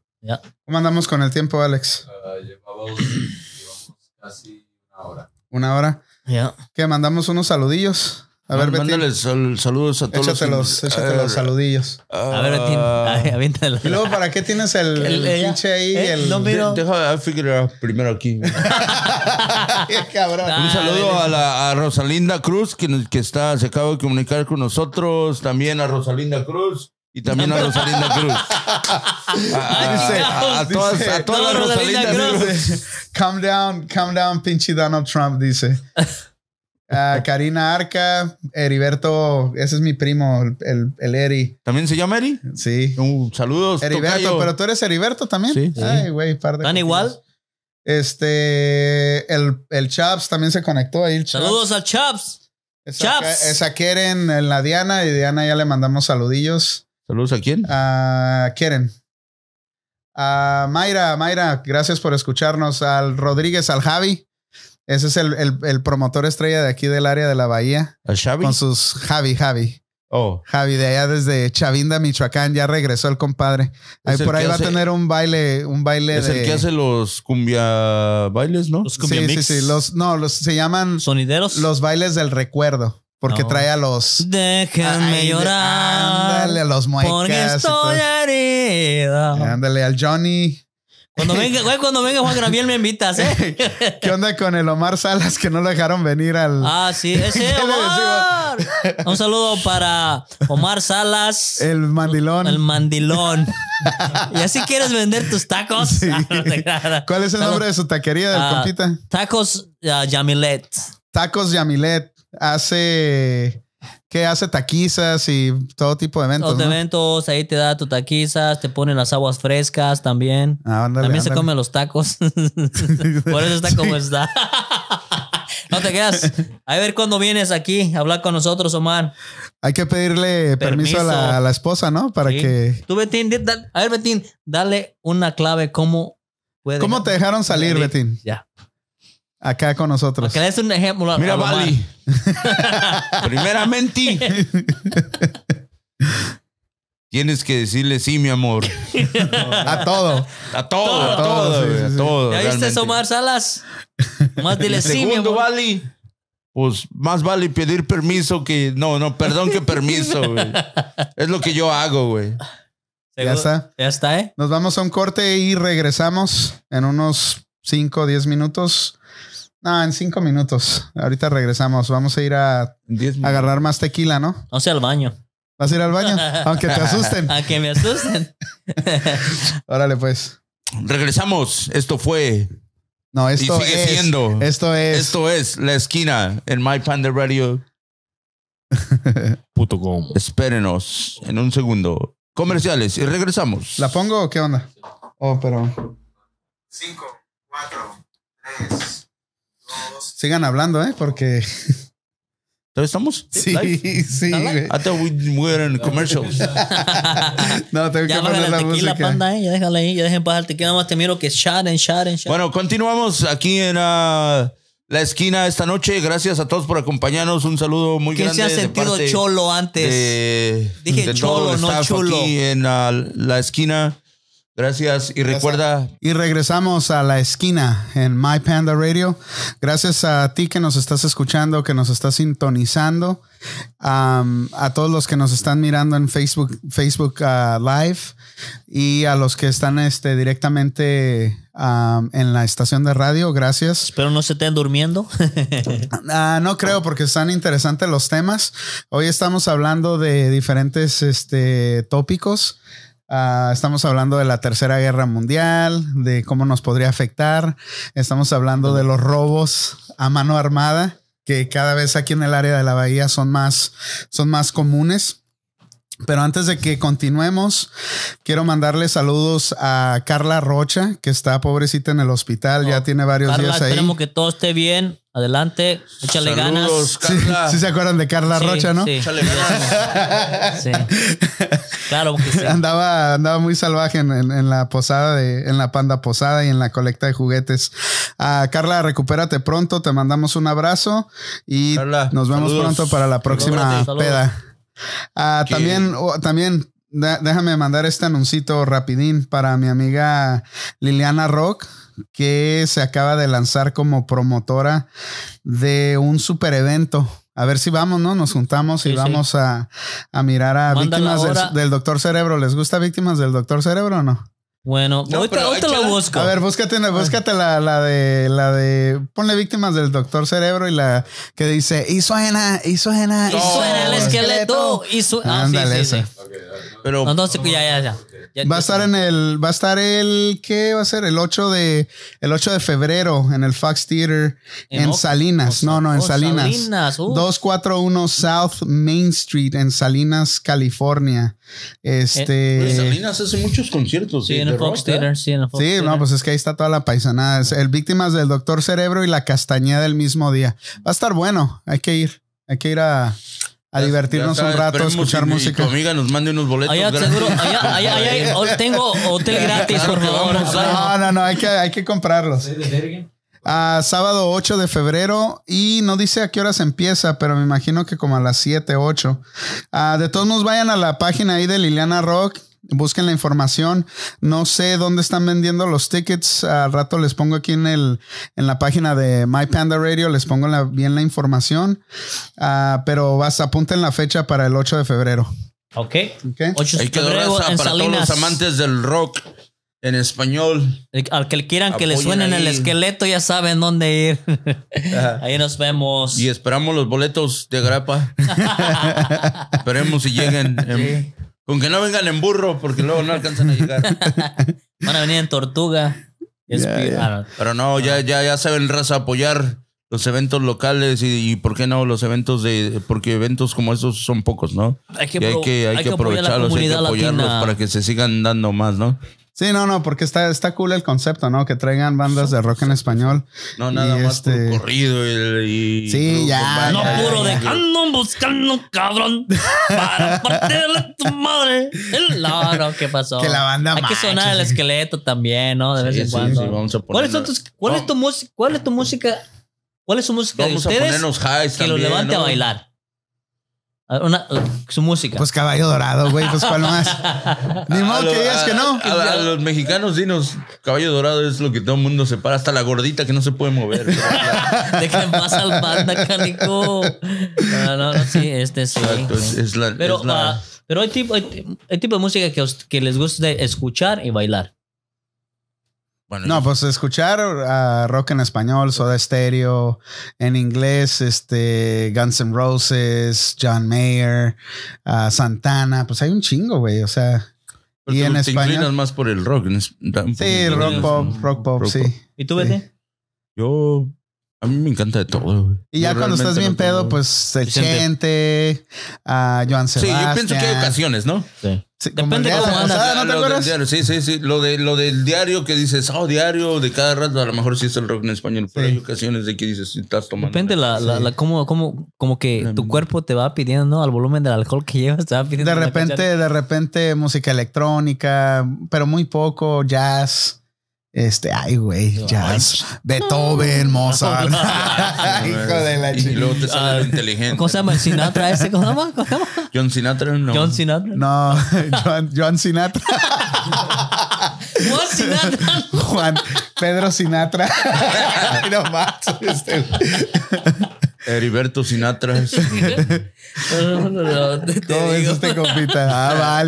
¿Cómo andamos con el tiempo, Alex? Ah, llevamos, llevamos casi una hora. Una hora. Ya. ¿Qué? Mandamos unos saludillos. A ver, Betín. Mándales sal- saludos a todos Échate los, los. échate los saludillos. A ver, Betín. Ay, aviéntalo. Y luego, ¿para qué tienes el, El- el ella- pinche ahí? eh, el, no, pero- Deja, I figure it out primero aquí. Cabrón. Ah, Un saludo a, la, a Rosalinda Cruz, que, nos- que está, se acaba de comunicar con nosotros. También a Rosalinda Cruz. Y también a Rosalinda Cruz. A, a- Dice- a- a todas, a todas No, las Rosalinda Rosalindas Cruz. Cruz. Dice, calm down, calm down, pinche Donald Trump, dice. A Karina Arca, Heriberto, ese es mi primo, el, el, el Eri. ¿También se llama Eri? Sí. Uh, saludos. Heriberto, tocayo. pero tú eres Heriberto también. Sí, sí. Ay, güey, par de. ¿Están copias. igual? Este, el, el Chaps también se conectó ahí. el Chaps. Saludos al Chaps. Esa, Chaps. esa Keren en la Diana y Diana ya le mandamos saludillos. Saludos a quién? A Keren. A Mayra, Mayra, gracias por escucharnos. Al Rodríguez, al Javi. Ese es el, el- el promotor estrella de aquí del área de la Bahía. ¿A Xavi? Con sus Javi, Javi. Oh, Javi, de allá desde Chavinda, Michoacán, ya regresó el compadre. Ahí el por ahí va hace- a tener un baile, un baile es de. el que hace los cumbia bailes, ¿no? Los cumbia sí, sí, mix. sí. Los, no, los se llaman Sonideros. los bailes del recuerdo. Porque No. trae a los. Déjenme Ay, llorar. Ándale, a los porque muecas. todo. estoy herida. Ándale, al Johnny. Cuando venga, güey, cuando venga Juan Graviel me invitas, ¿eh? ¿Qué onda con el Omar Salas que no lo dejaron venir al. Ah, sí, ese ¿Qué le Omar. Un saludo para Omar Salas, el mandilón. el mandilón. ¿Y así quieres vender tus tacos? Sí. Ah. ¿Cuál es el nombre de su taquería del Ah, compita? Tacos ah, Yamilet. Tacos Yamilet. Hace. ¿Qué hace? Taquizas y todo tipo de eventos. Los ¿no? eventos, ahí te da tus taquizas, te ponen las aguas frescas también. Ah, ándale, también se comen los tacos. Por eso está como está. no te quedas. A ver cuándo vienes aquí a hablar con nosotros, Omar. Hay que pedirle permiso, Permiso. a, la, a la esposa, ¿no? Para Sí. que. Tú, Betín, da- a ver, Betín, dale una clave cómo puede. ¿Cómo te dejaron salir, Betín? Ya. Acá con nosotros. Que le des un ejemplo. a- Mira, a Omar. Bali. Primeramente, tienes que decirle sí, mi amor. A todo. A todo, a Todo, todo, sí, güey, sí, a sí. todo. ¿Ya viste realmente. Omar Salas? Más dile sí, mi segundo, amor. Bali. Pues más vale pedir permiso que. No, no, perdón que permiso, güey. Es lo que yo hago, güey. Ya está. Ya está, ¿eh? Nos vamos a un corte y regresamos en unos 5 o 10 minutos. No, en 5 minutos. Ahorita regresamos. Vamos a ir a agarrar más tequila, ¿no? No sé al baño. ¿Vas a ir al baño? Aunque te asusten. A que me asusten. Órale, pues. Regresamos. Esto fue. No, esto y sigue es. siendo. Esto es. Esto es La Esquina en My Panda Radio. Punto com. Espérenos en un segundo. Comerciales y regresamos. ¿La pongo o qué onda? Oh, pero. 5, 4, 3, 2. Sigan hablando, ¿eh? Porque. ¿Todavía estamos? Sí, Live? sí, Dale. güey. I thought we were in commercials. No, tengo ya que poner la tequila, música. panda, ¿eh? Ya déjala ahí. Ya dejen pasar el tequila. Nada más te miro que shot and shot and shot. Bueno, continuamos aquí en ah, la esquina esta noche. Gracias a todos por acompañarnos. Un saludo muy ¿Quién grande. se ha sentido cholo antes? de- Dije de cholo, no chulo. Aquí en ah, la esquina. Gracias. Y recuerda, Y regresamos a la esquina en My Panda Radio. Gracias a ti que nos estás escuchando, que nos estás sintonizando, um, a todos los que nos están mirando en Facebook, Facebook uh, Live y a los que están este, directamente um, en la estación de radio. Gracias. Espero no se estén durmiendo. Ah, no creo porque están interesantes los temas. Hoy estamos hablando de diferentes este, tópicos. Ah, estamos hablando de la Tercera Guerra Mundial, de cómo nos podría afectar. Estamos hablando de los robos a mano armada, que cada vez aquí en el área de la bahía son más, son más comunes. Pero antes de que continuemos, quiero mandarle saludos a Carla Rocha, que está pobrecita en el hospital, ya No, tiene varios Carla, días ahí. esperemos que todo esté bien. Adelante. Échale saludos, Sí, Carla. sí se acuerdan de Carla Sí, Rocha, ¿no? Sí. Échale ganas. Sí. Claro que sí. Andaba, andaba muy salvaje en, en- en la posada de, en la panda posada y en la colecta de juguetes. Ah, Carla, recupérate pronto, te mandamos un abrazo y Carla, nos vemos saludos. pronto para la próxima peda. Que- también, oh, también déjame mandar este anuncito rapidín para mi amiga Liliana Rock, que se acaba de lanzar como promotora de un super evento. A ver si vamos, ¿no? Nos juntamos y Sí, sí. vamos a, a mirar a víctimas del, del Doctor Cerebro. ¿Les gusta Víctimas del Doctor Cerebro o no? Bueno, No, ahorita, ahorita lo échala. busco. A ver, búscate, búscate la, la de la de ponle víctimas del Doctor Cerebro y la que dice y suena, y suena, y suena el esqueleto. Y. Ah, sí, esa. Pero No, entonces, ya, ya, ya. Ya- Va a estar en el, va a estar el, ¿qué va a ser? El 8 de, el 8 de febrero en el Fox Theater En en, Salinas. No, no, en Oh, Salinas. Salinas, uh. 241 South Main Street en Salinas, California. Este. pues, Salinas hace muchos conciertos. Sí, de- en de el Fox rock, ¿eh? Theater, sí, en el Fox Sí, Theater. no, pues es que ahí está toda la paisanada. Es el Víctimas del Doctor Cerebro y la Castañeda el mismo día. Va a estar bueno. Hay que ir. Hay que ir a, a divertirnos ya un está, rato, a escuchar y- y música. tu amiga nos mande unos boletos. Allá seguro, allá, allá, allá, oh, tengo hotel gratis, Claro por favor. vamos, No, no, no, hay que, hay que comprarlos. Ah, sábado 8 de febrero y no dice a qué horas empieza, pero me imagino que como a las 7, 8. Ah, de todos modos, vayan a la página ahí de Liliana Rock, busquen la información. No sé dónde están vendiendo los tickets. Al rato les pongo aquí en, el, en la página de My Panda Radio, les pongo la- bien la información. Ah, pero vas, apunten la fecha para el 8 de febrero. Ok. ¿ok? 8 de febrero raza en para todos los amantes del rock en español. Al que quieran que le suenen el esqueleto, ya saben dónde ir. Ahí nos vemos. Y esperamos los boletos de grapa. Esperemos si lleguen. en- Con que no vengan en burro, porque luego no alcanzan a llegar. Van a venir en Tortuga. Ah. Pero no, ya, ya, ya saben, raza, apoyar los eventos locales y, y por qué no los eventos de. Porque eventos como estos son pocos, ¿no? Hay que, y hay que, hay que aprovecharlos, hay que apoyarlos latina. para que se sigan dando más, ¿no? Sí, no, no, porque está, está cool el concepto, ¿no? Que traigan bandas de rock en español. No nada Y más este- corrido y. y Sí, ya, No puro ya, de ya. ando buscando cabrón para partirle tu madre. El- No, no, ¿qué pasó? Que la banda Hay que sonar el esqueleto también, ¿no? De vez Sí, en sí, cuando. sí, vamos a ¿Cuál, ponernos- tus- cuál es tu música? ¿Cuál es tu música? ¿Cuál es su música Vamos de a ustedes ponernos highs que lo levante ¿no? a bailar? A- Una, su música. Pues caballo dorado, güey, pues cuál más. Ni modo que digas que no. A, los mexicanos, dinos, caballo dorado es lo que todo el mundo se para, hasta la gordita que no se puede mover. Dejen pasar al banda, canico. No, no, no, sí, este sí. Exacto, es, es la. Pero, es la- ah, pero hay, tipo, hay, hay tipo de música que, os- que les gusta escuchar y bailar. Bueno, No, pues escuchar rock en español, Soda Stereo, en inglés, este, Guns N' Roses, John Mayer, ah, Santana, pues hay un chingo, güey, o sea, pero y te- en te más por el rock. en sí, rock pop, ¿no? rock pop, sí. ¿Y tú, Sí. Vete? Yo. A mí me encanta de todo. güey. Y ya Yo cuando estás bien no pedo, tengo- pues el Vicente. gente, a Joan Sí, Sebastián. yo pienso que hay ocasiones, ¿no? Sí. Sí, Depende día de la cómo andas. ¿no te acuerdas? diario, sí, sí, sí. Lo, de, lo del diario que dices, oh, diario de cada rato, a lo mejor sí es el rock en español, pero Sí. hay ocasiones de que dices, si estás tomando. Depende la, la, Sí. la- cómo, cómo, como que tu cuerpo te va pidiendo, ¿no? Al volumen del alcohol que llevas, te va pidiendo. De repente, de repente música electrónica, pero muy poco, jazz. Este, ay, güey, jazz. Beethoven, Mozart. Hijo de la Y luego te sale Ah, lo inteligente. ¿Cómo se llama el Sinatra ese? ¿Cómo se llama? ¿Cómo se llama? John Sinatra, no. John Sinatra. No, Joan, Joan Sinatra. Juan Sinatra. Juan Pedro Sinatra. Ay, no más. Este, Heriberto Sinatra. No, no, no, te- te ¿Cómo es este compita? Ah.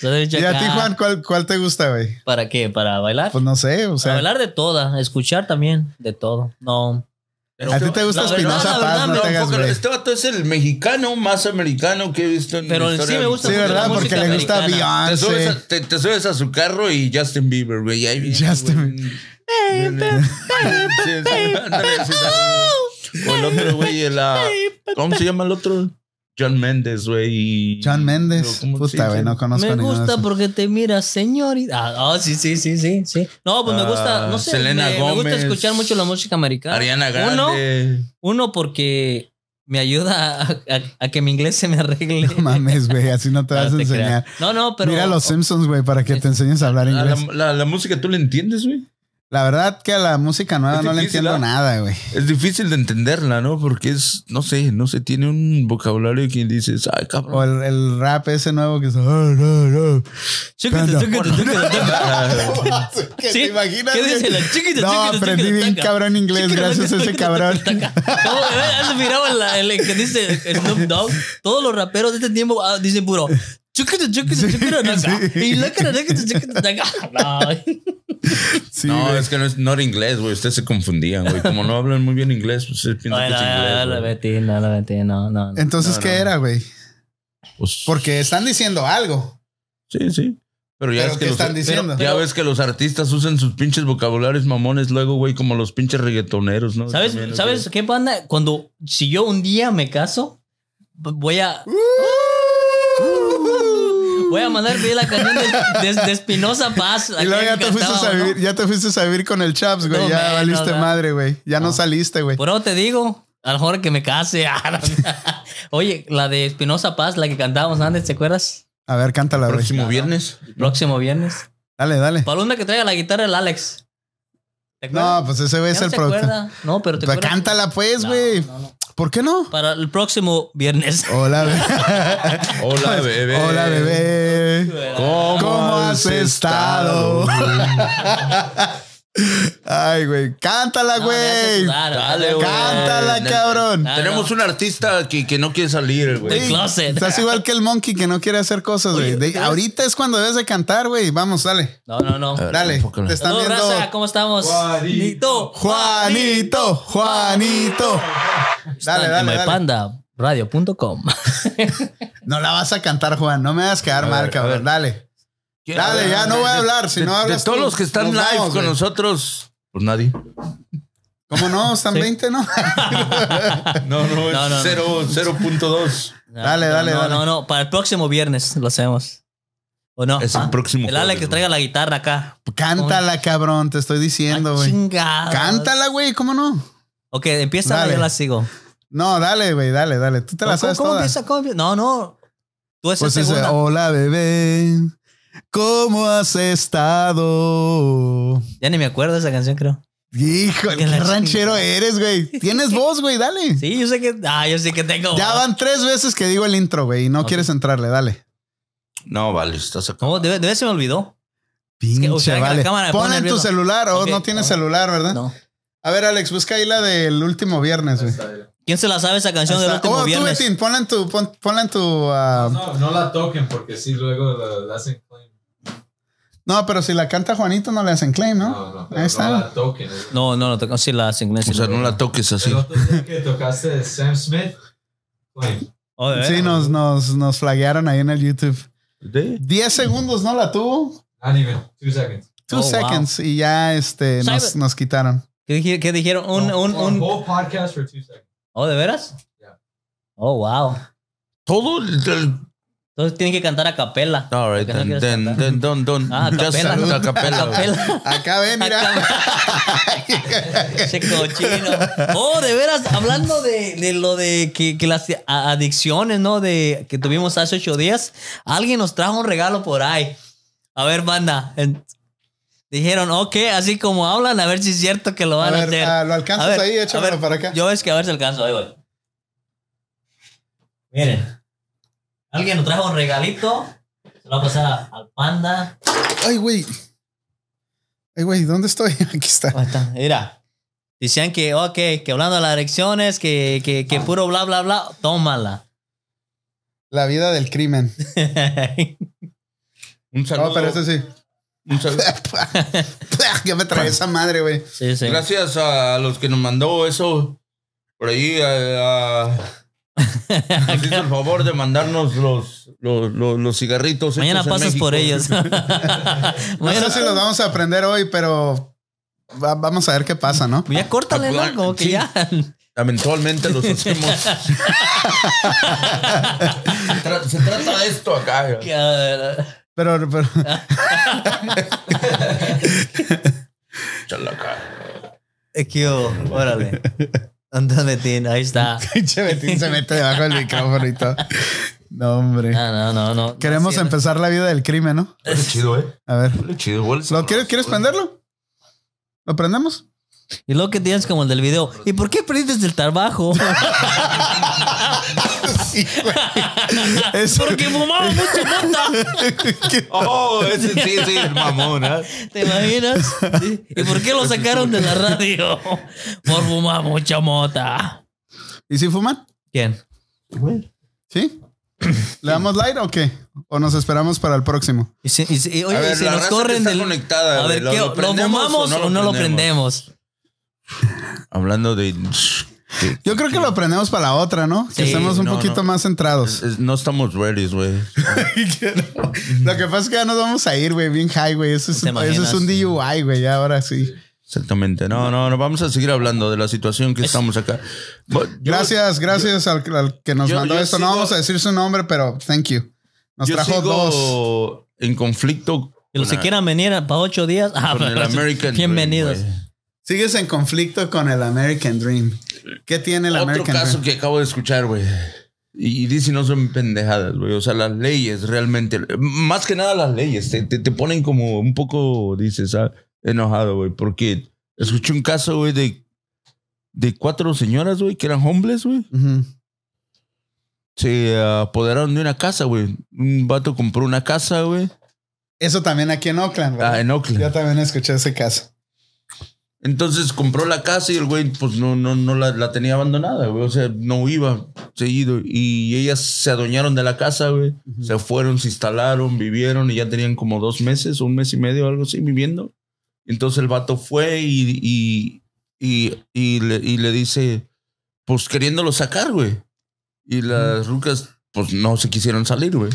Soy Y a ti. Juan, ¿cuál, cuál te gusta, güey? ¿Para qué? ¿Para bailar? Pues no sé, o Para sea. bailar de toda, escuchar también de todo. No. ¿A ti te gusta Espinosa Paz? No me te hagas, Enfócalo, güey. Este vato es el mexicano más americano que he visto en Pero sí me gusta Sí, ¿verdad? la Porque le gusta americana. Te subes, Beyoncé. a, te, te subes a su carro y Justin Bieber, güey. ahí viene, Justin. Sí, sí. O el otro, güey, el, ah, ¿cómo se llama el otro? John Méndez, güey. John Méndez. ¿Cómo se Puta, güey, no conozco Me gusta porque te miras, señorita. Ah, ah, sí, sí, sí, sí, sí. No, pues me gusta, Ah, no sé, Selena me, me gusta Gómez. escuchar mucho la música americana. Ariana Uno, Grande. uno porque me ayuda a, a- a que mi inglés se me arregle. No mames, güey, así no te vas a enseñar. creas. No, no, pero. Mira los Simpsons, güey, para que te enseñes a hablar La, inglés. la, la- la música, ¿tú le entiendes, güey? La verdad que a la música nueva no le entiendo ¿ah? nada, güey. Es difícil de entenderla, ¿no? Porque es, no sé, no sé, tiene un vocabulario que dices, ay, O cabrón. el, el rap ese nuevo que es. "Ah, no, no". Chiquita, chiquita, chiquita, chiquita. ¿Qué Sí, ¿Te imaginas? ¿Qué dice la chiquita, No, aprendí bien taca? cabrón inglés gracias a ese cabrón. Eh, ¿Has mirado el, el que dice Snoop Dogg? Todos los raperos de este tiempo ah, dicen puro sí. No. Güey. es que no, es, no era inglés, güey. Ustedes se confundían, güey. Como no hablan muy bien inglés, pues ustedes piensan Ay, que no, es inglés. no, no, no, no. Entonces, ¿qué era, güey? Pues, Porque están diciendo algo. Sí, sí. Pero ya ¿Pero es que qué los, están diciendo? ya ves que los artistas usan sus pinches vocabularios mamones luego, güey, como los pinches reggaetoneros, ¿no? ¿Sabes, También, ¿sabes qué panda? Cuando, si yo un día me caso, voy a, voy a mandar pedir la canción de, de- de Espinosa Paz. Y luego ya te, fuiste a vivir, ya te fuiste a vivir con el Chaps, güey. No, ya menos, valiste ¿verdad? madre, güey. Ya no, No. saliste, güey. Por eso te digo, a lo mejor que me case. ah. Oye, la de Espinosa Paz, la que cantábamos antes, ¿te acuerdas? A ver, cántala, güey. próximo viernes. Próximo viernes. Dale, dale. Para una que traiga la guitarra el Alex. No, pues ese güey ¿Ya es el productor. No, pero te Pues acuerdas. cántala, pues, No, güey. no, no. ¿Por qué no? Para el próximo viernes. Hola, bebé. Hola, bebé. Hola, bebé. ¿Cómo, ¿Cómo has estado? Ay, güey. Cántala, No, güey. sudar, Dale, güey. Cántala, cabrón. Tenemos no. un artista que, que no quiere salir, güey. Del closet. Estás igual que el monkey que no quiere hacer cosas, güey. Ahorita es cuando debes de cantar, güey. Vamos, dale. No, no, no. A ver, Dale. Te están Saludos, viendo. raza, ¿cómo estamos? Juanito. Juanito, Juanito. Dale, dale, dale. mypandaradio.com. No la vas a cantar, Juan. No me hagas quedar A mal, ver, a cabrón. ver. Dale. Dale, ya no voy a hablar. Si de, no de hablas todos tú, los que están nos live vamos, con güey. nosotros, pues nadie. ¿Cómo no? Están Sí. 20, ¿no? No, no, es No, no, no. cero- 0.2. Dale, No, dale, no, dale. No, no, para el próximo viernes lo hacemos. ¿O no? Es el Ah, próximo El jueves, que traiga la guitarra acá. Cántala, cabrón. Te estoy diciendo, Ah, güey. chingada. Cántala, güey. ¿Cómo no? Ok, empieza, Dale. yo la sigo. No, dale, güey. Dale, dale. Tú te la ¿Cómo, sabes cómo todas. empieza? ¿Cómo empieza? No, no. Tú esa Pues ese, segunda. hola, bebé. ¿Cómo has estado? Ya ni me acuerdo de esa canción, creo. Hijo, Que qué ranchero eres, güey. Tienes voz, güey. Dale. Sí, yo sé que. Ah, yo sé que tengo. Ya van tres veces que digo el intro, güey, y no quieres entrarle. Dale. No, vale, estás acá. No, debe, debe se me olvidó. Pinche, usted haga la vale. cámara, me Pon pone en tu celular o no tienes No. celular, ¿verdad? No. A ver, Alex, busca ahí la del último viernes, güey. ¿Quién se la sabe esa canción del último oh, tú, viernes? Betín, ponla en tu, pon- ponla en tu. ah, No, no la toquen porque si luego la, la hacen. No, pero si la canta Juanito no le hacen claim, ¿no? No, no, pero Ahí está. no la toquen. No, no, no, sí la hacen. O sea, no la toques así. El otro día que tocaste Sam Smith, claim. Oh, ¿de Sí, nos, nos, nos flaguearon ahí en el YouTube. ¿De? 10 segundos, ¿no? La tuvo. Not even two seconds. Two Oh, wow. seconds. Y ya este, nos, nos quitaron. ¿Qué, qué dijeron? Un, No, un, un. whole podcast for two seconds. Oh, ¿de veras? Yeah. Oh, wow. Todo el. el- Entonces tienen que cantar a capela. All right, Porque no then, then, cantar. then, don't, don't. Ah, a just capela. salud a capela. A capela. Acá ven, mira. Ese cochino. Oh, de veras, hablando de, de lo de que, que las a- adicciones, ¿no? De que tuvimos hace ocho días, alguien nos trajo un regalo por ahí. A ver, banda. en- dijeron, ok, así como hablan, a ver si es cierto que lo A van a, ver, hacer. ah, lo alcanzas A ver, ahí, a échamelo ver, para acá. Yo es que a ver si alcanzo, ahí voy. Miren. Alguien nos trajo un regalito. Se lo va a pasar al panda. Ay, güey. Ay, güey, ¿dónde estoy? Aquí está. Ahí está, mira. Decían que, ok, que hablando de las elecciones, que, que, que puro bla, bla, bla, tómala. La vida del crimen. Un saludo. No, pero este sí. un saludo. ya me trae esa madre, güey. sí, sí. Gracias a los que nos mandó eso por ahí. a- a- nos hizo el favor de mandarnos los, los, los, los cigarritos. Mañana pasas México. por ellos. No Mañana- sé si los vamos a aprender hoy, pero va- vamos a ver qué pasa, ¿no? Ya córtale, ¿no? Como que Sí. ya. Eventualmente los hacemos. se, tra- se trata de esto acá. Pero, pero Chalaca. órale. Anda, Betín, ahí está. pinche Betín se mete debajo del micrófono y todo. No, hombre. No, no, no, no. Queremos no, sí, empezar la vida del crimen, ¿no? Huele chido, eh. A ver. Huele chido. ¿Lo quieres, sabroso, ¿Quieres prenderlo? ¿Lo prendemos? Y luego que tienes como el del video. ¿Y por qué perdiste el trabajo? Sí, güey. Eso- Porque fumaba mucha mota. Oh, ese sí, sí, el mamón, ¿eh? ¿Te imaginas? ¿Y por qué lo sacaron de la radio? Por fumar mucha mota. ¿Y si fuman? ¿Quién? ¿Sí? ¿Le damos light o qué? ¿O nos esperamos para el próximo? Y si, y si- oye, A ver, si la nos raza corren está del. conectada, a ver, ¿lo- ¿qué, lo ¿lo, prendemos fumamos o no, lo prendemos? Hablando de. Que- Yo creo que lo aprendemos para la otra, ¿no? Que Sí, estemos un no, poquito no. más centrados. no estamos ready, güey. Lo que pasa es que ya nos vamos a ir, güey, bien high, güey. Eso es, ¿Te eso es un DUI, güey, ya ahora sí. Exactamente. No, no, no. Vamos a seguir hablando de la situación que estamos acá. Yo- Gracias, gracias al, al que nos yo- mandó yo esto. no sigo- vamos a decir su nombre, pero thank you. Nos Yo trajo sigo dos. en conflicto Y los que quieran venir para ocho días, ah, con el American bienvenidos. Dream. Sigues en conflicto con el American Dream. ¿Qué tiene el Otro American caso Dream? que acabo de escuchar, güey. Y, y dice no son pendejadas, güey. O sea, las leyes realmente, más que nada las leyes, te, te, te ponen como un poco, dices, ah, enojado, güey. Porque escuché un caso, güey, de, de cuatro señoras, güey, que eran homeless, güey. Se apoderaron de una casa, güey. Un vato compró una casa, güey. Eso también aquí en Oakland, güey. Ah, en Oakland. Yo también escuché ese caso. Entonces compró la casa y el güey, pues no, no, no la, la tenía abandonada, güey. O sea, no iba seguido. Y ellas se adueñaron de la casa, güey. Se fueron, se instalaron, vivieron y ya tenían como dos meses, un mes y medio, algo así, viviendo. Entonces el vato fue y, y, y, y le, y le dice, pues queriéndolo sacar, güey. Y las rucas, pues no se quisieron salir, güey.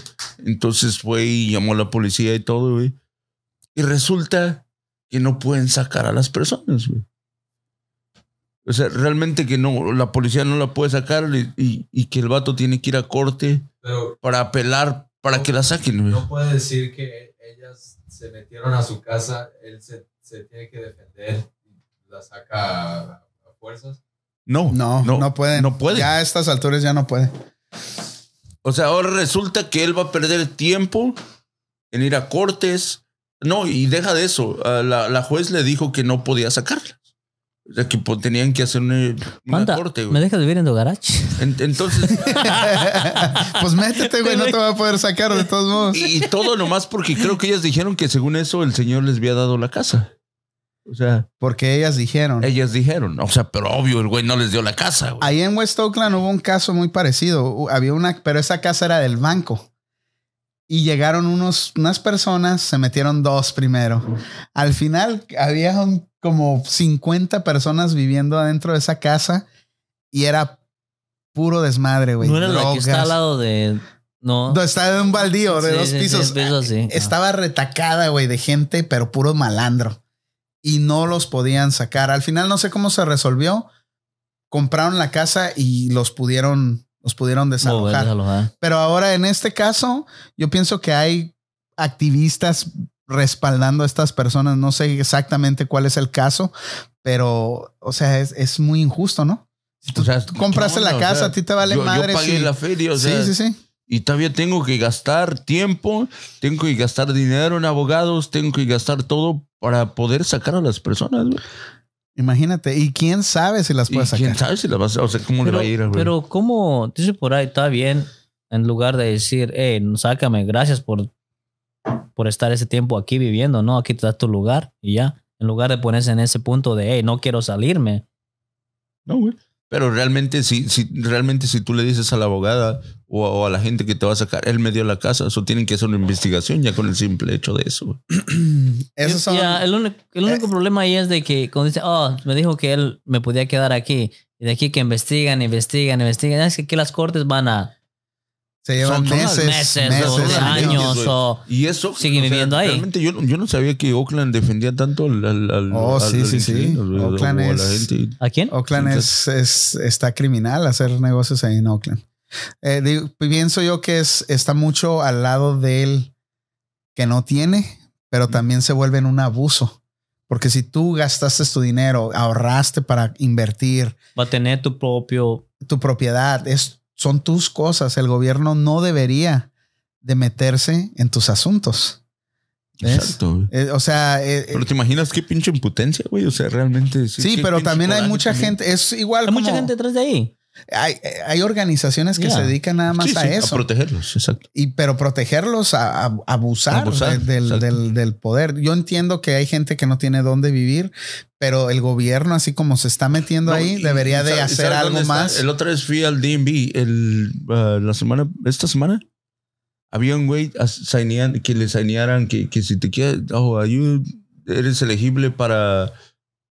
Entonces fue y llamó a la policía y todo, güey. Y resulta que no pueden sacar a las personas, güey. O sea, realmente que no, la policía no la puede sacar y, y- y que el vato tiene que ir a corte Pero para apelar para que la saquen, güey. no puede decir que ellas se metieron a su casa, él se, se tiene que defender y la saca a, a fuerzas. No, No, no, pueden. No puede. Ya a estas alturas ya no puede. O sea, ahora resulta que él va a perder tiempo en ir a cortes. No, y deja de eso. Ah, La, la juez le dijo que no podía sacarla. O sea, que tenían que hacer una, una Manda, corte, ¿me güey. dejas vivir en tu garage? En- Entonces, pues métete, güey, no te va a poder sacar de todos modos. y, y todo nomás porque creo que ellas dijeron que según eso el señor les había dado la casa. O sea, Porque ellas dijeron. ellas dijeron. O sea, pero obvio, el güey no les dio la casa, güey. Ahí en West Oakland hubo un caso muy parecido. Había una, pero esa casa era del banco. Y llegaron unos, unas personas, se metieron dos primero. Al final había un- como 50 personas viviendo adentro de esa casa y era puro desmadre, güey. No era la que está Drogas. al lado de. No. No, Está en un baldío de Sí, dos sí, sí, pisos. pisos. Estaba retacada, güey, de gente, pero puro malandro. Y no los podían sacar. Al final no sé cómo se resolvió. Compraron la casa y los pudieron, los pudieron desalojar. desalojar. Pero ahora en este caso, yo pienso que hay activistas respaldando a estas personas. No sé exactamente cuál es el caso, pero, o sea, es, es muy injusto, ¿no? Si tú, O sea, tú compraste ¿qué la? O casa, sea, a ti te vale yo, yo madre. pagué si- la feria, o sea, sí, sí, sí. y todavía tengo que gastar tiempo, tengo que gastar dinero en abogados, tengo que gastar todo para poder sacar a las personas. Imagínate. Y quién sabe si las Y puede sacar. quién sabe si las vas a, o sea, cómo le Pero, va a ir, güey. pero ¿cómo? Dice por ahí, está bien, en lugar de decir, hey, sácame, gracias por, por estar ese tiempo aquí viviendo, ¿no? Aquí te das tu lugar y ya. En lugar de ponerse en ese punto de, hey, no quiero salirme. No, güey. Pero realmente, si, si, realmente, si tú le dices a la abogada o, o a la gente que te va a sacar, él me dio la casa, eso tienen que hacer una investigación ya con el simple hecho de eso. son. El único, el único problema ahí es de que cuando dice, oh, me dijo que él me podía quedar aquí. Y de aquí que investigan, investigan, investigan. Es que aquí las cortes van a se llevan son- meses, meses, meses, o años, o... Y eso. Siguen viviendo ahí. Realmente yo, yo no sabía que Oakland defendía tanto al. al, al- Oh, al- sí, al sí, sí. Oakland o a la es- gente. ¿A quién? Oakland es, es- está criminal hacer negocios ahí en Oakland. Eh, digo, pienso yo que es, está mucho al lado del que no tiene, pero también se vuelve en un abuso. Porque si tú gastaste tu dinero, ahorraste para invertir, Va a tener tu propio... tu propiedad, es, son tus cosas. El gobierno no debería de meterse en tus asuntos. ¿Ves? Exacto. güey. Eh, o sea, eh, Pero te imaginas qué pinche impotencia, güey. O sea, realmente. sí, qué pero también hay mucha también. gente, es igual Hay mucha gente detrás de ahí. Hay, hay organizaciones que Ya. se dedican nada más Sí, a sí, eso. A protegerlos, exacto. y pero protegerlos a, a- abusar, Abusar, de- del, del- del poder. Yo entiendo que hay gente que no tiene dónde vivir, pero el gobierno, así como se está metiendo No, ahí, y- debería y de ¿sabes- hacer algo está? más. El otra vez fui al DMV el, ah, la semana, esta semana. Había un güey que le signearan que, que si te quieres, oh, eres elegible para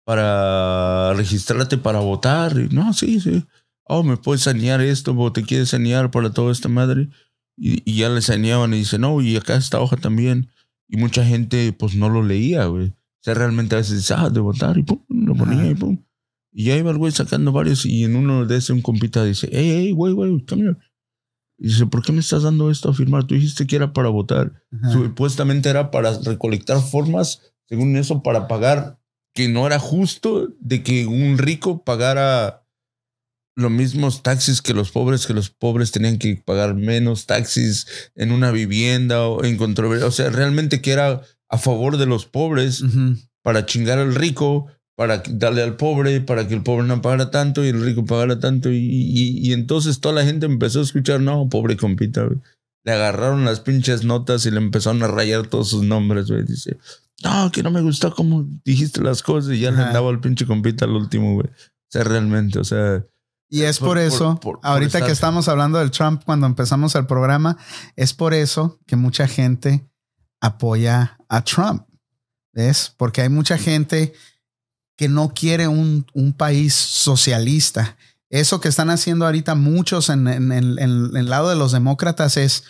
para registrarte para votar. No, sí, sí. Oh, me puedes sanear esto, o te quieres sanear para toda esta madre. Y, y ya le saneaban y dice, no, y acá esta hoja también. Y mucha gente, pues, no lo leía, güey. O sea, realmente a veces dice, ah, de votar, y pum, lo ponía y pum. Y ya iba el güey sacando varios, y en uno de esos un compita dice, hey, hey, güey, güey, come here. Y dice, ¿por qué me estás dando esto a firmar? Tú dijiste que era para votar. Ajá. Supuestamente era para recolectar formas, según eso, para pagar, que no era justo de que un rico pagara los mismos taxis que los pobres, que los pobres tenían que pagar menos taxis en una vivienda o en controversia. O sea, realmente que era a favor de los pobres Ujú. para chingar al rico, para darle al pobre, para que el pobre no pagara tanto y el rico pagara tanto. Y, y- y entonces toda la gente empezó a escuchar, no, pobre compita, güey. Le agarraron las pinches notas y le empezaron a rayar todos sus nombres, güey. Dice, no, que no me gustó cómo dijiste las cosas y ya le Ajá. andaba al pinche compita al último, güey. O sea, realmente, o sea, Y es por, eso, por- por ahorita estar- que estamos hablando del Trump cuando empezamos el programa, es por eso que mucha gente apoya a Trump. ¿Ves? Porque hay mucha gente que no quiere un, un país socialista. Eso que están haciendo ahorita muchos en, en- en- en el lado de los demócratas es,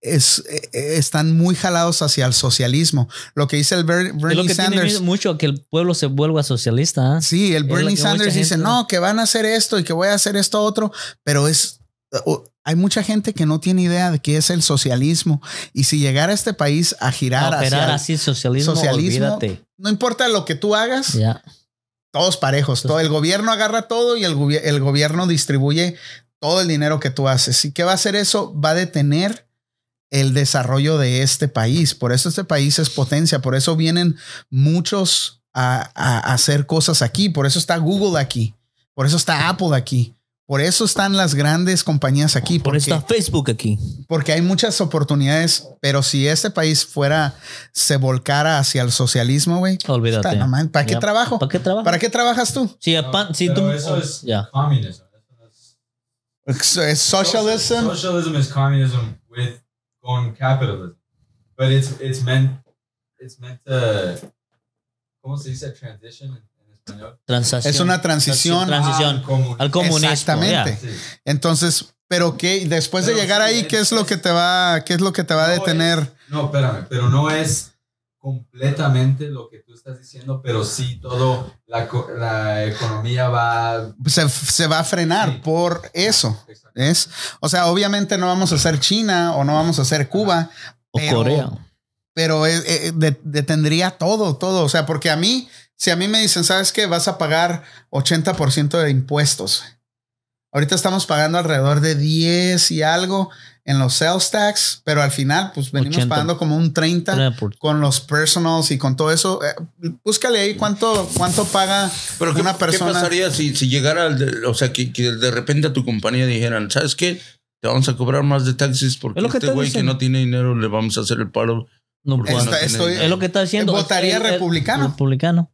es eh, están muy jalados hacia el socialismo. Lo que dice el Ber- Es lo Bernie que tiene Sanders. mucho que el pueblo se vuelva socialista. ¿ah? Sí, el Bernie Sanders dice, gente- no, que van a hacer esto y que voy a hacer esto otro, pero es, o- hay mucha gente que no tiene idea de qué es el socialismo y si llegara a este país a girar A operar hacia, así socialismo, socialismo, olvídate. no importa lo que tú hagas, Ya. todos parejos, todo el gobierno agarra todo y el, el gobierno distribuye todo el dinero que tú haces. ¿Y qué va a hacer eso? Va a detener el desarrollo de este país. Por eso este país es potencia, por eso vienen muchos a, a- hacer cosas aquí, por eso está Google aquí, por eso está Apple aquí, por eso están las grandes compañías aquí, Por eso está Facebook aquí. porque hay muchas oportunidades, pero si este país fuera, se volcara hacia el socialismo, güey, Olvídate. puta, no man, ¿para qué Ya. trabajo? ¿Para qué trabajas? ¿Para qué trabajas tú? Si, No, pan- si tú. eso es Ya. communism. Eso es socialism. Socialism is communism with con capitalism, but it's it's meant it's meant to. ¿Cómo se dice transition en, español? Transacción. Es una transición. Transición. Ah, comunismo. Al comunismo. Exactamente. Entonces, pero qué después de llegar ahí, es- ¿qué es lo que te va, qué es lo que te va a No detener? es- no, espérame, pero no es completamente lo que tú estás diciendo, pero sí todo la, co- la economía va Se, se va a frenar Sí. por eso. Exacto. Es, o sea, obviamente no vamos a hacer China o no vamos a hacer Cuba, O Pero- Corea. pero eh, eh, de- detendría todo, todo. O sea, porque a mí, si a mí me dicen, ¿sabes qué? Vas a pagar 80% de impuestos. Ahorita estamos pagando alrededor de 10 y algo en los sales tax, pero al final, pues venimos 80. pagando como un 30 Era por- con los personals y con todo eso. Eh, búscale ahí cuánto, cuánto paga Pero ¿qué, una qué persona. pasaría si, si llegara, al de- o sea, que, que de repente a tu compañía dijeran, ¿sabes qué? Te vamos a cobrar más de taxis porque Es este güey que no tiene dinero le vamos a hacer el paro. No no estoy-. Es lo que está diciendo. Votaría El- el- republicano. Republicano.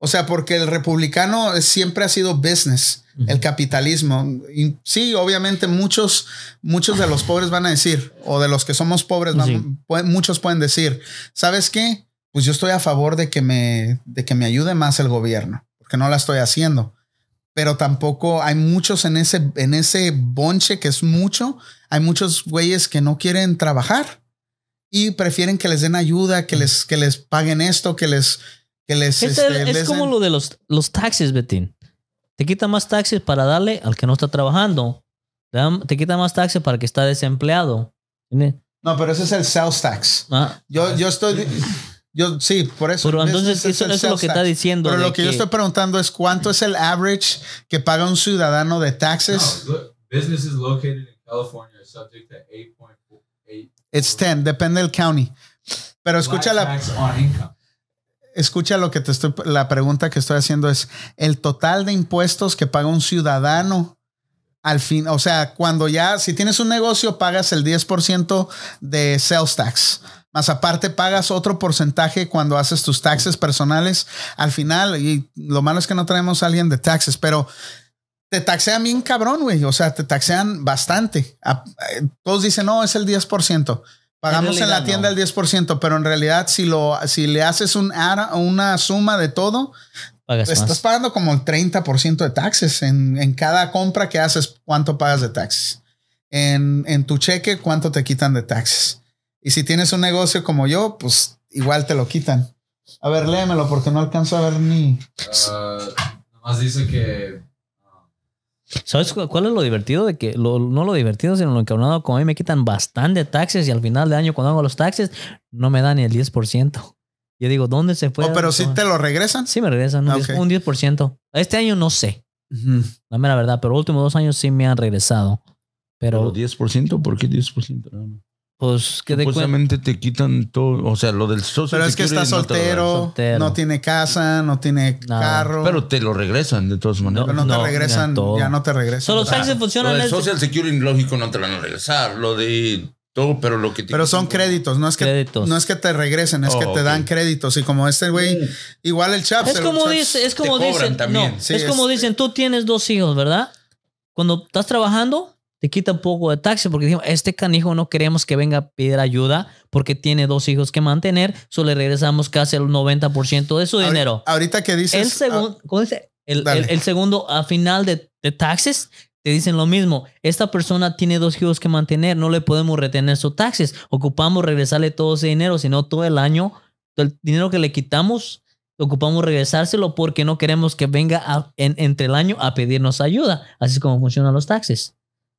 O sea, porque el republicano siempre ha sido business, el capitalismo. Y sí, obviamente muchos, muchos de los pobres van a decir, o de los que somos pobres, Sí. van- pueden- muchos pueden decir, ¿sabes qué? Pues yo estoy a favor de que me, de que me ayude más el gobierno, porque no la estoy haciendo. Pero tampoco hay muchos en ese, en ese bonche que es mucho. Hay muchos güeyes que no quieren trabajar y prefieren que les den ayuda, que les, que les paguen esto, que les, que les, Es, este, el- es les como den- lo de los, los taxes, Betín. Te quita más taxes para darle al que no está trabajando. Te, dan- te quita más taxes para el que está desempleado. ¿Entiendes? No, pero ese es el sales tax. Ah, Yo, yo estoy. Yo sí, por eso. pero entonces eso, eso es lo que está diciendo. Pero lo que, yo estoy preguntando es cuánto es el average que paga un ciudadano de taxes. No, look, businesses located in California are subject to 8.8 It's 10, depende del county. Pero escucha la, tax on income. Escucha lo que te estoy, la pregunta que estoy haciendo es el total de impuestos que paga un ciudadano al fin, o sea, cuando ya, si tienes un negocio, pagas el 10% de sales tax. Más aparte, pagas otro porcentaje cuando haces tus taxes personales al final. Y lo malo es que no tenemos a alguien de taxes, pero te taxean bien cabrón, güey. O sea, te taxean bastante. Eh, Todos dicen, no, es el 10%. Pagamos en, realidad, la tienda no. el 10%, pero en realidad si lo si le haces un ara- una suma de todo, Pagas estás más. pagando como el 30% de taxes en, en cada compra que haces. ¿Cuánto pagas de taxes? En, en tu cheque, ¿cuánto te quitan de taxes? Y si tienes un negocio como yo, pues igual te lo quitan. A ver, léemelo porque no alcanzo a ver ni. Ah, nomás dice que ¿Sabes cu- cuál es lo divertido? De que lo- no lo divertido, sino lo encabronado. Como a mí me quitan bastante taxes y al final de año, cuando hago los taxes, no me dan ni el 10%. Yo digo, ¿dónde se fue? Oh, pero si te lo regresan. Sí, me regresan un, Ah, 10, ok. un 10%. Este año no sé, la mera verdad, pero los últimos dos años sí me han regresado. Pero Pero, 10%, ¿por qué 10%? nada más? Pues, ¿qué de? Supuestamente te quitan todo, o sea, lo del social Pero es que está Security no soltero, Soltero. no tiene casa, no tiene Nada. carro. Pero te lo regresan de todas maneras. pero no, no, te regresan, ya no te regresan. So, los Ah, taxes Lo funcionan. del Social Security, lógico, no te lo van a regresar. Lo de todo, pero lo que te Pero son créditos, no es que Créditos. no es que te regresen, es Oh, que te ok. dan créditos. Y como este güey, igual el Chaps. Es como dice, es como dicen, no, Sí, es como es- dicen, tú tienes dos hijos, ¿verdad? Cuando estás trabajando, te quita un poco de taxi porque dijimos, este canijo no queremos que venga a pedir ayuda porque tiene dos hijos que mantener, solo le regresamos casi el 90% de su dinero. Ahorita que dices. El segundo, ¿cómo dice? El, el- el segundo, a final de, de taxes, te dicen lo mismo. Esta persona tiene dos hijos que mantener, no le podemos retener sus taxes. Ocupamos regresarle todo ese dinero, sino todo el año, todo el dinero que le quitamos, ocupamos regresárselo porque no queremos que venga a- en- entre el año a pedirnos ayuda. Así es como funcionan los taxes.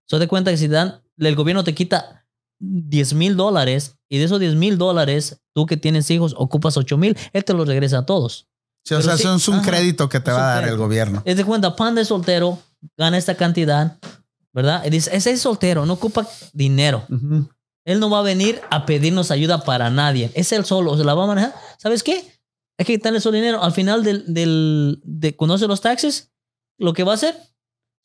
So te cuenta que si dan, el gobierno te quita 10 mil dólares y de esos 10 mil dólares, tú que tienes hijos, ocupas 8 mil, él te los regresa a todos. Sí, o sea, sí, es un ajá, crédito que te va a dar el crédito. gobierno. Es de cuenta, pan de soltero, gana esta cantidad, ¿verdad? Y dice, ese es soltero, no ocupa dinero. Ujú. Él no va a venir a pedirnos ayuda para nadie. Es él solo, se la va a manejar. ¿Sabes qué? Hay que quitarle su dinero. Al final del, del, de cuando hace los taxes, lo que va a hacer,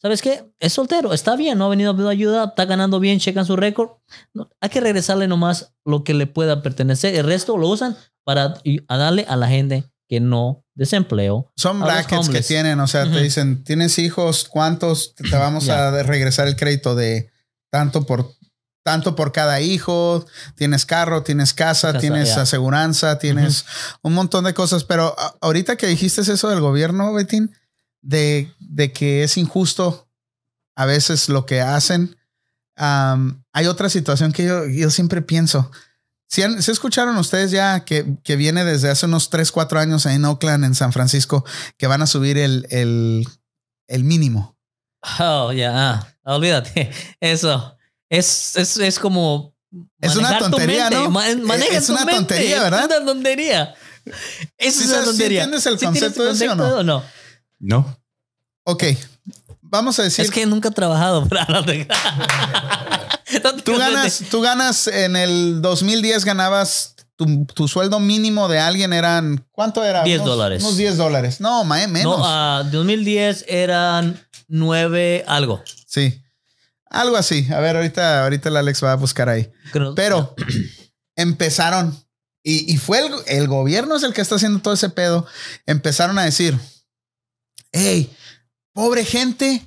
¿sabes qué? Es soltero, está bien, no ha venido a pedir ayuda, está ganando bien, checan su récord. No, hay que regresarle nomás lo que le pueda pertenecer. El resto lo usan para a darle a la gente que no desempleo. Son brackets que tienen, o sea, Ujú. te dicen, ¿tienes hijos? ¿Cuántos? Te vamos Ya. a regresar el crédito de tanto por tanto por cada hijo, tienes carro, tienes casa, Casa, tienes ya. aseguranza, tienes un montón de cosas, pero ahorita que dijiste eso del gobierno, Betín, de, de que es injusto a veces lo que hacen, hay otra situación que yo, yo siempre pienso. Si, han- si escucharon ustedes ya que, que viene desde hace unos 3, 4 años en Oakland, en San Francisco, que van a subir el, el, el mínimo. Oh, ya, ah, olvídate. Eso es, es, es como. Es una tontería. ¿no? Maneja Es una tontería, ¿verdad? Es una tontería. Eso ¿Sí es una sabes- sí tontería. entiendes el ¿Sí concepto de ese o no? No. Ok, vamos a decir, Es que nunca he trabajado. no te- No te tú, ganas, tú ganas en el 2010 ganabas tu, tu sueldo mínimo de alguien eran, ¿cuánto era? 10 Unos- dólares. Unos 10 dólares. No, ma- menos. No, ah, 2010 eran 9 algo. Sí. Algo así. A ver, ahorita, ahorita el Alex va a buscar ahí. Creo- Pero empezaron, y, y fue el, el gobierno es el que está haciendo todo ese pedo. Empezaron a decir: Hey, pobre gente,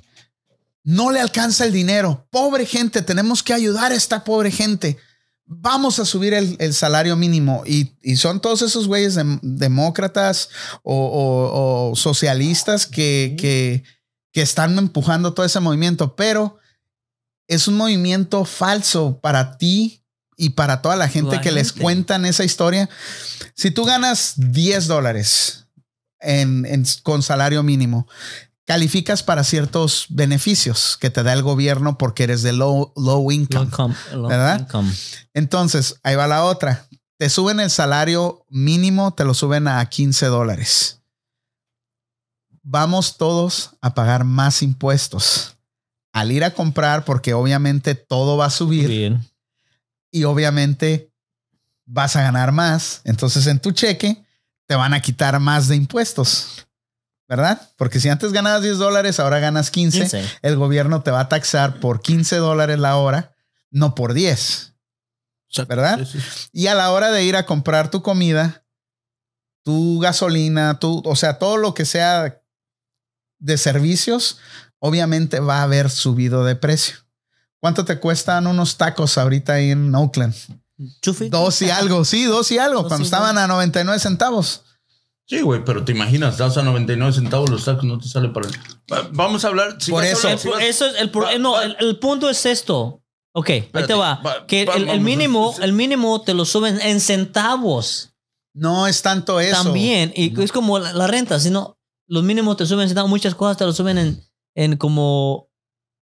no le alcanza el dinero. Pobre gente, tenemos que ayudar a esta pobre gente. Vamos a subir el, el salario mínimo. Y, y son todos esos güeyes dem- demócratas o, o- o socialistas que, que, que están empujando todo ese movimiento. Pero es un movimiento falso para ti y para toda la gente La que les cuentan esa historia. Si tú ganas 10 dólares en, en- con salario mínimo, calificas para ciertos beneficios que te da el gobierno porque eres de low, low Low income. low ¿Verdad? income. Entonces, ahí va la otra. Te suben el salario mínimo, te lo suben a 15 dólares. Vamos todos a pagar más impuestos al ir a comprar porque obviamente todo va a subir Bien. y obviamente vas a ganar más. Entonces en tu cheque te van a quitar más de impuestos, ¿verdad? Porque si antes ganabas 10 dólares, ahora ganas 15, 15. el gobierno te va a taxar por 15 dólares la hora, no por 10. ¿Verdad? Sí, sí. Y a la hora de ir a comprar tu comida, tu gasolina, tu, o sea, todo lo que sea de servicios, obviamente va a haber subido de precio. ¿Cuánto te cuestan unos tacos ahorita ahí en Oakland? Chufi. Dos y algo, sí, dos y algo, Dos cuando y estaban a 99 centavos. Sí, güey, pero te imaginas, das a 99 centavos los tacos, no te sale para... Va- Vamos a hablar... si Por eso. hablar- si vas- Eso es el, pro- Va- no, va- el, el punto es esto. Ok, ahí te va. va- que va- el, mínimo, el mínimo te lo suben en centavos No es tanto eso. también. Y es como la, la renta, sino los mínimos te suben en centavos. Muchas cosas te lo suben en, en como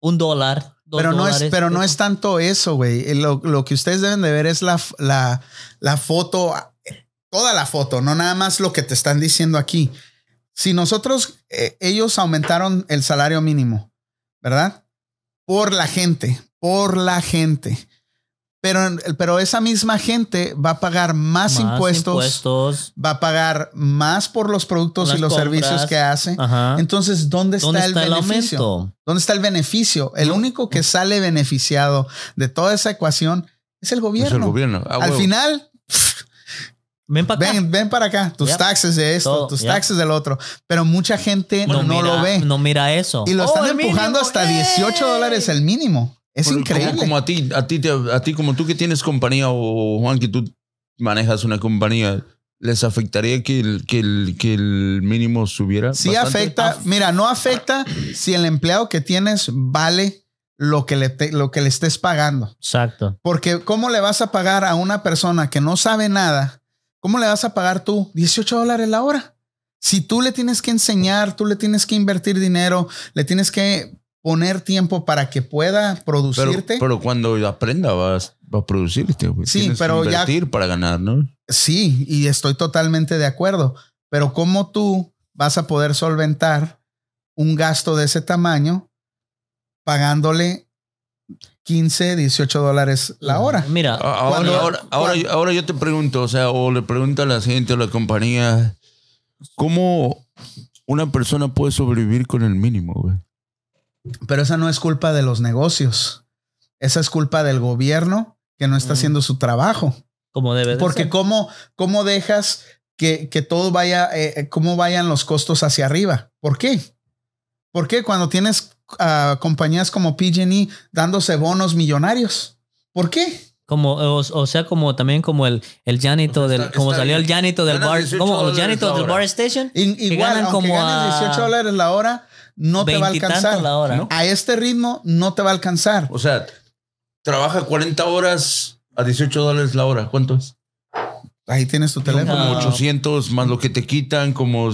un dólar. Pero no, es, pero no es tanto eso, güey. Lo, lo que ustedes deben de ver es la, la, la foto, toda la foto, no nada más lo que te están diciendo aquí. Si nosotros, eh, ellos aumentaron el salario mínimo, ¿verdad? Por la gente, por la gente. Pero, pero esa misma gente va a pagar más, Más impuestos, impuestos. va a pagar más por los productos Las y los compras. servicios que hace. Ajá. Entonces, ¿dónde está, ¿Dónde el está el beneficio? aumento? ¿Dónde está el beneficio? El único que sale beneficiado de toda esa ecuación es el gobierno. Es el gobierno. Ah, Al huevo. final, Ven para acá. ven, ven para acá, tus Yep. taxes de esto, Todo, tus yep. taxes del otro. Pero mucha gente no, mira, lo ve. No mira eso. y lo Oh, están empujando mínimo, hasta ¡ey! 18 dólares el mínimo. Es Pero increíble. Como, como a ti, a ti, te- a ti, como tú que tienes compañía o Juan, que tú manejas una compañía, ¿les afectaría que el, que el, que el mínimo subiera? Sí bastante? afecta. Mira, no afecta si el empleado que tienes vale lo que le, te- lo que le estés pagando. Exacto. Porque ¿cómo le vas a pagar a una persona que no sabe nada? ¿Cómo le vas a pagar tú 18 dólares la hora? Si tú le tienes que enseñar, tú le tienes que invertir dinero, le tienes que poner tiempo para que pueda Pero, producirte. pero cuando aprenda vas, va a producirte. güey. Sí, Tienes que pero ya- invertir para ganar, ¿no? sí, y estoy totalmente de acuerdo. Pero ¿cómo tú vas a poder solventar un gasto de ese tamaño pagándole 15, 18 dólares la hora? Mira, A- Ahora, Cuando- ahora, ahora, cuando- ahora yo te pregunto, o sea, o le pregunto a la gente o la compañía, ¿cómo una persona puede sobrevivir con el mínimo, güey? Pero esa no es culpa de los negocios. Esa es culpa del gobierno que no está Mm. haciendo su trabajo. como debe de Porque ser. cómo, cómo dejas que, que todo vaya, eh, eh, cómo vayan los costos hacia arriba. ¿Por qué? ¿Por qué cuando tienes ah, compañías como PG&E dándose bonos millonarios? ¿Por qué? Como, o, o sea, como también como el, el llanito O sea, del, está- como está salió el llanito del Ganas bar, 18 como el llanito la del bar station. I- igual, ganan aunque como ganes a 18 dólares la hora, no te va a alcanzar. la hora. ¿No? A este ritmo no te va a alcanzar. O sea, trabaja 40 horas a 18 dólares la hora. ¿Cuánto es? Ahí tienes tu Son teléfono. como Ah. 800 más lo que te quitan, como...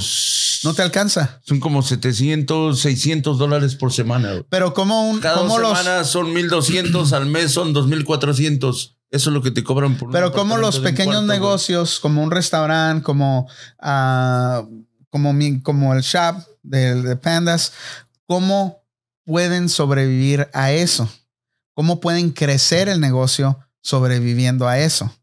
No te alcanza. Son como 700, 600 dólares por semana. Pero como un, Cada como dos los, semanas son 1200, al mes son 2400. Eso es lo que te cobran por un Pero como los pequeños cuarto, negocios, como un restaurante, como, ah, como, mi- como el shop de, de Pandas, ¿cómo pueden sobrevivir a eso? ¿Cómo pueden crecer el negocio sobreviviendo a eso?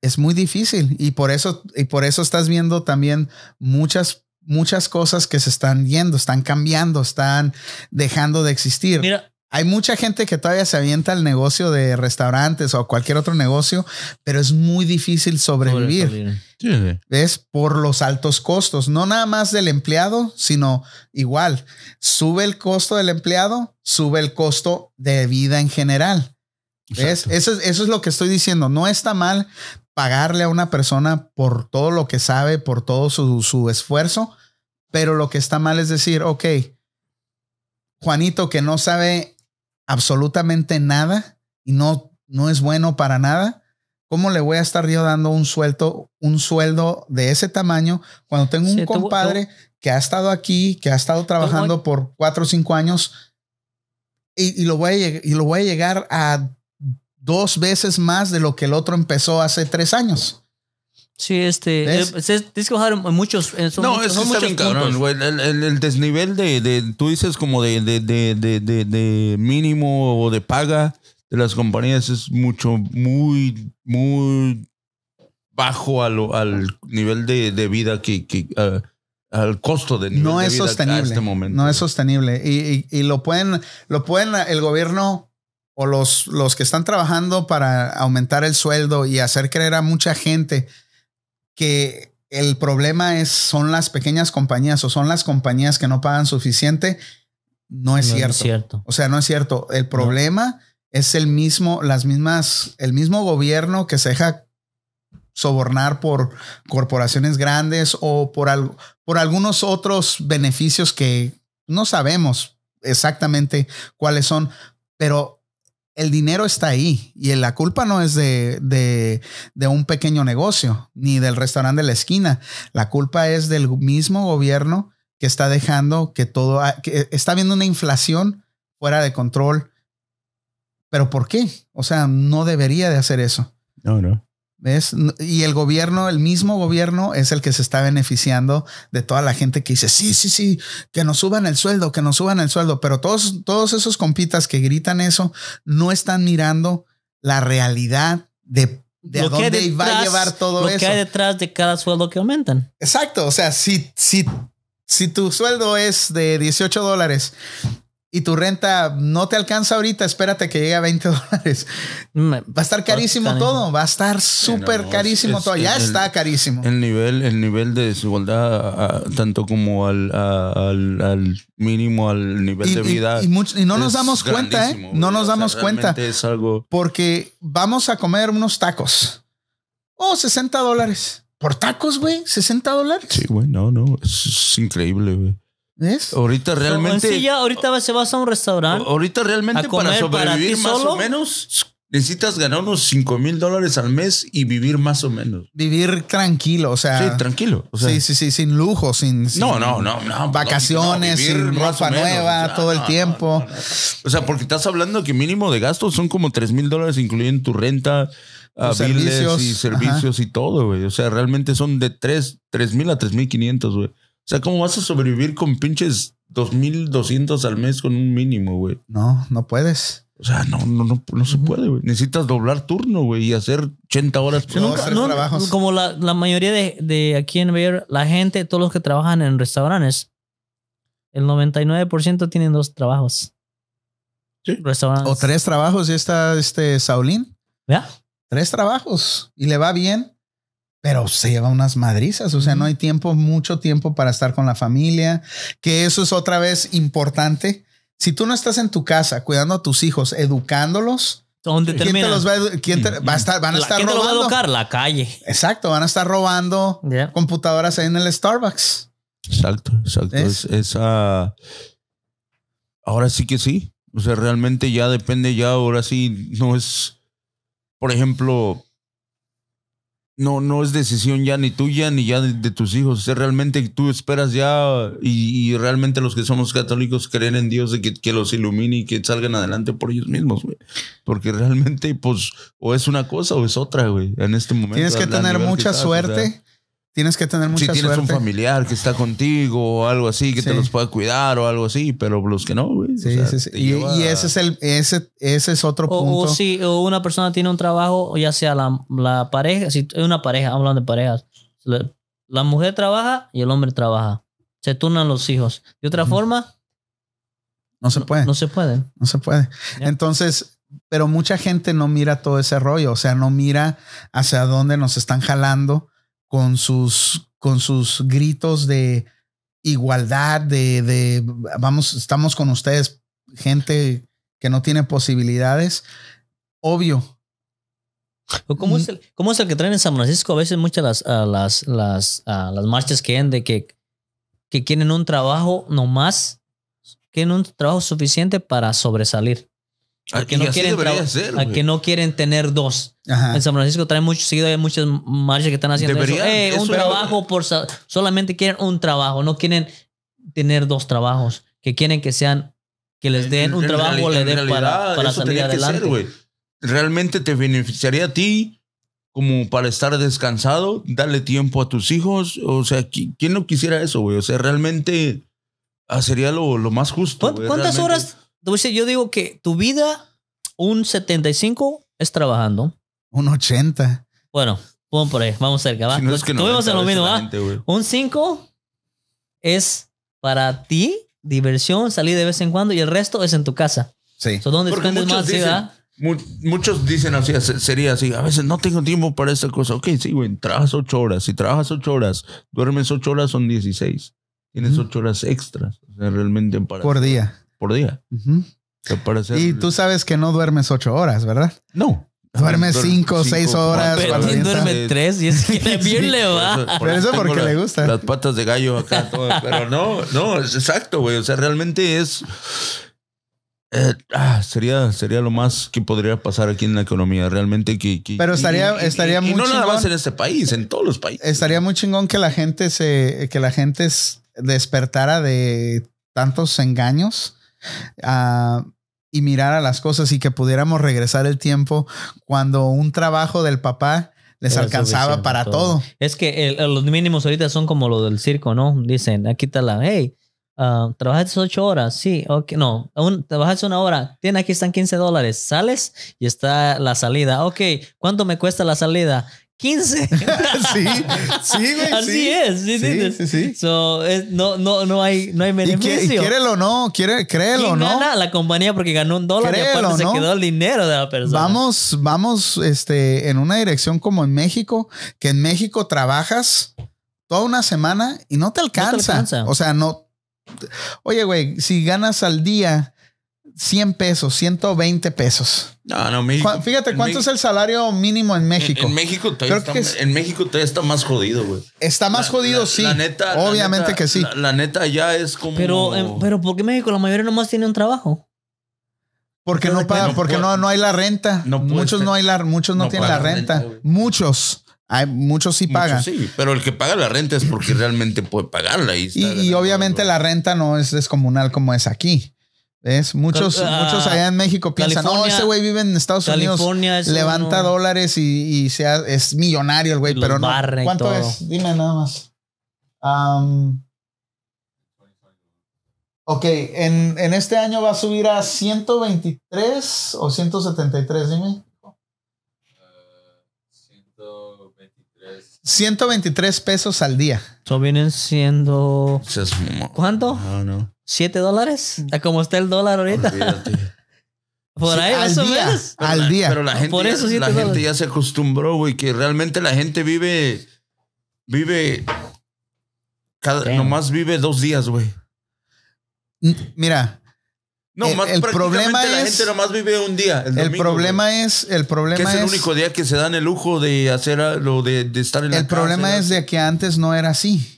Es muy difícil y por eso, y por eso estás viendo también muchas, muchas cosas que se están yendo, están cambiando, están dejando de existir. Mira, Hay mucha gente que todavía se avienta al negocio de restaurantes o cualquier otro negocio, pero es muy difícil sobrevivir. Sí. ¿Ves? Por los altos costos, no nada más del empleado, sino igual. Sube el costo del empleado, sube el costo de vida en general. ¿Ves? Eso, es- eso es lo que estoy diciendo. No está mal pagarle a una persona por todo lo que sabe, por todo su, su esfuerzo, pero lo que está mal es decir, ok, Juanito que no sabe absolutamente nada y no, no es bueno para nada, ¿cómo le voy a estar yo dando un sueldo, un sueldo de ese tamaño cuando tengo un Sí, compadre que ha estado aquí, que ha estado trabajando por cuatro o cinco años y, y lo voy a, y lo voy a llegar a dos veces más de lo que el otro empezó hace tres años? Sí, este. ¿Ves? eh, se- tienes que bajar en muchos. en- son No, muchos- es que son está muchos bien cabrón, puntos. güey. El, el- el desnivel de, de- tú dices como de, de, de, de, de- de mínimo o de paga de las compañías es mucho, muy, muy bajo a lo- al nivel de, de vida que, que ah, al costo de nivel no de es vida sostenible. a este momento. No es sostenible. Y, y- y lo pueden, lo pueden, el gobierno o los, los que están trabajando para aumentar el sueldo y hacer creer a mucha gente que el problema es, son las pequeñas compañías o son las compañías que no pagan suficiente. No es No cierto. es cierto. O sea, no es cierto. El problema es el mismo, las mismas, el mismo gobierno que se deja sobornar por corporaciones grandes o por, al- por algunos otros beneficios que no sabemos exactamente cuáles son, pero el dinero está ahí y la culpa no es de, de, de un pequeño negocio ni del restaurante de la esquina. La culpa es del mismo gobierno que está dejando que todo, que está habiendo una inflación fuera de control. ¿Pero por qué? O sea, no debería de hacer eso. No, no. ¿Ves? Y el gobierno, el mismo gobierno, es el que se está beneficiando de toda la gente que dice, sí, sí, sí, que nos suban el sueldo, que nos suban el sueldo. Pero todos, todos esos compitas que gritan eso no están mirando la realidad de, de a Lo dónde va a llevar todo lo eso. que hay detrás de cada sueldo que aumentan. Exacto. O sea, si, si, si tu sueldo es de 18 dólares y tu renta no te alcanza ahorita, espérate que llegue a 20 dólares. Me- Va a estar carísimo todo. Va a estar súper no, carísimo es- todo. Ya el- está carísimo. El nivel, el nivel de desigualdad, tanto como al, a- al, al mínimo, al nivel Y, de vida. y no nos damos cuenta, ¿eh? No nos O sea, damos cuenta. Es algo. Porque vamos a comer unos tacos. Oh, 60 dólares. ¿Por tacos, güey? ¿60 dólares? Sí, güey, no, no. Es, es increíble, güey. ¿Ves? Ahorita realmente. Sí, ya ahorita se vas a un restaurante. Ahorita realmente a comer para sobrevivir para ti más solo. o menos necesitas ganar unos 5 mil dólares al mes y vivir más o menos. Vivir tranquilo, o sea. sí, tranquilo. O sea, sí, sí, sí, sin lujo, sin, sin No, no, no, no. vacaciones, no, sin ropa menos, nueva o sea, todo el no, tiempo. no, no, no. O sea, porque estás hablando que mínimo de gastos son como 3 mil dólares, incluyendo tu renta, ah, servicios, y servicios y todo, güey. O sea, realmente son de 3 mil a 3 mil 500, güey. O sea, ¿cómo vas a sobrevivir con pinches 2.200 al mes con un mínimo, güey? No, no puedes. O sea, no, no, no, no se puede, güey. Necesitas doblar turno, güey, y hacer 80 horas. Sí, nunca- por tres trabajos. como la, la mayoría de, de aquí en Ver, la gente, todos los que trabajan en restaurantes, el 99% tienen dos trabajos. Sí. Restaurantes. O tres trabajos, ya está este Saulín. ¿Ya? Tres trabajos y le va bien, pero se lleva unas madrizas. O sea, no hay tiempo, mucho tiempo para estar con la familia, que eso es otra vez importante. Si tú no estás en tu casa cuidando a tus hijos, educándolos, ¿Dónde ¿quién te los va a, edu- quién te- va a estar, van a La- estar ¿Quién te los va a robando? educar? La calle. Exacto, van a estar robando Ya. computadoras ahí en el Starbucks. Exacto, exacto. Es, es, ah, ahora sí que sí. O sea, realmente ya depende, ya ahora sí no es, por ejemplo, no, no es decisión ya ni tuya ni ya de, de tus hijos. O sea, realmente tú esperas ya y, y realmente los que somos católicos creen en Dios de que, que los ilumine y que salgan adelante por ellos mismos, güey. Porque realmente, pues, o es una cosa o es otra, güey, en este momento. Tienes que tener que mucha o suerte. sea. Tienes que tener mucha si tienes un suerte. familiar que está contigo o algo así, que te Sí. los pueda cuidar o algo así, pero los que no, güey. o Sí, sea, sí, sí. te Y, lleva- y ese es el, ese, ese es otro O, punto. o si o una persona tiene un trabajo, o ya sea la, la pareja, si es una pareja, hablando de parejas, la, la mujer trabaja y el hombre trabaja. Se turnan los hijos. De otra forma, No se puede. no se pueden. No se puede. Ya. Entonces, pero mucha gente no mira todo ese rollo, o sea, no mira hacia dónde nos están jalando con sus, con sus gritos de igualdad, de, de vamos, estamos con ustedes, gente que no tiene posibilidades. Obvio. ¿O ¿Cómo, es el, ¿Cómo es el que traen en San Francisco? A veces muchas las, las, las, las marchas que hay de que, que quieren un trabajo nomás, quieren un trabajo suficiente para sobresalir. Porque y no quieren debería ser, a que no quieren tener dos. Ajá. En San Francisco traen mucho seguido, hay muchas marchas que están haciendo Deberían, eso. Eh, un eso- trabajo por solamente quieren un trabajo, no quieren tener dos trabajos, que quieren que sean que les den En- un en trabajo le en den para, para salir que ser, adelante. güey. Realmente te beneficiaría a ti como para estar descansado, darle tiempo a tus hijos. O sea, ¿qui- ¿quién no quisiera eso, güey? O sea, realmente ah, sería lo, lo más justo. ¿Cuán- güey, ¿Cuántas realmente. horas? Decir, Yo digo que tu vida, un 75 es trabajando. Un 80. Bueno, pon por ahí, vamos cerca, ¿va? Si no es que Estuvimos 90 en lo mismo. Un 5 es para ti, diversión, salir de vez en cuando, y el resto es en tu casa. Sí. So, ¿Dónde muchos más? Sí, dicen- ¿verdad? Mu- Muchos dicen así, se- sería así, a veces no tengo tiempo para esta cosa. Ok, sí, güey, trabajas ocho horas. Si trabajas ocho horas, duermes ocho horas, son 16. Tienes ocho horas extras, o sea, realmente para, Por día. Por día. Y tú sabes que no duermes ocho horas, ¿verdad? No, Duerme Duer- cinco o seis horas. Cuando duerme tres y es que bien le va. Pero eso tengo porque la- le gusta. Las patas de gallo acá. todo, pero no, no, es exacto, güey. O sea, realmente es. eh, ah, sería, sería lo más que podría pasar aquí en la economía. Realmente que. que- Pero estaría- estaría y muy no nada más en este país, en todos los países. Estaría muy chingón que la gente se, que la gente despertara de tantos engaños ah, y mirara las cosas y que pudiéramos regresar el tiempo cuando un trabajo del papá les Era alcanzaba para todo. Es que el- los mínimos ahorita son como lo del circo, ¿no? Dicen, aquí está la, hey, ah, trabajaste ocho horas, sí, ok, no, un, trabajaste una hora, tiene aquí están 15 dólares, sales y está la salida, ok, ¿cuánto me cuesta la salida? 15. sí, sí, güey. Así sí. es, ¿sí Sí, entiendes? sí, sí. So, es- no, no, no hay, no hay qui- y beneficio. quiérelo o no, quiere, créelo o ¿Quién no. gana? La compañía porque ganó un dólar y aparte ¿no? se quedó el dinero de la persona. Vamos, vamos, este, en una dirección como en México, que en México trabajas toda una semana y no te alcanza. alcanza. O sea, no. Oye, güey, si ganas al día 100 pesos, 120 pesos. No, no, México. Fíjate, ¿cuánto México- es el salario mínimo en México? En, en México todavía Creo que está, es- en México todavía está más jodido, güey. Está más La- jodido, la- sí. La neta. la Obviamente neta- que sí. La, la neta ya es como. Pero, eh, pero ¿por qué México la mayoría nomás tiene un trabajo? porque pero no paga, no porque puede- no, no hay la renta. no muchos ser. no hay la, muchos no, No tienen la pagan renta. muchos. Hay, muchos sí pagan. Sí, pero el que paga la renta es porque realmente puede pagarla. Y, está Y, y obviamente la renta no es descomunal como es aquí. ¿Ves? Muchos, ah, muchos allá en México piensan, no, California- ese güey vive en Estados Unidos, California es levanta uno- dólares y, y sea, es millonario el güey, pero no. ¿Cuánto todo. es? Dime nada más. Am, ok, en, en este año va a subir a 123 o 173, dime. 123. 123 pesos al día. So vienen siendo. ¿Cuánto? No, no. ¿Siete dólares? ¿A cómo está el dólar ahorita? Olvídate. Por Sí, ahí, al día. menos. Pero Al la- día. Pero la gente, Por eso la gente ya se acostumbró, güey, que realmente la gente vive. Vive. Cada, nomás vive dos días, güey. Mira, No, El- más el problema la es- gente nomás vive un día. El, el domingo, problema güey. es, el Que problema es el es, único día que se dan el lujo de hacer lo de, de estar en la el problema casa, es de que antes no era así.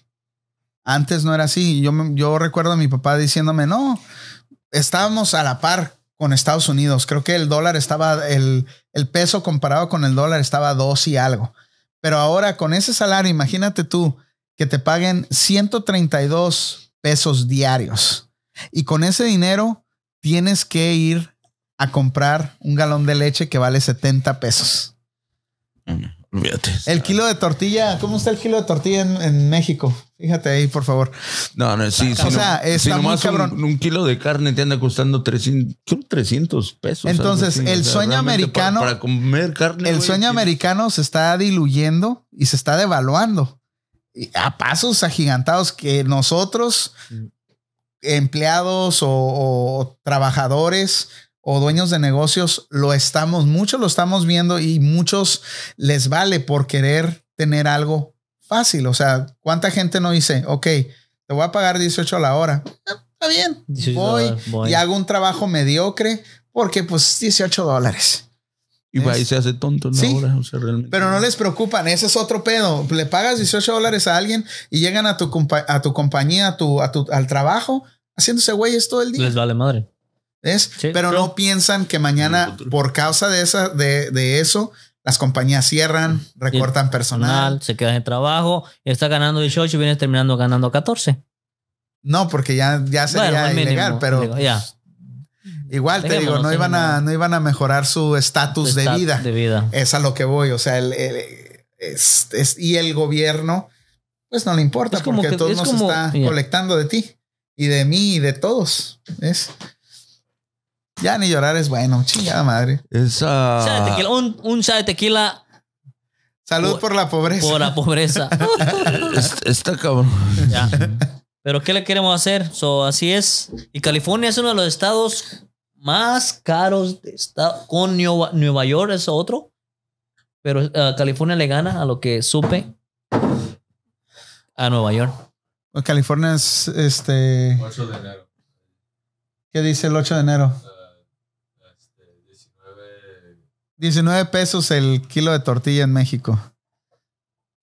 Antes no era así. Yo, recuerdo a mi papá diciéndome, no, estábamos a la par con Estados Unidos. Creo que el dólar estaba, el, el peso comparado con el dólar estaba a dos y algo. Pero ahora con ese salario, imagínate tú que te paguen 132 pesos diarios. Y con ese dinero tienes que ir a comprar un galón de leche que vale 70 pesos. Mm, Olvídate. El kilo de tortilla, ¿cómo está el kilo de tortilla en, en México? Fíjate ahí, por favor. No, no, sí, O sí, sea, no- está muy un- cabrón. Un, kilo de carne te anda costando 300, creo 300 pesos. Entonces, el sueño americano- Para, para comer carne. El güey, sueño tienes- americano se está diluyendo y se está devaluando a pasos agigantados que nosotros, empleados o, o trabajadores o dueños de negocios, lo estamos, muchos lo estamos viendo y muchos les vale por querer tener algo fácil. O sea, ¿cuánta gente no dice, ok, te voy a pagar 18 a la hora? Ah, Está bien, 18 voy voy. y hago un trabajo mediocre porque pues 18 dólares. Y va y Es- se hace tonto la Sí. hora. O sea, realmente. Pero no les preocupan, ese es otro pedo. Le pagas 18 dólares a alguien y llegan a tu, compa- a tu compañía, a tu, a tu, al trabajo, haciéndose güeyes todo el día. Les vale madre. ¿Ves? Sí, Pero claro. no piensan que En mañana, por causa de, esa, de, de eso, las compañías cierran, recortan personal. Personal, se queda en trabajo, está ganando 18 y vienes terminando ganando 14. No, porque ya, ya sería Bueno, mínimo, ilegal, pero digo, ya. igual te digo, no iban, a, no iban a mejorar su estatus de vida. De vida. Es a lo que voy. O sea, el, el- es- es- y el gobierno, pues no le importa Es como porque que- todos es nos como- está colectando de ti y de mí y de todos. ¿Ves? Ya ni llorar es bueno. Chingada madre. Esa. Shot de tequila, un, un shot de tequila Salud Por- por la pobreza. por la pobreza. es- Está cabrón. Ya. Pero ¿qué le queremos hacer? So, así es. Y California es uno de los estados más caros de estado. Con Nueva, Nueva York es otro. Pero eh, California le gana a lo que supe a Nueva York. California es este. 8 de enero. ¿Qué dice el 8 de enero? Uh, este, 19 19 pesos el kilo de tortilla en México.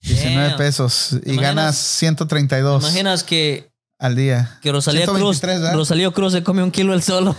19 Damn. pesos. Y ganas 132 imaginas que, al día. que Rosalía Cruz, 123, ¿verdad? Rosalía Cruz se come un kilo el solo?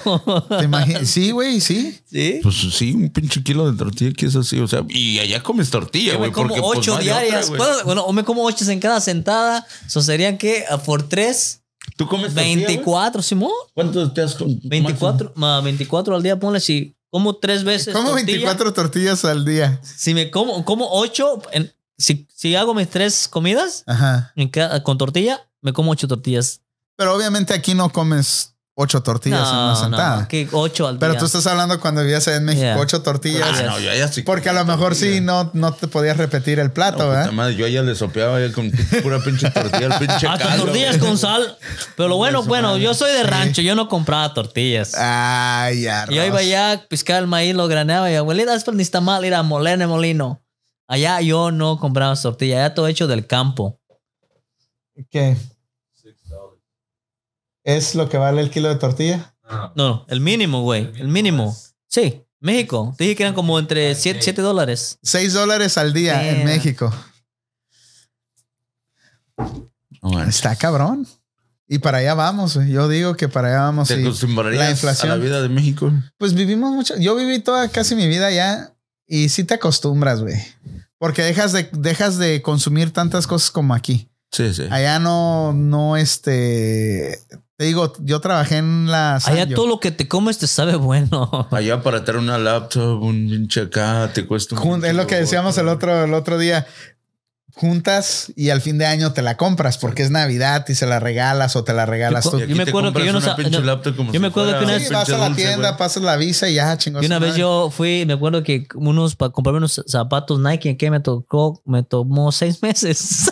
¿Te imaginas? Sí, güey, sí. ¿Sí? Pues sí, un pinche kilo de tortilla que es así. O sea, y allá comes tortilla, Yo güey. me como porque, pues, ocho otra, diarias. güey. Bueno, bueno, o me como ocho en cada sentada. Eso serían que a por tres, ¿Tú comes tortilla, güey? 24, Simón. ¿Cuántos te has comido? 24, más 24 al día, ponle si como tres veces. Como tortilla, 24 tortillas al día. Si me como, como ocho, en- si, si hago mis tres comidas Ajá. en cada- con tortilla, me como ocho tortillas. Pero obviamente aquí no comes ocho tortillas en una sentada. no, que ocho al Pero día. tú estás hablando cuando vivías en México, Yeah. ocho tortillas. Ah, no, yo allá sí. Porque a lo mejor sí no, no te podías repetir el plato, ¿verdad? madre, yo allá le sopeaba ya con pura pinche tortilla, el pinche Hasta caldo, tortillas güey. con sal. Pero lo bueno, bueno, madre. yo soy de rancho, yo no compraba tortillas. Ay, ya. Yo iba allá a piscar el maíz, lo graneaba y abuelita, es ni está mal ir a moler en el molino. Allá yo no compraba tortilla, allá todo hecho del campo. ¿Qué? ¿Es lo que vale el kilo de tortilla? No, no. El mínimo, güey, el mínimo. Sí, México. Te dije que eran como entre 7 dólares. Seis dólares al día en. México. Está cabrón. Y para allá vamos, güey. Yo digo que para allá vamos. ¿Te acostumbrarías la inflación. a la vida de México? Pues vivimos mucho. Yo viví toda casi mi vida allá y sí te acostumbras, güey. Porque dejas de, dejas de consumir tantas cosas como aquí. Sí, sí. Allá no, no, este. Te digo, yo trabajé en la. Allá todo lo que te comes te sabe bueno. Allá para traer una laptop, un pinche acá, te cuesta un es lo que decíamos el otro, el otro día. Juntas y al fin de año te la compras porque es Navidad y se la regalas o te la regalas Yo tú. yo me acuerdo que yo no yo me acuerdo que una vez- vas a la tienda, pasas la visa y ya, chingos. Y una vez yo fui, me acuerdo que unos para comprarme unos zapatos Nike que me tocó, me tomó seis meses.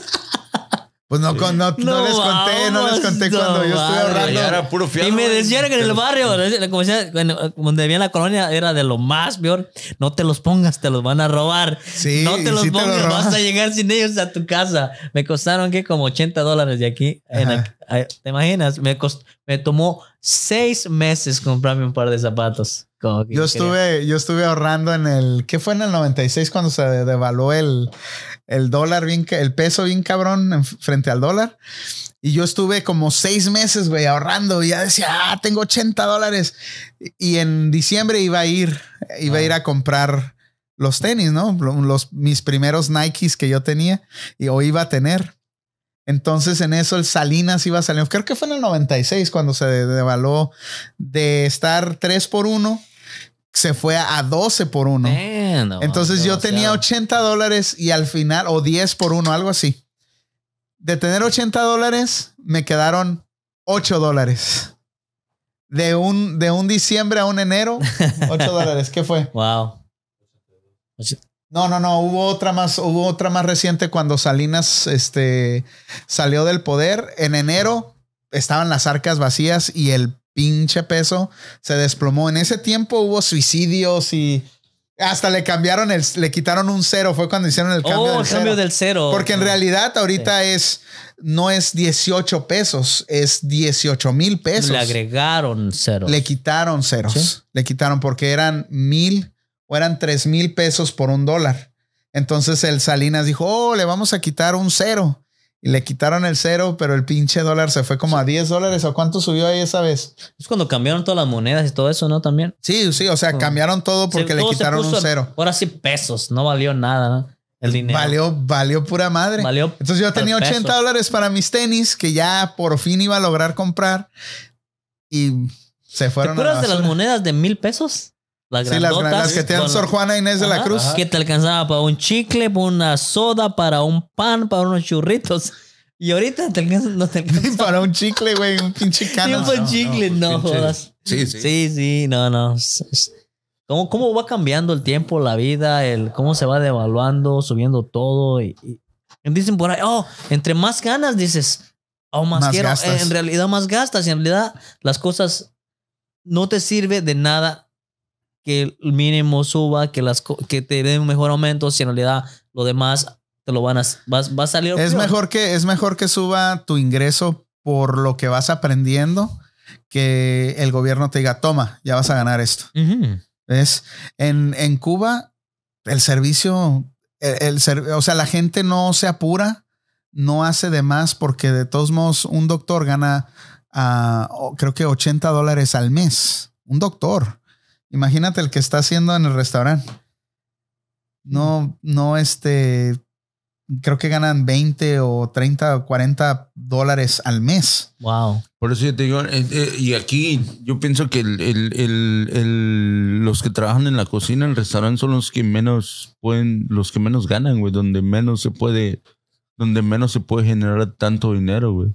Pues no, con- no, no No les conté, no les conté cuando yo estuve ahorrando. Era puro fiado. y me decían que en el barrio, como decía, bueno, donde vivía en la colonia, era de lo más peor. No te los pongas, te los van a robar. Sí, no te los sí te los pongas, vas a llegar sin ellos a tu casa. Me costaron que como 80 dólares de aquí. en ¿Te imaginas? Me, cost- me tomó seis meses comprarme un par de zapatos. Como que Yo quería- estuve, yo estuve ahorrando en el, ¿qué fue en el 96 cuando se devaluó el, el dólar bien, el peso bien cabrón en- frente al dólar? Y yo estuve como seis meses, güey, ahorrando y ya decía, ah, tengo 80 dólares. Y en diciembre iba a ir, iba a ir a comprar los tenis, ¿no? Los, mis primeros Nikes que yo tenía y o iba a tener. Entonces en eso el Salinas iba a salir. Creo que fue en el 96 cuando se devaluó de estar 3 por 1 se fue a 12 por 1. Man, no, Entonces yo tenía demasiado. 80 dólares y al final, o 10 por 1, algo así. De tener 80 dólares, me quedaron 8 dólares. De un, de un diciembre a un enero, 8 dólares. ¿Qué fue? Wow. No, no, no. Hubo otra más, hubo otra más reciente cuando Salinas este, salió del poder. En enero estaban las arcas vacías y el pinche peso se desplomó. En ese tiempo hubo suicidios y hasta le cambiaron el, le quitaron un cero. Fue cuando hicieron el cambio Oh, del cambio cero. del cero. Porque en realidad ahorita es, no es 18 pesos, es 18 mil pesos. le agregaron cero. Le quitaron ceros. Sí. Le quitaron porque eran mil o eran tres mil pesos por un dólar. Entonces el Salinas dijo, oh, le vamos a quitar un cero. Y le quitaron el cero, pero el pinche dólar se fue como a 10 dólares. ¿O cuánto subió ahí esa vez? Es cuando cambiaron todas las monedas y todo eso, ¿no? También. Sí, sí, o sea, cambiaron todo porque le todo quitaron un cero. Ahora sí pesos, no valió nada, ¿no? El dinero. Valió, valió pura madre. Valió Entonces yo tenía pesos. 80 dólares para mis tenis que ya por fin iba a lograr comprar y se ¿Te fueron a la acuerdas de las monedas de mil pesos? Las Sí, las, las que te dan Sor Juana Inés de la Ajá, Cruz. Que te alcanzaba para un chicle, para una soda, para un pan, para unos churritos. Y ahorita te alcanza, no te alcanza. para un chicle, güey, un pinche cano. Tiempo en chicle, pues, no, pinche- jodas. Sí, sí. Sí, sí, no, no. ¿Cómo, ¿Cómo va cambiando el tiempo, la vida, el cómo se va devaluando, subiendo todo? Y, y- y dicen por ahí, oh, entre más ganas, dices, oh, más, Más quiero. gastas. En realidad, más gastas. Y en realidad, las cosas no te sirve de nada que el mínimo suba, que, las, que te den un mejor aumento, si en realidad lo demás te lo van a, va a salir. Es peor. mejor que es mejor que suba tu ingreso por lo que vas aprendiendo que el gobierno te diga, toma, ya vas a ganar esto. ¿Ves? En, en Cuba el servicio, el, el o sea, la gente no se apura, no hace de más porque de todos modos un doctor gana, o- creo que 80 dólares al mes. Un doctor. Imagínate el que está haciendo en el restaurante. No, no, este, creo que ganan 20 o 30 o 40 dólares al mes. Wow. Por eso yo te digo, eh, eh, y aquí yo pienso que el, el- el- el- los que trabajan en la cocina, en el restaurante, son los que menos pueden, los que menos ganan, güey, donde menos se puede, donde menos se puede generar tanto dinero, güey.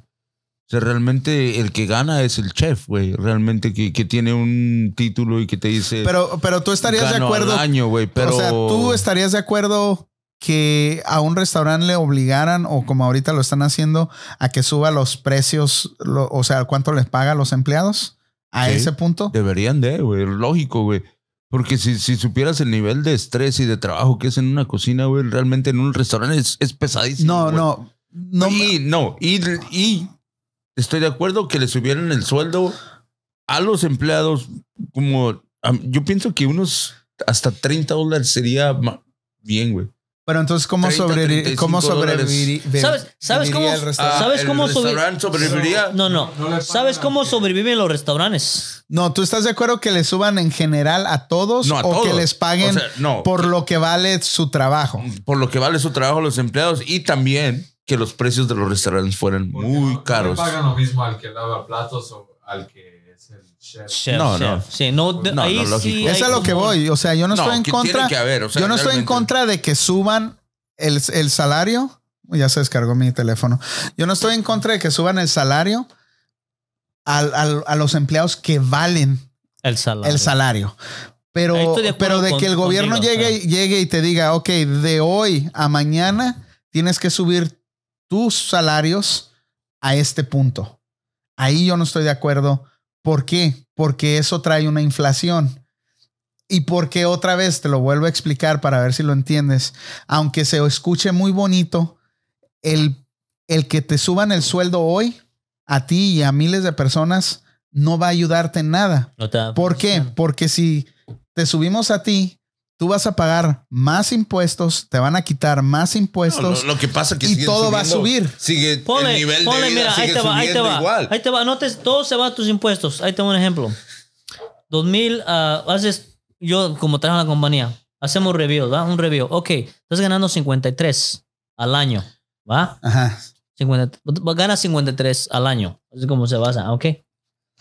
O sea, realmente el que gana es el chef, güey. Realmente que, que tiene un título y que te dice. Pero, pero tú estarías de "Gano al acuerdo. año, güey, pero. O sea, tú estarías de acuerdo que a un restaurante le obligaran, o como ahorita lo están haciendo, a que suba los precios, lo- o sea, cuánto les paga a los empleados a Sí. ese punto. Deberían de, güey. Lógico, güey. Porque si, si supieras el nivel de estrés y de trabajo que es en una cocina, güey, realmente en un restaurante es, es pesadísimo. No, no, no. y no, y, y estoy de acuerdo que le subieran el sueldo a los empleados como yo pienso que unos hasta 30 dólares sería bien, güey. Pero entonces, ¿cómo 30, sobrevivir? ¿Cómo 35 dólares. sobrevivir? ¿Sabes- sabes cómo- Ah, ¿Sabes el cómo subir- restaurante sobreviviría? No, no. ¿Sabes cómo sobreviven los restaurantes? No, ¿tú estás de acuerdo que le suban en general a todos No, a o todos. que les paguen O sea, no. por lo que vale su trabajo? por lo que vale su trabajo a los empleados y también que los precios de los restaurantes fueran Porque muy no- caros. No pagan lo mismo al que lava platos o al que es el chef. Chef, No, chef. no. Sí, no, de- No, ahí no, lógico. sí. Es a lo que voy. O sea, yo no, No, estoy en contra. tiene que haber, o sea, yo no estoy en contra de que suban el, el salario. Ya se descargó mi teléfono. Yo no estoy en contra de que suban el salario al- al- a los empleados que valen El salario. el salario. Pero, de pero de con- que el gobierno contigo, llegue, o sea. llegue y te diga, ok, de hoy a mañana tienes que subir tus salarios a este punto. Ahí yo no estoy de acuerdo. ¿Por qué? Porque eso trae una inflación. Y porque otra vez te lo vuelvo a explicar para ver si lo entiendes. Aunque se escuche muy bonito, el, el que te suban el sueldo hoy a ti y a miles de personas no va a ayudarte en nada. No ¿Por qué? Porque si te subimos a ti, tú vas a pagar más impuestos, te van a quitar más No, impuestos. lo, lo que pasa es que y todo va a subiendo, subir. Sigue Ponle, el nivel ponle, de vida mira, ahí sigue te va, ahí te subiendo va. igual. Ahí te va. No te, todo se va a tus impuestos. Ahí te va un ejemplo. 2000, ah, haces, yo como trabajo en la compañía, hacemos review, ¿va? Un review. Ok, estás ganando 53 al año, ¿va? Ajá. 50, ganas 53 al año. Así como se basa, ok.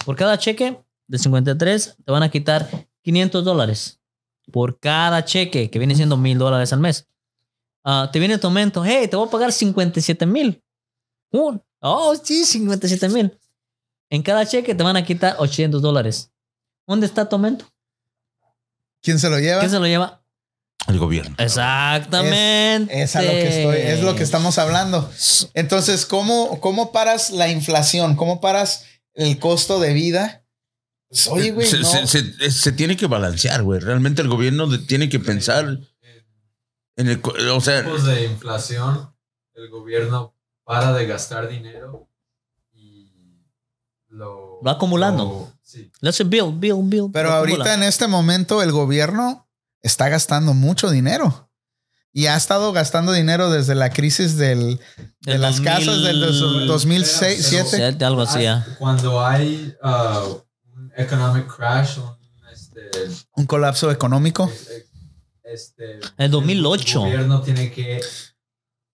Por cada cheque de 53 te van a quitar 500 dólares. Por cada cheque, que viene siendo mil dólares al mes. Ah, te viene tu aumento, hey, te voy a pagar 57 mil. Uh, oh, sí, 57 mil. En cada cheque te van a quitar 800 dólares. ¿Dónde está tu aumento? ¿Quién se lo lleva? ¿Quién se lo lleva? El gobierno. Exactamente. Es a lo que estoy, es lo que estamos hablando. Entonces, ¿cómo, cómo paras la inflación? ¿Cómo paras el costo de vida? Pues, oye, güey, se, no. se- se- se tiene que balancear, güey. Realmente el gobierno de- tiene que pensar en el... O sea, tiempos de inflación, el gobierno para de gastar dinero y lo Va acumulando. lo- sí. Bill, bill, bill. Pero ahorita acumula. en este momento el gobierno está gastando mucho dinero. Y ha estado gastando dinero desde la crisis del, de las 2000, casas del dos- 2006, pero- 2007. Sí, algo así, ya. Cuando hay uh, economic crash, un este, Un colapso económico. este, En 2008. El gobierno tiene que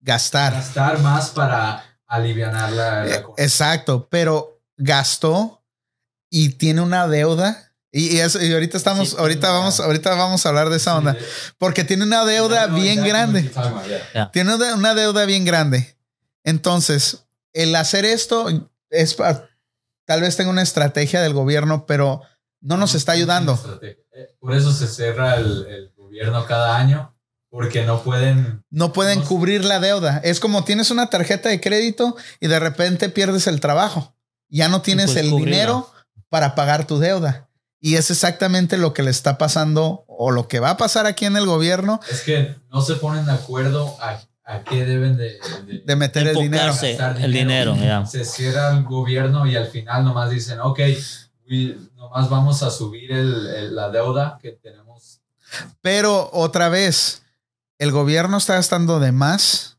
Gastar. gastar más para aliviar la, la Eh. Exacto, pero gastó y tiene una deuda. Y, y eso- y ahorita estamos, Sí, ahorita vamos, ahorita vamos a hablar de esa onda. Porque tiene una deuda I know bien grande. about, yeah. Tiene una una deuda bien grande. Entonces, el hacer esto es pa- tal vez tenga una estrategia del gobierno, pero no nos está ayudando. Eh, Por eso se cierra el, el gobierno cada año, porque no pueden. No pueden No cubrir la deuda. Es como tienes una tarjeta de crédito y de repente pierdes el trabajo. Ya no tienes el cubrirla. dinero para pagar tu deuda. Y es exactamente lo que le está pasando o lo que va a pasar aquí en el gobierno Es que no se ponen de acuerdo a, a qué deben de, de- de meter el dinero. El dinero. Se cierra el gobierno y al final nomás dicen, ok, we- nomás vamos a subir el- el- la deuda que tenemos Pero otra vez, el gobierno está gastando de más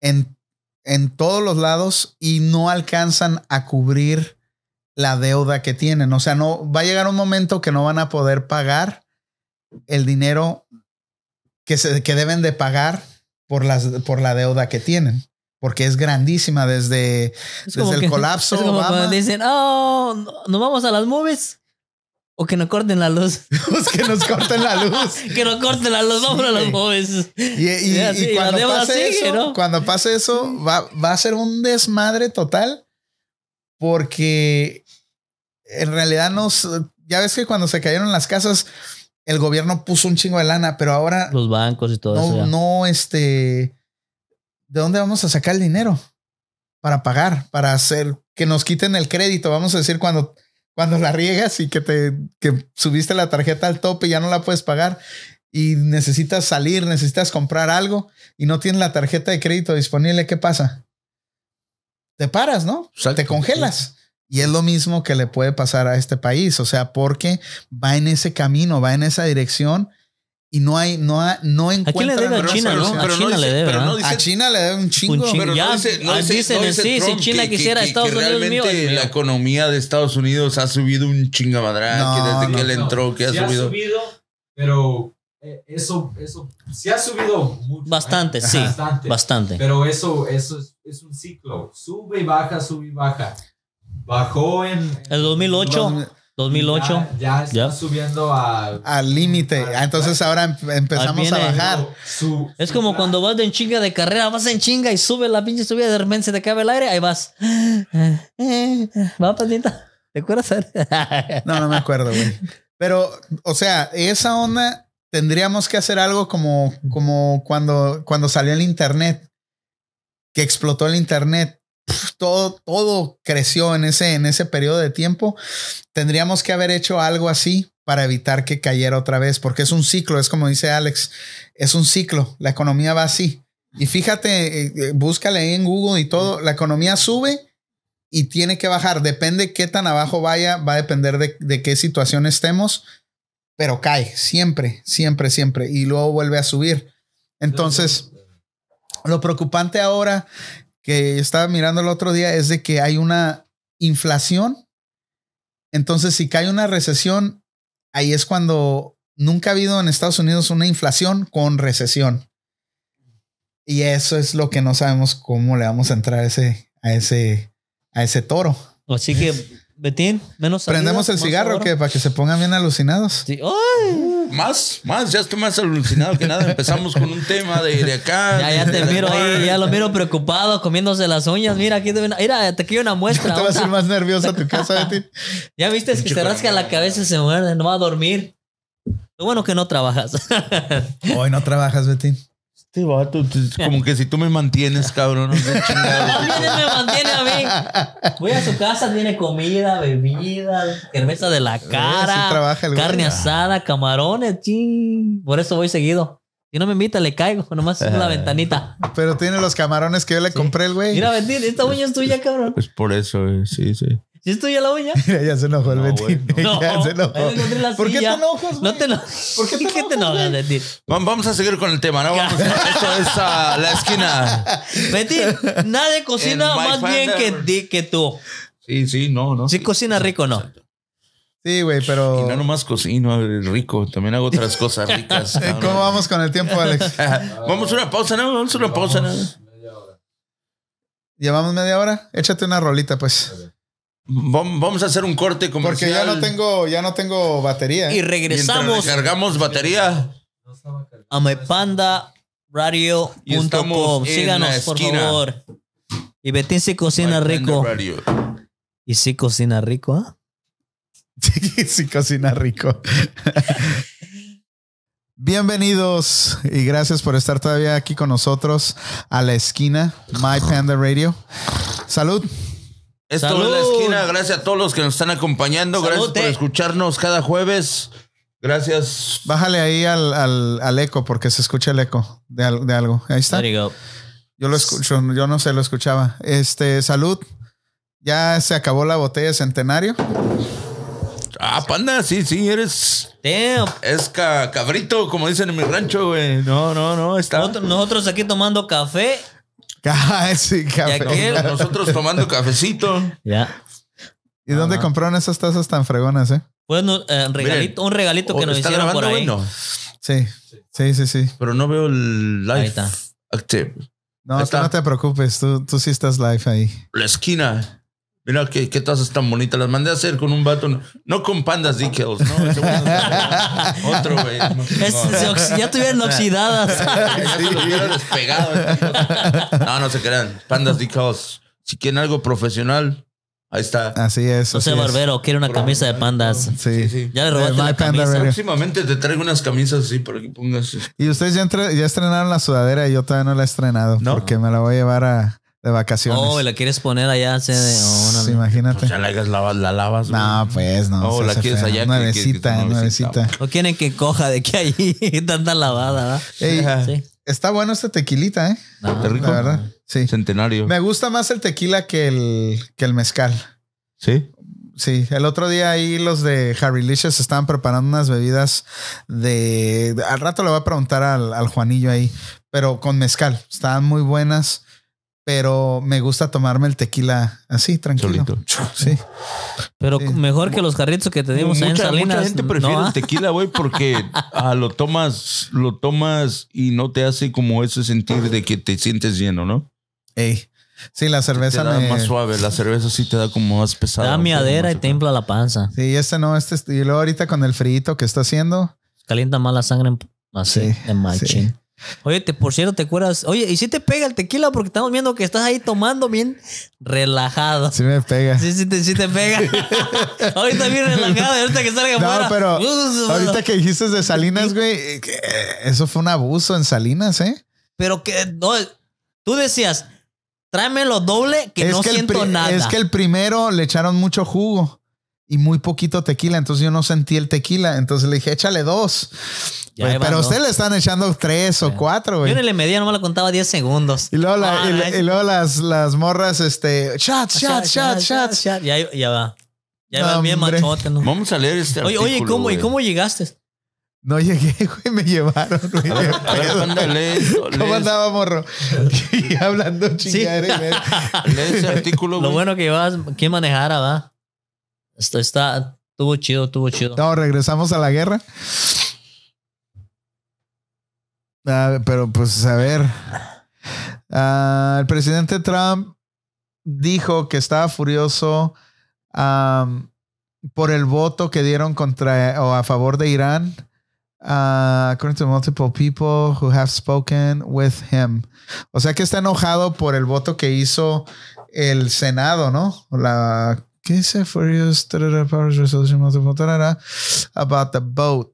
en, en todos los lados y no alcanzan a cubrir la deuda que tienen. O sea, no va a llegar un momento que no van a poder pagar el dinero que, se, que deben de pagar por, las, por la deuda que tienen. Porque es grandísima desde, desde que- el colapso. Es como Obama. dicen, oh, no- vamos a las movies. O que nos corten la luz. Pues que nos corten la luz. que nos corten la luz, vamos a las movies. Y, y- y sí, la cuando, pase sigue, eso, ¿no? cuando pase eso, va, va a ser un desmadre total. Porque en realidad nos. Ya ves que cuando se cayeron las casas, el gobierno puso un chingo de lana, pero ahora Los bancos y todo eso. no, ya. no, este. ¿De dónde vamos a sacar el dinero? Para pagar, para hacer que nos quiten el crédito. Vamos a decir cuando, cuando la riegas y que te que subiste la tarjeta al tope y ya no la puedes pagar y necesitas salir, necesitas comprar algo y no tienes la tarjeta de crédito disponible, ¿qué pasa? Te paras, ¿no? Exacto. Te congelas. Y es lo mismo que le puede pasar a este país, o sea, porque va en ese camino, va en esa dirección y no hay, no, ha- no quién le debe a China, no? A China le debe, pero ¿verdad? dice- A China le debe un chingo. Un chingo. Pero Ya, no dice, no ah, dice- dicen no dice sí, si China que- quisiera que- Estados que Unidos mío, realmente es mío. la economía de Estados Unidos ha subido un chingamadral No, que desde no, que él No, entró que ha sí subido. pero eh, eso, eso sí ha subido mucho. Bastante, ¿eh? sí. Bastante. Bastante. Pero eso, eso es, es un ciclo. Sube y baja, sube y baja. Bajó en. El 2008, 2008. Ya, ya está Ya. subiendo a. Al límite. Ah, Entonces ahora em- empezamos a bajar. Su- Es como plan- cuando vas de en chinga de carrera, vas en chinga y sube la pinche subida, de repente se te cabe el aire, ahí vas. Va, patita. ¿Te acuerdas? No, no me acuerdo, güey. Pero, o sea, esa onda tendríamos que hacer algo como, como cuando, cuando salió el internet, que explotó el internet. Todo, todo creció en ese, en ese periodo de tiempo. Tendríamos que haber hecho algo así para evitar que cayera otra vez, porque es un ciclo, es como dice Alex, es un ciclo. La economía va así. Y fíjate, eh, eh, búscale en Google y todo. La economía sube y tiene que bajar. Depende qué tan abajo vaya, va a depender de, de qué situación estemos, pero cae siempre, siempre, siempre. Y luego vuelve a subir. Entonces, lo preocupante ahora que estaba mirando el otro día es de que hay una inflación. Entonces, si cae una recesión, ahí es cuando nunca ha habido en Estados Unidos una inflación con recesión. Y eso es lo que no sabemos cómo le vamos a entrar a ese, a ese, a ese toro. Así que, Betín, menos. salida, Prendemos el cigarro ahorro. que para que se pongan bien alucinados. Sí. ¡Ay! Más, más, ya estoy más alucinado que nada. Empezamos con un tema de, de acá. Ya, ya te miro ahí, ya lo miro preocupado, comiéndose las uñas. Mira, aquí te, mira, te quiero una muestra. Te vas a ir más nervioso a tu casa, Betty. Ya viste es que se rasca la cabeza y se muerde, no va a dormir. Lo bueno que no trabajas. Hoy no trabajas, Betty. Este vato, como que si tú me mantienes, cabrón. No sé. También me mantiene a mí. Voy a su casa, tiene comida, bebida, cerveza de la sí cara, trabaja el güey. carne asada, camarones, ching. Por eso voy seguido. Si no me invita, le caigo, nomás en la ventanita. Pero tiene los camarones que yo le compré el güey. Mira, esta uña es tuya, cabrón. Pues por eso, eh, sí, sí. ¿Sí es tuya la uña? Mira, ya se enojó el No, No, ya se enojó. ¿Por qué te enojas, No te enojas. ¿Por qué te ¿Qué te enojas, enojas, Betín? Va- Vamos a seguir con el tema, ¿no? Vamos, esto es la esquina. Betín, nadie cocina más bien que, que tú. Sí, sí, no, no. Si cocina rico, no. Sí, güey, pero. Y no nomás cocino eh, rico, también hago otras cosas ricas. ¿Cómo vamos con el tiempo, Alex? Vamos a una pausa, ¿no? Vamos a una pausa, ¿no? Media hora. ¿Llevamos media hora? Échate una rolita, pues. Vam- Vamos a hacer un corte Porque ya comercial. no tengo, ya no tengo batería. Y ¿eh? regresamos Mientras recargamos batería. A mypandaradio.com. Y Síganos, por favor. Y Betín sí cocina My rico. Y sí cocina rico, ¿ah? Sí, sí, cocina rico. Bienvenidos y gracias por estar todavía aquí con nosotros a la esquina My Panda Radio. Salud. Esto Salud. es la esquina. Gracias a todos los que nos están acompañando. Gracias por escucharnos cada jueves. Gracias. Bájale ahí al, al, al eco porque se escucha el eco de, de algo. Ahí está. There you go. Yo lo escucho, yo no sé, lo escuchaba. Este, salud. Ya se acabó la botella de centenario. Ah, panda, sí, sí, eres. Damn. Es ca- cabrito, como dicen en mi rancho, güey. No, no, no, está. Nosotros, nosotros aquí tomando café. Ah, sí, café. aquel- Nosotros tomando cafecito. Ya. ¿Y dónde compraron esas tazas tan fregonas, eh? Pues eh, regalito, un regalito que nos ¿está hicieron por ahí. Sí, sí, sí, sí. pero no veo el live. Ahí está. Active. No, Ahí está. no te preocupes, tú, tú sí estás live ahí. La esquina. Mira qué, qué tazas tan bonitas. Las mandé a hacer con un vato. No, no con pandas decals, güey no- Otro, güey. Ya estuvieron oxidadas. Ya se despegado. No, no se crean. Pandas decals. Si quieren algo profesional, ahí está. Así es. No sé, así es. Barbero, quiere una camisa de pandas. Sí. sí. Ya le Eh, robaste My la camisa. Próximamente te traigo unas camisas así para que pongas. Y ustedes ya, entre- ya estrenaron la sudadera y yo todavía no la he estrenado No. porque me la voy a llevar a, de vacaciones. Oh, y la quieres poner allá. se de- oh, no, Sí, no. imagínate. Pues ya la, hagas, la, la lavas. güey. no, pues no. Oh, la hace quieres feo. allá, que- Nuevecita, que- que- nuevecita. No quieren que coja de que ahí tanta lavada, ¿verdad? Ey, Sí. está bueno este tequilita, ¿eh? No. Está rico. La verdad. Sí. Centenario. Me gusta más el tequila que el, que el mezcal. Sí. Sí, el otro día ahí los de Harry Licious estaban preparando unas bebidas de... de- Al rato le voy a preguntar al, al Juanillo ahí, pero con mezcal. Estaban muy buenas, pero me gusta tomarme el tequila así, tranquilo. Solito. Sí. Pero Sí. mejor que los jarritos que te dimos ahí en mucha, Salinas. mucha gente prefiere ¿no? el tequila, güey, porque ah, lo tomas, lo tomas y no te hace como ese sentir de que te sientes lleno, ¿no? Ey. Sí, la Te cerveza da me... más suave, la cerveza sí te da como más Te pesada. da miadera y te infla la panza. Sí, este no, este... Y luego ahorita con el frío que está haciendo. Calienta más la sangre en- así, Sí, de machín. Oye, te, por cierto, ¿te acuerdas? Oye, ¿y si te pega el tequila? Porque estamos viendo que estás ahí tomando bien relajado. Sí me pega. Sí, sí te, sí te pega. ahorita bien relajado ahorita que salga No, pero ahorita que dijiste de Salinas, güey, eso fue un abuso en Salinas, ¿eh? Pero que no, tú decías, tráemelo doble que no siento nada. es que el primero le echaron mucho jugo y muy poquito tequila, entonces yo no sentí el tequila, entonces le dije, échale dos. Van pero a usted le están echando tres o cuatro, güey. Yo no le medía, no me lo contaba 10 segundos. Y luego, la- Ah, y- luego las, las morras, este, shots, shots, shots, shots. shot. Ya, ya va. Ya No, va bien machote. ¿no? Vamos a leer este Oye, oye, artículo, ¿cómo, ¿y cómo llegaste? No llegué, güey, me llevaron, güey. ¿Cómo andaba, morro? Y hablando chingadera media. Lee ese artículo, Lo güey. bueno que llevabas, ¿quién manejara, va? Esto está, estuvo chido, estuvo chido. No, regresamos a la guerra. Ah, pero pues a ver. Ah, el presidente Trump dijo que estaba furioso por el voto que dieron contra o a favor de Irán. ah, according to multiple people who have spoken with him. O sea que está enojado por el voto que hizo el Senado, ¿no? La ¿qué dice? Furious powers resolution about the vote.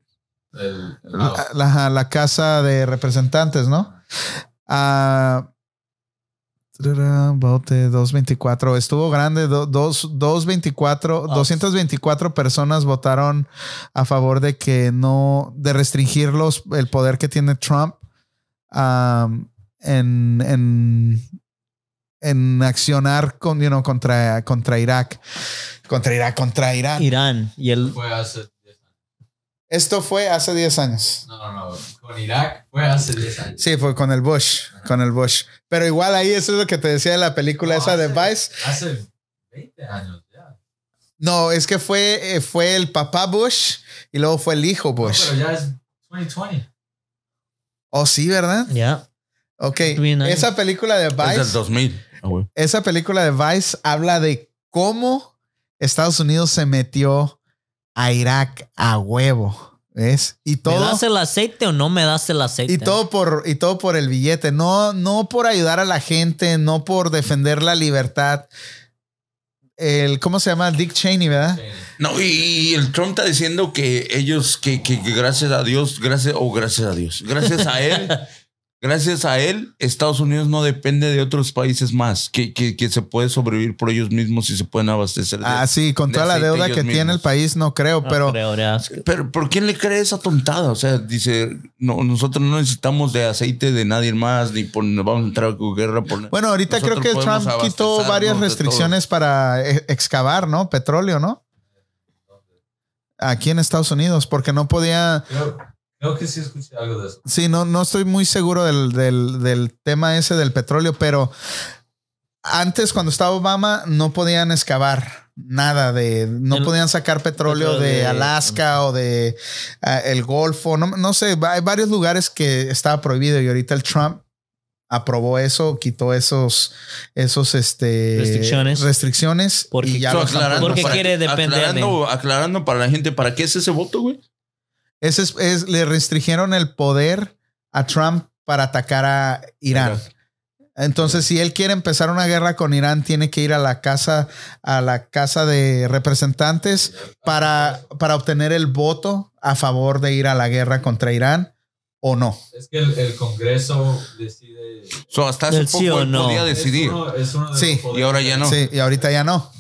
El, La, la- la casa de representantes, ¿no? Ah, tarara, vote 224. Estuvo grande. do- dos, 224, Ah. 224 personas votaron a favor de que no, de restringir los, el poder que tiene Trump um, en, en, en accionar con, you know, contra, contra Irak. Contra Irak, contra Irán. Irán y el fue hace 10 años. Esto fue hace 10 años. No, no, no. Con Irak fue hace 10 años. Sí, fue con el Bush, con el Bush. Pero igual ahí eso es lo que te decía de la película No, esa de Vice. Hace 20 años ya. No, es que fue, eh, fue el papá Bush y luego fue el hijo No, Bush. pero ya es 2020. Oh, sí, ¿verdad? ya. Ok. Bien ahí. Esa película de Es del Vice, 2000. Ah, esa película de Vice habla de cómo Estados Unidos se metió a Irak a huevo. ¿Ves? Y ¿Me todo. das el aceite o no me das el aceite? Y todo por, y todo por el billete, no, no por ayudar a la gente, no por defender la libertad. El, ¿cómo se llama? Dick Cheney, ¿verdad? No, y, y el Trump está diciendo que ellos, que, que- que gracias a Dios, gracias, o gracias a Dios, gracias a él, gracias a él, Estados Unidos no depende de otros países más, que, que, que se puede sobrevivir por ellos mismos y se pueden abastecer. de- Ah, sí, con de toda la deuda que tiene el país, no creo, No pero creo. Pero ¿por quién le cree esa tontada? O sea, dice, no, nosotros no necesitamos de aceite de nadie más, ni por, vamos a entrar con guerra. Por, bueno, ahorita Nosotros creo que Trump quitó varias restricciones para eh, excavar, ¿no? Petróleo, ¿no? aquí en Estados Unidos, porque no podía. Creo que sí escuché algo de eso. Sí, no, no estoy muy seguro del, del, del tema ese del petróleo, pero antes, cuando estaba Obama, no podían excavar nada de, no El- podían sacar petróleo petróleo de de- Alaska o de ah, el Golfo, no, no sé, hay varios lugares que estaba prohibido y ahorita el Trump aprobó eso, quitó esos, esos, este, Restricciones. restricciones Porque- y ya So, aclarando, Porque para- quiere depender de- aclarando, aclarando para la gente, ¿para qué es ese voto, güey? Ese es, es- le restringieron el poder a Trump para atacar a Irán. Entonces, si él quiere empezar una guerra con Irán, tiene que ir a la casa, a la casa de representantes para, para obtener el voto a favor de ir a la guerra contra Irán o no. Es que el, el Congreso decide. So, hasta hace poco sí o él no. podía Es decidir. uno- es uno de Sí, y ahora ya no. Sí, y ahorita ya no.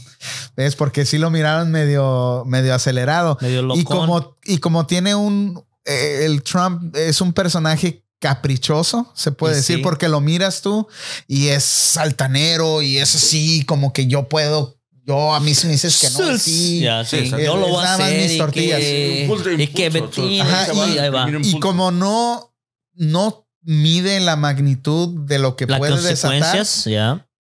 ¿Ves? Porque sí lo miraron medio, medio acelerado. Medio Y como, y como tiene un. eh, el Trump es un personaje caprichoso, se puede Y decir, sí. porque lo miras tú y es altanero y es así, como que yo puedo. Yo a mí si me dices que no, sí. Ya, Sí, sí. Yo lo voy a hacer. mis y que- que. Ajá, ahí va. como no, no mide la magnitud de lo que Las puede desatar.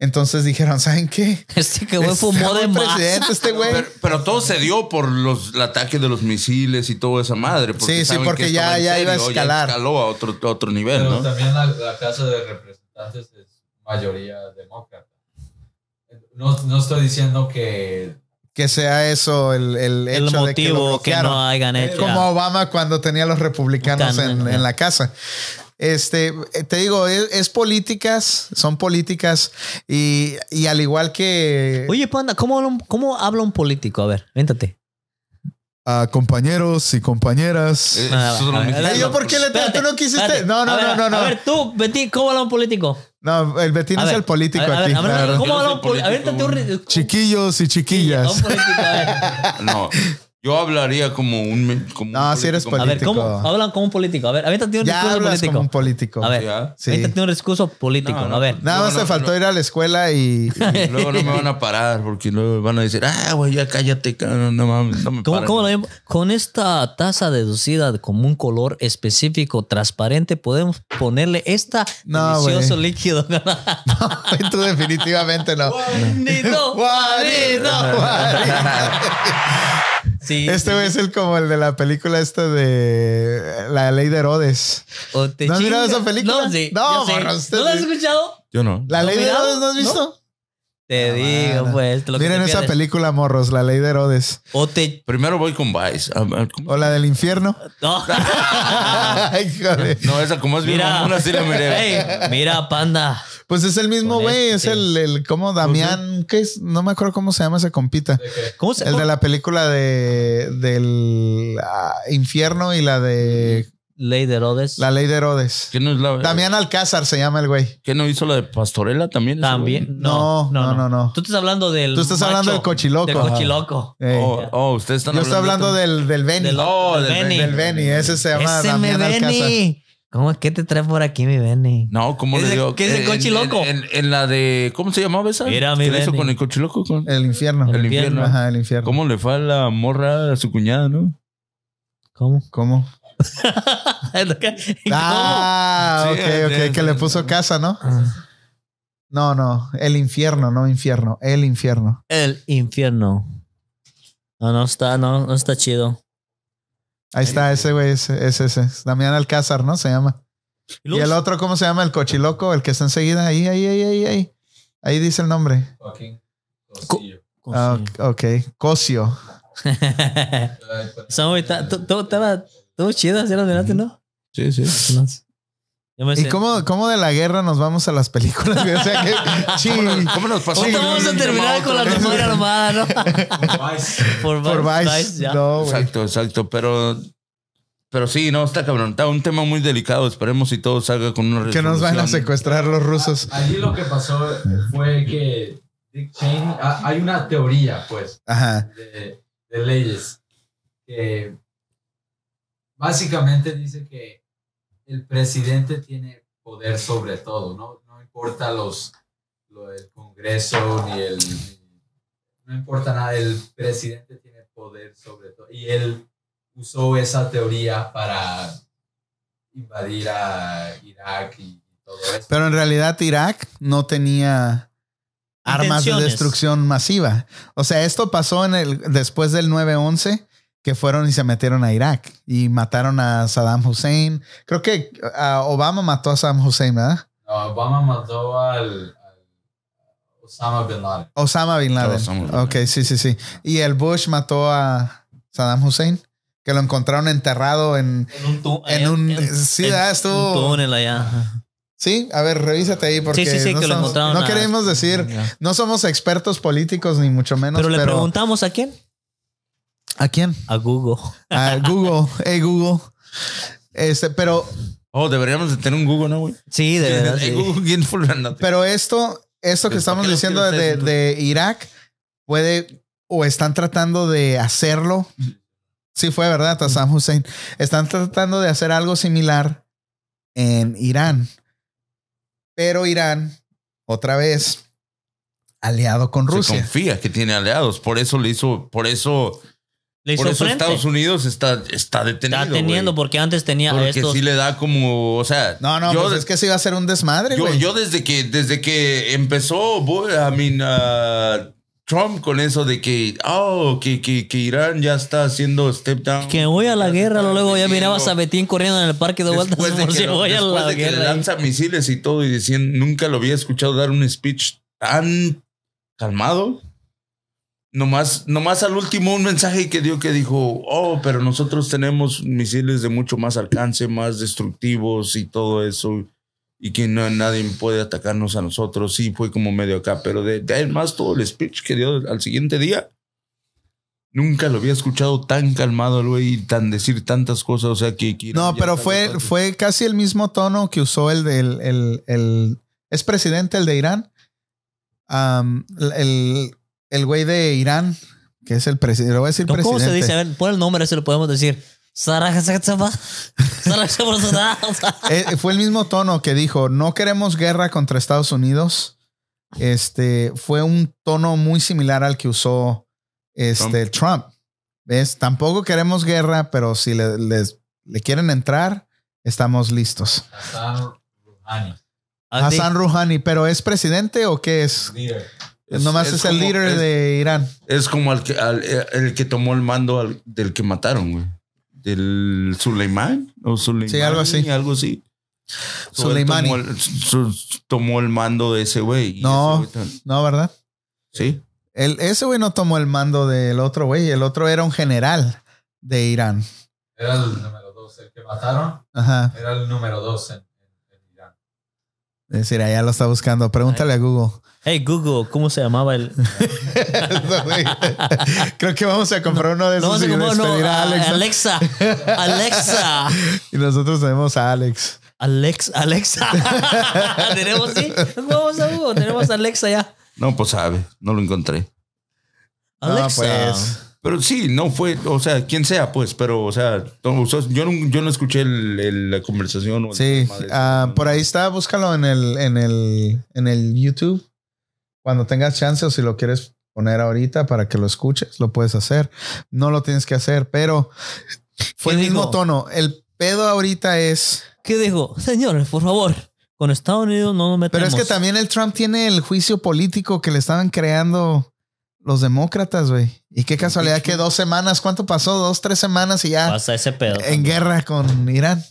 Entonces dijeron, ¿saben qué? Este que güey fumó de más. presidente este güey. Pero, pero todo se dio por los el ataque de los misiles y toda esa madre. Sí, sí, porque que ya- ya iba a escalar. Ya escaló a otro, a otro nivel, Pero ¿no? también la, la Casa de Representantes es mayoría demócrata. No, no estoy diciendo que. Que sea eso el, el, El hecho de que lo motivo que, bloquearon. no hayan hecho. como Obama cuando tenía a los republicanos en, en la casa. Este, eh, te digo, es, es políticas, son políticas y, y al igual que Oye, Panda, ¿cómo habla, un, ¿cómo habla un político? A ver, véntate. a compañeros y compañeras. Eh, Ah, a ver. Ay, yo, ¿por qué le Espérate, tú no quisiste? espérate. No, no, ver, no, no, no. A ver, tú, Betín, ¿cómo habla un político? No, el Betín A es ver, el político a ver, a aquí. ver, a ver, la verdad. ¿Cómo habla un político? A ver, un... Chiquillos y chiquillas. un político, a ver. No, yo hablaría como un. Como No, un si eres A ver, ¿cómo Político. hablan como un político? A ver, avéntate un Ya discurso hablas político. como un político. A ver, Ya. Sí. avéntate un discurso político. No, no, a ver. Nada No, más no, te faltó no. ir a la escuela y, Y luego no me van a parar porque luego van a decir, ah, güey, ya cállate, cabrón, no mames, no me ¿Cómo, paran". cómo lo? Con esta taza deducida como un color específico transparente, podemos ponerle esta No, delicioso güey. líquido. tú definitivamente no. Guarito, Guarito, guarito. Sí, Este sí, es el como el de la película esta de La Ley de Herodes. O te ¿No has mirado esa película? No, sí. No, morro, ¿No la has escuchado? Yo no. ¿La ¿No Ley de? Herodes no has visto? Te Ah, digo, pues. lo que Miren te esa pierdes. película, morros, La Ley de Herodes. O te. Primero voy con Vice. A ver, ¿cómo? O la del infierno. No. Ay, joder. No, esa como es bien Mira. mamona, sí la miré. Mira, panda. Pues es el mismo güey, es este. el, el como Damián, ¿qué es? No me acuerdo cómo se llama ese compita. de ¿Cómo se El de la película de del ah, infierno y la de Ley de Herodes. La Ley de Herodes. ¿Qué no es la Damián Alcázar se llama el güey. ¿Qué no hizo la de Pastorela también? También. No, no, no, no. Tú estás hablando del. Tú estás hablando del cochiloco. Del cochiloco. Oh, oh, ustedes están Yo estoy hablando del, del Benny. Del, Oh, del del Benny. del Benny, ese se llama Ese me Damián Alcázar. Benny. ¿Cómo es que te trae por aquí, mi Benny? No, ¿cómo ¿Qué le digo? qué es el cochiloco? En, en- en la de. ¿Cómo se llamaba esa? Mira, mi ¿Qué le hizo Benny. con el cochiloco? Con- El infierno. El El infierno. infierno. Ajá, el infierno. ¿Cómo le fue a la morra a su cuñada, no? ¿Cómo? ¿Cómo? Ah, ok, ok, que le puso casa, ¿no? No, no, el infierno, no infierno, el infierno. El infierno. No, no está, no, no está chido. Ahí está, ese güey, ese, ese, ese. Damián Alcázar, ¿no? Se llama. Y el otro, ¿cómo se llama? El cochiloco, el que está enseguida. Ahí, ahí, ahí, ahí, ahí. Ahí dice el nombre. Joaquín Cosillo. Ah, ok, Cosio. Estaba todo chido, ¿sí lo miraste, no? Sí, sí. No. Yo me ¿Y sé- cómo, cómo de la guerra nos vamos a las películas? güey? O sea que, sí, ¿Cómo nos pasó? Ahorita vamos a terminar con la memoria armada, ¿no? Vice. Por, por Vice, Vice. ya. No. Exacto, exacto. Pero. Pero sí, no, está cabrón. Está un tema muy delicado. Esperemos si todo salga con una Que nos van a resolución. secuestrar los rusos. Allí lo que pasó fue que Dick Cheney, ah, hay una teoría, pues, Ajá. de, de leyes que básicamente dice que el presidente tiene poder sobre todo, ¿no? No importa los, lo del Congreso ni el... No importa nada, el presidente tiene poder sobre todo. Y él usó esa teoría para invadir a Irak y todo eso. Pero en realidad Irak no tenía armas de destrucción masiva. O sea, esto pasó en el después del 9-11 que fueron y se metieron a Irak y mataron a Saddam Hussein. Creo que Obama mató a Saddam Hussein, ¿verdad? No, Obama mató al, al Osama Bin Laden. Osama Bin Laden. Osama Bin Laden. Ok, sí, sí, sí. Y el Bush mató a Saddam Hussein, que lo encontraron enterrado en... En un, tu- En un- sí, ah, estuvo- un túnel allá. Sí, a ver, revísate ahí porque sí, sí, sí, no, que lo somos- encontraron. no a- queremos decir, no somos expertos políticos ni mucho menos, Pero pero, le preguntamos a quién? ¿A quién? A Google. A Google, hey Google. Este, pero, Oh, deberíamos de tener un Google, ¿no, güey? Sí, de verdad. Pero esto, esto que Pues, ¿para estamos diciendo de, Irak puede o están tratando de hacerlo. Sí fue verdad, Saddam Hussein. Están tratando de hacer algo similar en Irán. Pero Irán, otra vez, aliado con Se Rusia. confía que tiene aliados. Por eso le hizo, por eso, Le hizo por eso frente. Estados Unidos está, está detenido. Está teniendo, porque antes tenía Porque estos. sí le da como, o sea, No, no, yo, pues es que se iba a hacer un desmadre, yo, güey. yo desde que desde que empezó, I mean, uh, Trump con eso de que, oh, que, que, que Irán ya está haciendo step down. Que voy a la guerra, luego ya mirabas a Betín corriendo en el parque de vueltas Después de que, si lo- voy a después la de que le guerra. lanza misiles y todo y decían, nunca lo había escuchado dar un speech tan calmado. Nomás, nomás al último un mensaje que dio que dijo, oh, pero nosotros tenemos misiles de mucho más alcance, más destructivos y todo eso. Y que no, nadie puede atacarnos a nosotros. Sí, fue como medio acá, pero de, de ahí en más todo el speech que dio al siguiente día. Nunca lo había escuchado tan calmado el güey y tan decir tantas cosas. O sea que. que No, pero fue, bastante- fue casi el mismo tono que usó el del el, el- es presidente el de Irán. El, el güey de Irán, que es el presidente, le voy a decir ¿Cómo presidente. se dice? A ver, pon el nombre, ese lo podemos decir. Eh, fue el mismo tono que dijo, no queremos guerra contra Estados Unidos. Este fue un tono muy similar al que usó este Trump. ¿Ves? Tampoco queremos guerra, pero si le, les- le quieren entrar, estamos listos. Hassan Rouhani, Así. Hassan Rouhani, pero ¿es presidente o qué es? líder. Nomás es, el como- líder es- de Irán. Es como el que, al- el que tomó el mando al- del que mataron, güey. Del Suleimán o Suleimani, Sí, algo así. Algo así. So, Soleimani. Tomó el, su- tomó el mando de ese güey. No. ese güey tan- No, ¿verdad? Sí. El, ese güey no tomó el mando del otro güey. El otro era un general de Irán. Era el número dos. El que mataron Ajá. era el número dos en, en- en Irán. Es decir, allá lo está buscando. Pregúntale a Google. Hey, Google, ¿cómo se llamaba el? Creo que vamos a comprar uno de esos No, y no, no, a a- Alex. Alexa. Alexa. Y nosotros tenemos a Alex. Alex, Alexa. tenemos, sí. Vamos a Google, tenemos a Alexa ya. No, pues sabe. No lo encontré. Alexa. No, pues. Pero sí, no fue, o sea, quien sea, pues, pero, o sea, no, o sea, yo, no, yo no escuché el- el- la conversación. o el Sí, ah, por ahí está, búscalo en el, en el, en el YouTube. Cuando tengas chance o si lo quieres poner ahorita para que lo escuches, lo puedes hacer. No lo tienes que hacer, pero fue el ¿Qué mismo tono. El pedo ahorita es, ¿Qué dijo? Señores, por favor, con Estados Unidos no nos pero metemos. es que también el Trump tiene el juicio político que le estaban creando los demócratas, güey. Y qué casualidad que dos semanas, ¿cuánto pasó? Dos, tres semanas y ya pasa ese pedo. en guerra con Irán.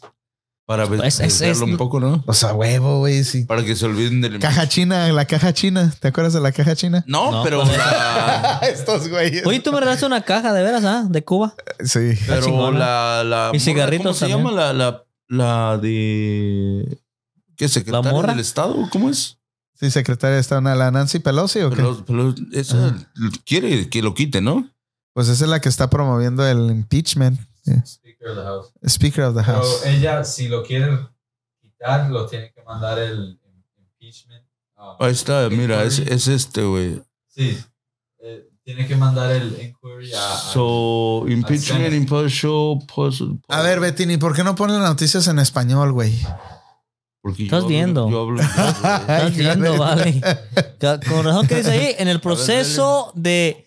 Para ver, Es- es- verlo es- un poco, ¿no? O sea, huevo, güey. sí. Para que se olviden del... Caja china, la caja china. ¿Te acuerdas de la caja china? No, No, pero pues, la... Estos güeyes. Oye, tú me regalaste una caja de veras, ¿ah? De Cuba. Sí. Pero la, la Y morra, cigarritos ¿Cómo se también. llama la, la, la de qué secretaria morra? del estado? ¿Cómo es? Sí, secretaria de Estado, la Nancy Pelosi o qué? Pero, pero esa Ajá. quiere que lo quite, ¿no? Pues esa es la que está promoviendo el impeachment. Sí. Speaker of the House. Speaker of the Pero House. ella, si lo quiere quitar, lo tiene que mandar el impeachment. ah, Ahí está, mira, es, inquiry. es este, güey. Sí. Eh, tiene que mandar el inquiry a. a- So, impeachment, impartial, A ver, Bettini, ¿por qué no ponen las noticias en español, güey? Porque yo Estás hablo- viendo. Yo hablo inglés. Estás viendo, vale. Con razón que dice ahí, en el proceso de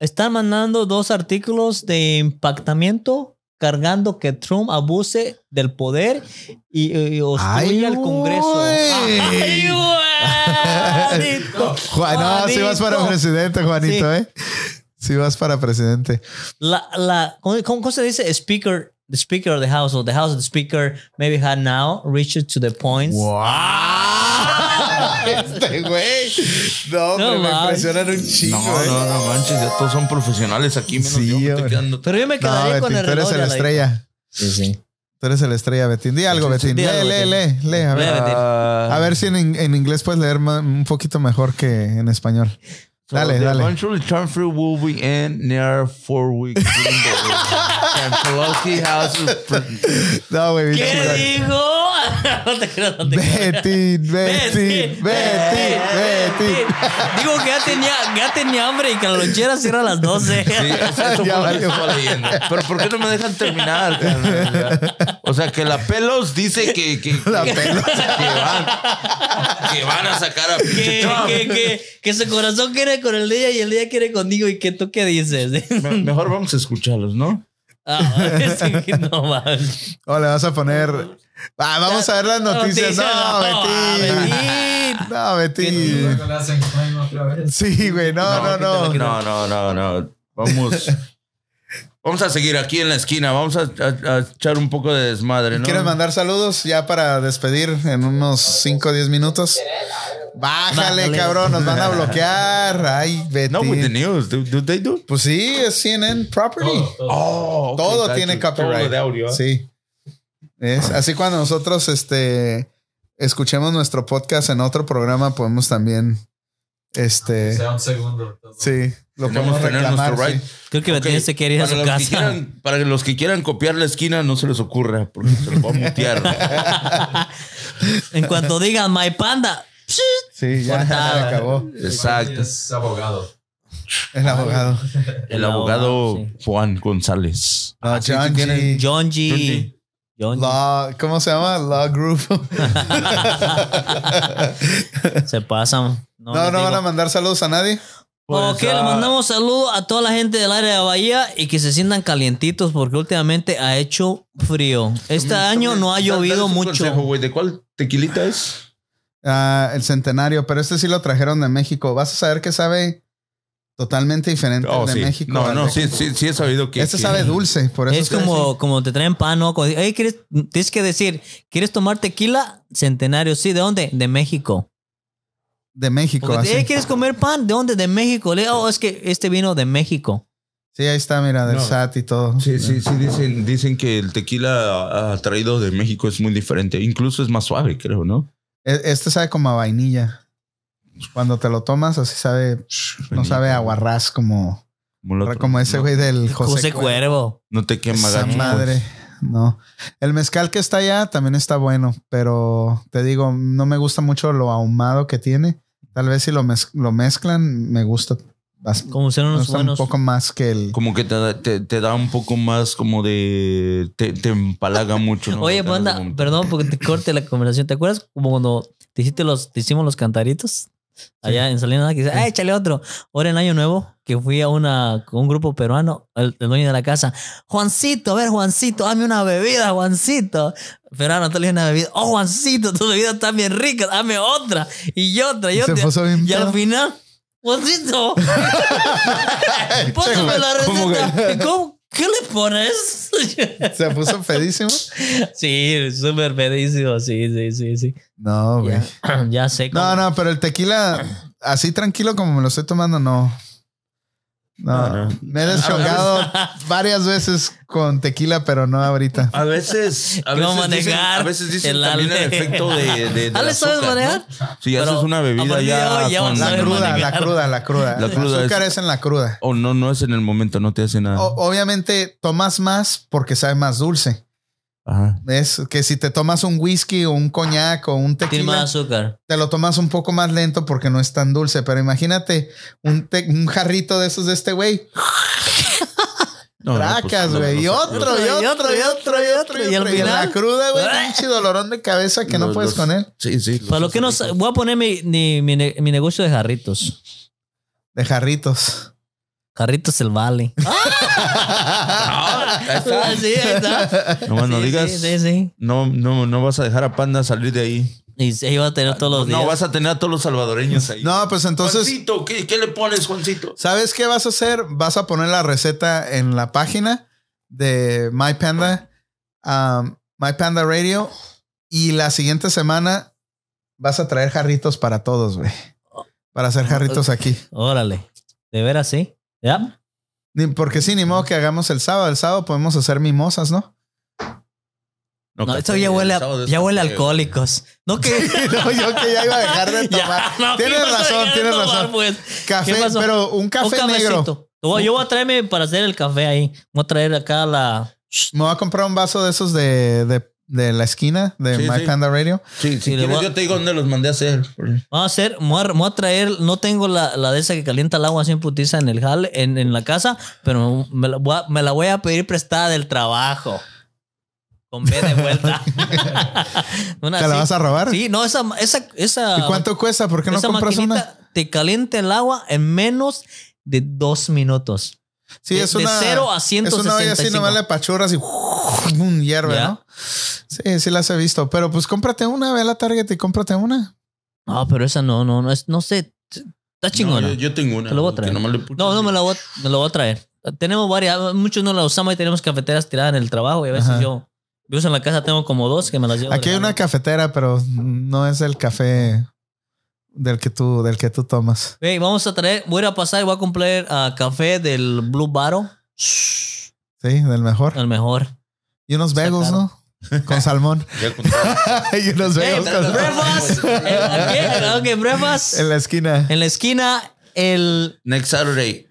están mandando dos artículos de impactamiento cargando que Trump abuse del poder y, y al Congreso. Ay, Juanito. Juan, no, si vas para Juanito. presidente, Juanito, Sí. ¿eh? Si vas para presidente. La, la, ¿cómo, se dice? Speaker, the speaker of the house, or the house of the speaker, maybe had now reached to the points. Este güey. No, No hombre, me impresionan un chingo. No, ¿eh? no, no manches, ya todos son profesionales aquí, menos Sí, yo, me estoy quedando- Pero yo me No, quedaría con Betín, el tú eres reloj. el ya la- estrella. Sí, sí. Tú eres el estrella, Betín. Di algo, Betín. Lee, lee, lee, lee. A ver, a ver si en, en inglés puedes leer un poquito mejor que en español. so Dale, the dale. Eventually, transfer will be in near four weeks. and Pelosi House is No, güey. ¿Qué dijo? no te creo, no te creo. Betín, Betín, Betín, Betín. Digo que ya tenía, ya tenía hambre y que la lonchera cierra a las 12. Sí, eso, eso fue lo que estaba leyendo. Pero ¿por qué no me dejan terminar? O sea, que la pelos dice que, que, La que- Pelos. que van, que van a sacar a que, Trump. que, que, que su corazón quiere con el de ella y el de ella quiere contigo. ¿Y que tú qué dices? Me- Mejor vamos a escucharlos, ¿no? Ah, es que no mames. O le vas a poner. Ah, vamos a ver las noticias. No, ah, Betín. No, Betín. Sí, güey. No, no, no. No, no, no, no. Vamos. Vamos a seguir aquí en la esquina. Vamos a, a- a echar un poco de desmadre, ¿no? ¿Quieres mandar saludos ya para despedir en unos 5 o 10 minutos? Bájale, Bájale. cabrón, nos van a bloquear. Ay, Betín. No, with the news. Do, do they do? Pues sí, es CNN Property. Todo, todo. Oh, ok, Todo tiene copyright. Todo de audio. ¿eh? Sí. Es así cuando nosotros este escuchemos nuestro podcast en otro programa, podemos también este Sea un segundo. todo. sí, lo podemos que tener reclamar. nuestro right. sí. Creo que Ok, Betín se quiere ir a para su los que casa. quieran- para los que quieran copiar la esquina, no se les ocurra, porque se los va a mutear. En cuanto digan My Panda, Sí, ya se acabó. Exacto. Es abogado. El abogado. El abogado Sí. Juan González. No, que John tienen- G. John G. John G. Law, ¿cómo se llama? Law Group. Se pasan. No, No, van a mandar saludos a nadie. Pues, ok, le ah, mandamos saludos a toda la gente del área de Bahía y que se sientan calientitos porque últimamente ha hecho frío. Este año no ha llovido mucho. consejo, güey, ¿De cuál tequilita es? Ah, el centenario, pero este sí lo trajeron de México. Vas a saber que sabe totalmente diferente Oh, al de sí. México. No, no, sí, sí, sí he sabido que. Este que- sabe dulce, por eso Es como, como te traen pan, ¿no? Cuando, "Ey, ¿quieres, tienes que decir, ¿quieres tomar tequila? Centenario, sí, ¿de dónde? De México. de México. Porque, así. "Ey, ¿quieres comer pan? ¿De dónde? De México. Le, oh, es que este vino de México. Sí, ahí está, mira, del No. SAT y todo. Sí, sí, sí, dicen, dicen que el tequila traído de México es muy diferente. Incluso es más suave, creo, ¿no? E- Este sabe como a vainilla. Cuando te lo tomas, así sabe, no sabe a guarrás como, Como, el otro. como ese No- güey del José, José, Cuervo. No te quema Esa madre. No. El mezcal que está allá también está bueno, pero te digo, no me gusta mucho lo ahumado que tiene. Tal vez si lo, mez- lo mezclan, me gusta, Como ser unos gusta un buenos. poco más que el. Como que te, da- te, te da un poco más como de... Te, te empalaga mucho, ¿no? Oye, vomitar. perdón porque te corte la conversación. ¿Te acuerdas como cuando te, hiciste los, te hicimos los cantaritos? Allá en Salinas, que dice, ¡ay, échale otro! Ahora en Año Nuevo, que fui a una, con un grupo peruano, el, el dueño de la casa, Juancito, a ver, Juancito, dame una bebida, Juancito. Peruano, te le una bebida. Oh, Juancito, tu bebida está bien rica, dame otra. Y otra, y Y otra. Y al final, Juancito, pásame la ¿Cómo receta. ¿Y cómo? ¿Qué le pones? Se puso pedísimo. Sí, súper pedísimo, sí, sí, sí, sí. No, güey. Ya, ya sé. No, cómo- no, pero el tequila, así tranquilo como me lo estoy tomando, no. No, No, no. me he deschongado varias veces con tequila, pero no ahorita. A veces, a veces dicen, manejar a veces dicen el también el efecto de, de, de ¿Ale la sabes azúcar, manejar? ¿no? Si Pero haces una bebida ya, con La cruda, manejar. la cruda, la cruda. La El cruda azúcar es- es... en la cruda. o no, no es en el momento, no te hace nada. O- obviamente tomas más porque sabe más dulce. Ajá. Es que si te tomas un whisky o un coñac o un Tiene tequila, más azúcar. te lo tomas un poco más lento porque no es tan dulce. Pero imagínate un, te- un jarrito de esos de este güey. No, no, pues, Tracas, no, güey. no y otro, y otro, y otro, y otro. Y al en final- la cruda, güey. Pinche dolorón de cabeza que no puedes los- con él. Sí, sí. Para lo que no voy a poner mi, mi, mi negocio de jarritos. De jarritos. Carritos el Vale. Ah, está. Ah, no Sí, digas. Sí, sí, sí. No, no, no vas a dejar a Panda salir de ahí. Y se iba a tener todos los días. No, vas a tener a todos los salvadoreños ahí. No, pues entonces, Juancito, ¿qué, qué le pones, Juancito? ¿sabes qué vas a hacer? Vas a poner la receta en la página de My Panda, um, My Panda Radio. Y la siguiente semana vas a traer jarritos para todos, güey. Para hacer jarritos aquí. Órale. ¿De veras sí? ¿Ya? Ni- Porque sí, ni modo que hagamos el sábado. El sábado podemos hacer mimosas, ¿no? No, café, esto ya huele a, ya huele a alcohólicos. No que. No, yo que ya iba a dejar de Ya, tomar. no, tienes ¿qué vas a razón, tienes tomar, razón. pues? Café, pero un Un café negro. Yo yo voy a traerme para hacer el café ahí. Voy a traer acá la. Me voy a comprar un vaso de esos de, de, de la esquina de Sí, My sí. Panda Radio. Sí, si Sí, quieres, a- yo te digo dónde los mandé a hacer. Vamos a hacer, a, traer, no tengo la, la de esa que calienta el agua en putiza en el jale, en, en la casa, pero me la, voy a, me la voy a pedir prestada del trabajo. Con B de vuelta. Una ¿Te la vas a robar? Sí, no, esa, esa, esa. ¿Y cuánto cuesta? ¿Por qué no compras una? Te calienta el agua en menos de dos minutos. Sí, de- es de una. cero a Es una olla así, 165. nomás le pachurras y un hierve, Ya. ¿no? Sí, sí las he visto. Pero pues cómprate una, ve a la Target y cómprate una. No, pero esa no, no, no es, no sé. Está chingona. No, yo, yo tengo una. Te lo voy a traer. No, no me la voy, a- me la voy a traer. Tenemos varias, muchos no la usamos y tenemos cafeteras tiradas en el trabajo y a veces Ajá. yo, yo uso en la casa tengo como dos que me las llevo. Aquí de hay una cafetera, pero no es el café del que tú, del que tú tomas. Hey, vamos a traer, voy a ir a pasar y voy a comprar ah, café del Blue Bottle, Sí, del mejor. el mejor. Y unos Sacaron. ¿no? Con salmón. Y unos Hey, bagels con breakfast, eh, aquí, ok, breakfast. En la esquina. En la esquina, el Next Saturday.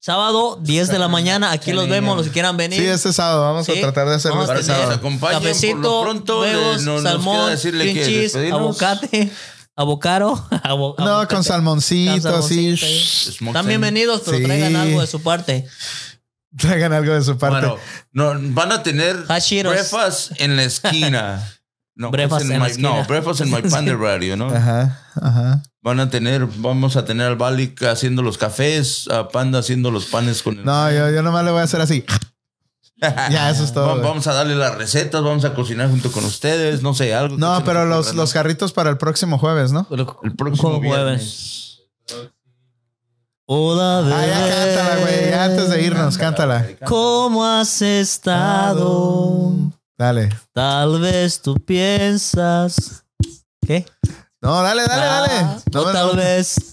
sábado, 10 de la mañana. Aquí los vemos, los que quieran venir. Sí, este sábado vamos Sí. a tratar de hacerlo este nos sábado. acompañen. Cafecito, por lo pronto, eh, huevos, no- nos salmón, decirle green que cheese, aguacate, avocado. abo- No, con salmoncito, Con así. Están bienvenidos, pero Sí. traigan algo de su parte. Traigan algo de su parte. Bueno, no, van a tener Hot Cheetos. breakfast en la esquina. No, Breakfast es en la my- esquina. No, breakfast en my panda radio, ¿no? Ajá, ajá. Van a tener, vamos a tener al Bali haciendo los cafés, a Panda haciendo los panes con el. No, yo, yo nomás le voy a hacer así. Ya, eso es todo. Vamos a darle las recetas, vamos a cocinar junto con ustedes, no sé, algo. No, pero los, los jarritos para el próximo jueves, ¿no? El próximo jueves. Hola, Ah, ya cántala, güey. Antes de irnos, cántala. ¿Cómo has estado? Dale. Tal vez tú piensas. ¿Qué? No, dale, dale, dale. Ah, No, tal no. vez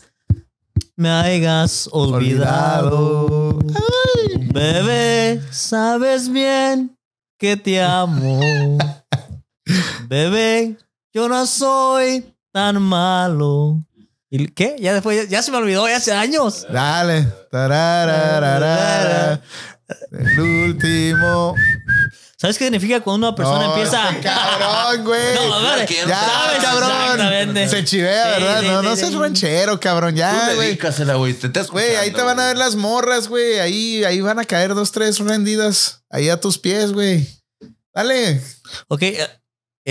me hayas olvidado. Bebé, sabes bien que te amo. Bebé, yo no soy tan malo. ¿Y qué? Ya después, ya, se me olvidó, ya hace años. Dale. El último. ¿Sabes qué significa cuando una persona No, empieza? este cabrón, güey. No, que ya ¿sabes? cabrón. Se chivea, Sí, ¿verdad? sí, no, sí, no sí. seas ranchero, cabrón. Ya, güey. dedícasela, güey. Te estás Güey, ahí te van a ver las morras, güey. Ahí, ahí van a caer dos, tres rendidas. Ahí a tus pies, güey. Dale. Ok, eh,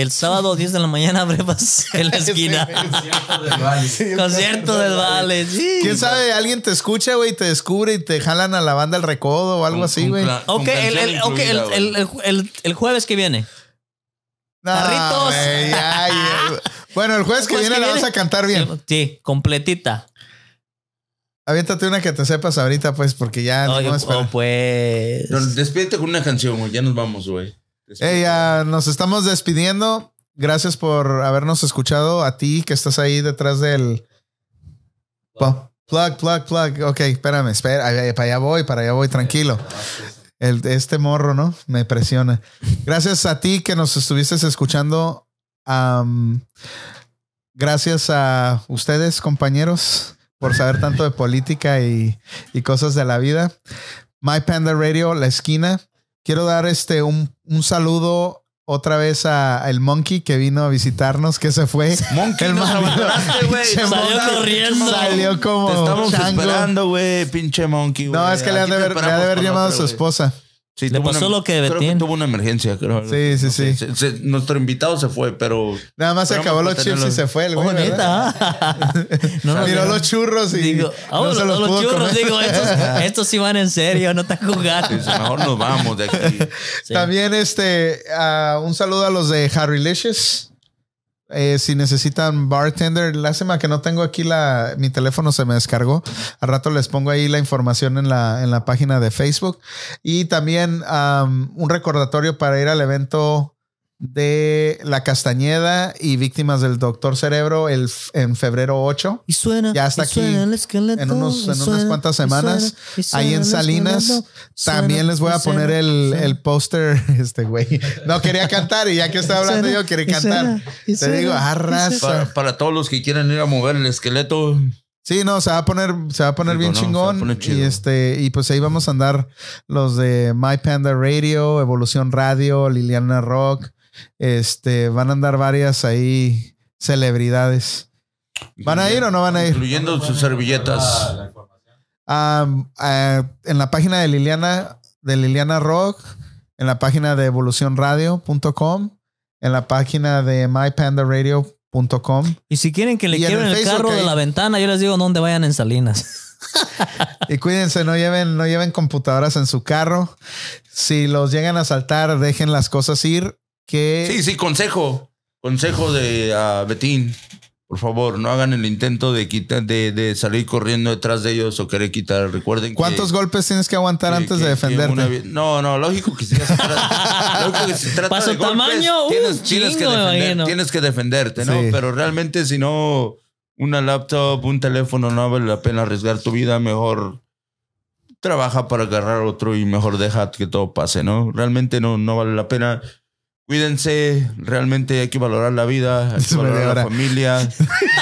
el sábado 10 de la mañana abrimos en la esquina. Concierto del Valle. Concierto del Vale. Sí. ¿Quién sabe? Alguien te escucha, güey, te descubre y te jalan a la banda el recodo o algo así, güey. Ok, el, el- ok, el, el- el- el- el jueves que viene. No, Carritos. güey, ya, ya. Bueno, el jueves que Jueves viene que la viene. vas a cantar bien. Sí, completita. Aviéntate una que te sepas ahorita, pues, porque ya No, no yo- espera. oh, pues. Despídete con una canción, güey. Ya nos vamos, güey. Ey, ya nos estamos despidiendo. Gracias por habernos escuchado. A ti que estás ahí detrás del. Pa- Plug, plug, plug. Ok, espérame, espera. Para allá voy, para allá voy, tranquilo. El, este morro, ¿no? Me presiona. Gracias a ti que nos estuviste escuchando. Gracias a ustedes, compañeros, por saber tanto de política y, y cosas de la vida. My Panda Radio, la esquina. Quiero dar este un, un saludo otra vez a, a el Monkey que vino a visitarnos, que se fue. Monkey, El nos güey. Salió corriendo. Salió como Te estamos chango. esperando, güey. Pinche monkey, güey. No, es que le ha de haber, le ha de haber llamado a su esposa. Sí, Le tuvo pasó una- lo que creo Betín. tuvo una emergencia, creo. Sí, sí, No sí. se- se- nuestro invitado se fue, pero Nada más se acabó los chips y se fue el güey. Oh, no, Miró no. los churros y Digo, no los, se los, los pudo churros, comer. digo, estos, estos sí van en serio, no están jugando. dice, mejor nos vamos de aquí. Sí. También este ah, un saludo a los de Harrylicious. Eh, si necesitan bartender, lástima que no tengo aquí la, mi teléfono se me descargó. Al rato les pongo ahí la información en la, en la página de Facebook. Y también am, un recordatorio para ir al evento de La Castañeda y víctimas del Doctor Cerebro el, en febrero 8. Y suena. Ya está aquí suena el esqueleto, en unos- unas cuantas y suena, semanas, y suena ahí en Salinas. esqueleto, También suena, les voy a poner el, suena. el póster, este güey. No quería cantar y ya que estoy hablando Suena, yo, quería y cantar. suena, y Te digo, arrasa. Para, para todos los que quieran ir a mover el esqueleto, Sí, no, se va a poner, se va a poner bien no, se va a chingón. poner chido. y este, y pues ahí vamos a andar los de My Panda Radio, Evolución Radio, Liliana Rock. Este, van a andar varias ahí celebridades. ¿Van a ir o no van a ir? incluyendo sus servilletas. Ah, en la página de Liliana, de Liliana Rock, en la página de evolucionradio.com, en la página de mypandaradio.com. Y si quieren que le quiebren el el, Facebook carro de la ventana, yo les digo dónde vayan en Salinas. Y cuídense, no lleven, no lleven computadoras en su carro. Si los llegan a saltar, dejen las cosas ir. Que Sí, sí, consejo. Consejo de Betín. Por favor, no hagan el intento de quitar, de, de salir corriendo detrás de ellos o querer quitar. Recuerden que- ¿Cuántos golpes tienes que aguantar que- antes que- de defenderte? una no, no, lógico que si se trata, lógico que se trata Pa' su de golpes, tamaño, uh, tienes, tienes que chingo, me defender- imagino. tienes que defenderte, ¿no? Sí. Pero realmente si no, una laptop, un teléfono, no vale la pena arriesgar tu vida, mejor trabaja para agarrar otro y mejor deja que todo pase, ¿no? Realmente no, no vale la pena. Cuídense, realmente hay que valorar la vida, hay que valorar la familia.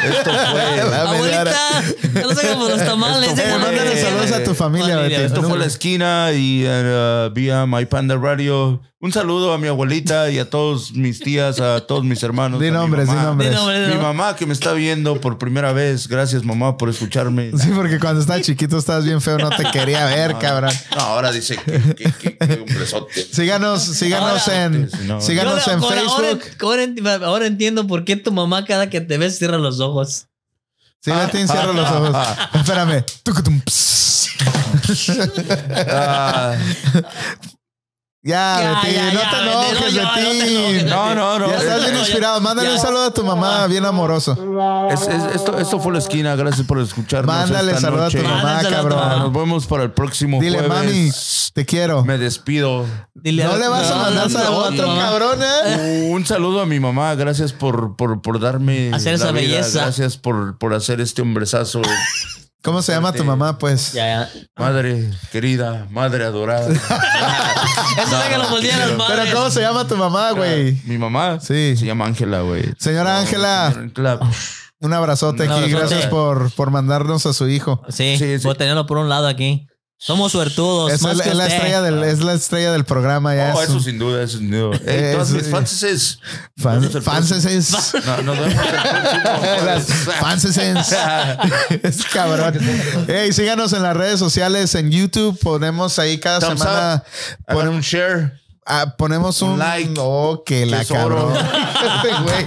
Esto fue... La. Abuelita, no sé por los tamales. Esto Eh, fue- mándale saludos a tu familia. Esto fue la esquina y eh, vía My Panda Radio. Un saludo a mi abuelita y a todos mis tías, a todos mis hermanos. Di nombres, di mamá. nombres. Mi mamá que me está viendo por primera vez. Gracias, mamá, por escucharme. Sí, porque cuando estabas chiquito estabas bien feo, no te quería ver, cabrón. No, ahora dice que, que, que, que un besote. Síganos, síganos Ahora- en, No. Síganos Yo en ahora- ahora- Facebook. Ahora, ent- ahora entiendo por qué tu mamá cada que te ves cierra los ojos. Sí, Betín, cierra los ojos. Espérame. Ah, Ya, Betín, ya, no ya, te enojes, no, ya, no te Betín. enojes, no, no, no. Ya estás bien inspirado. Mándale ya. un saludo a tu mamá, bien amoroso. Es- es- esto, esto fue la esquina. Gracias por escucharnos. Mándale esta saludo a tu noche. mamá, Mándale saludo a tu cabrón. mamá. Nos vemos para el próximo Dile, jueves. mami, te quiero. Me despido. Dile No le vas a mandar no, saludo a otro no. cabrón, ¿eh? Un saludo a mi mamá. Gracias por, por, por darme Hacer esa belleza. Gracias por, por hacer este hombrezazo. ¿Cómo se llama tu mamá, pues? Ya, ya. Madre querida, madre adorada. Eso es que lo pusieron los Pero. ¿cómo se llama tu mamá, güey? Mi mamá Sí. se llama Ángela, güey. Señora Ángela. Señora Ángela. Un abrazote Un aquí. abrazote. Gracias por, por mandarnos a su hijo. Sí, Sí, sí. puedo tenerlo por un lado aquí. Somos suertudos. Es, más el- que es la usted. estrella del, es la estrella del programa. Ya Oh, es eso un- sin duda, eso sin duda. Hey, todas Es- mis fanses. fanses No, nos vemos fanses es- cabrón. Hey, síganos en las redes sociales, en YouTube. Ponemos ahí cada Thumbs semana. Hagan Ponemos, un share. Ah, ponemos un, un like. Oh, que la cabrón. Este güey.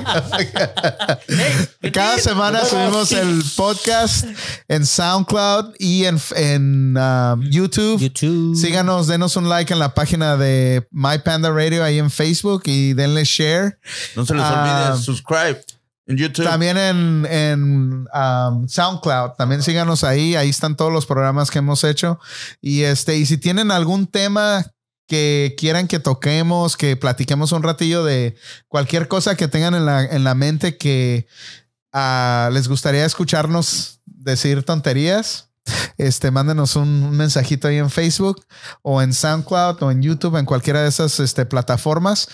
Cada semana subimos el podcast en SoundCloud y en, en um, YouTube. YouTube. Síganos, denos un like en la página de My Panda Radio ahí en Facebook y denle share. No se les Ah, olvide subscribe en YouTube. También en, en um, SoundCloud, también síganos ahí, ahí están todos los programas que hemos hecho. Y este, y si tienen algún tema que quieran que toquemos, que platiquemos un ratillo de cualquier cosa que tengan en la, en la mente que ah, les gustaría escucharnos decir tonterías. Este, mándenos un, un mensajito ahí en Facebook o en SoundCloud o en YouTube, en cualquiera de esas este, plataformas.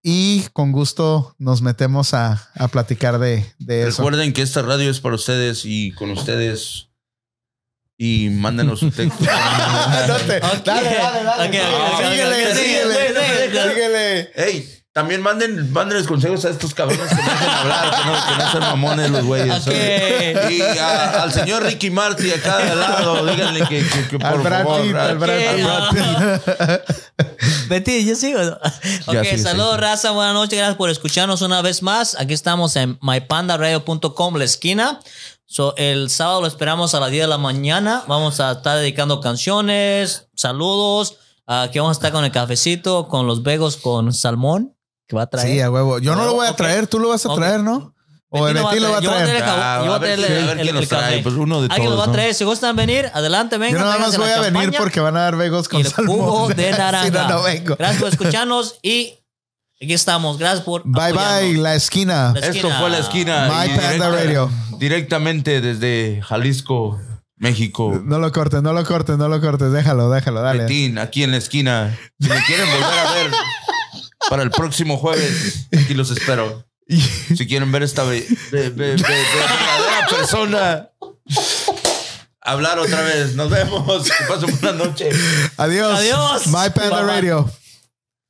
Y con gusto nos metemos a, a platicar de, de eso. Recuerden que esta radio es para ustedes y con ustedes. Y mándenos un texto. No te- Ok. Dale, dale, dale. Síguele, síguele, síguele. Hey, también manden, mándenles consejos a estos cabrones que no dejen hablar, que no, que no sean mamones los güeyes. Ok. ¿sabes? Y a- al señor Ricky Marty acá de lado, díganle que, que- que por Al favor. Pitt, al Brad. Betty, yo sigo. Ok, sí, saludos, sí. raza. Buenas noches. Gracias por escucharnos una vez más. Aquí estamos en mypandaradio.com, la esquina. So, el sábado lo esperamos a las 10 de la mañana. Vamos a estar dedicando canciones, saludos. Aquí vamos a estar con el cafecito, con los vegos con salmón que va a traer. Sí, a huevo. Yo no lo voy a traer, tú lo vas a traer, ¿no? O el Betty lo va a traer. Yo voy a traer el, café. pues uno de Alguien lo va todos, a ¿no? traer. Si gustan venir, adelante, vengan. Yo nada más voy a venir porque van a dar vegos y con el salmón. jugo de Si naranja. no, no vengo. Gracias por escucharnos y aquí estamos. Gracias por Bye apoyarnos. bye, la esquina. La Esto fue la esquina. My Panda Radio. Directamente desde Jalisco, México. No lo cortes, no lo cortes, no lo cortes. Déjalo, déjalo, dale. Betín, aquí en la esquina. Si me quieren volver a ver para el próximo jueves, aquí los espero. Si quieren ver esta be- be- be- be- be- verdadera persona hablar otra vez, nos vemos. Que pasen buena noche. Adiós. Adiós. My Panda Bye, bye. Radio.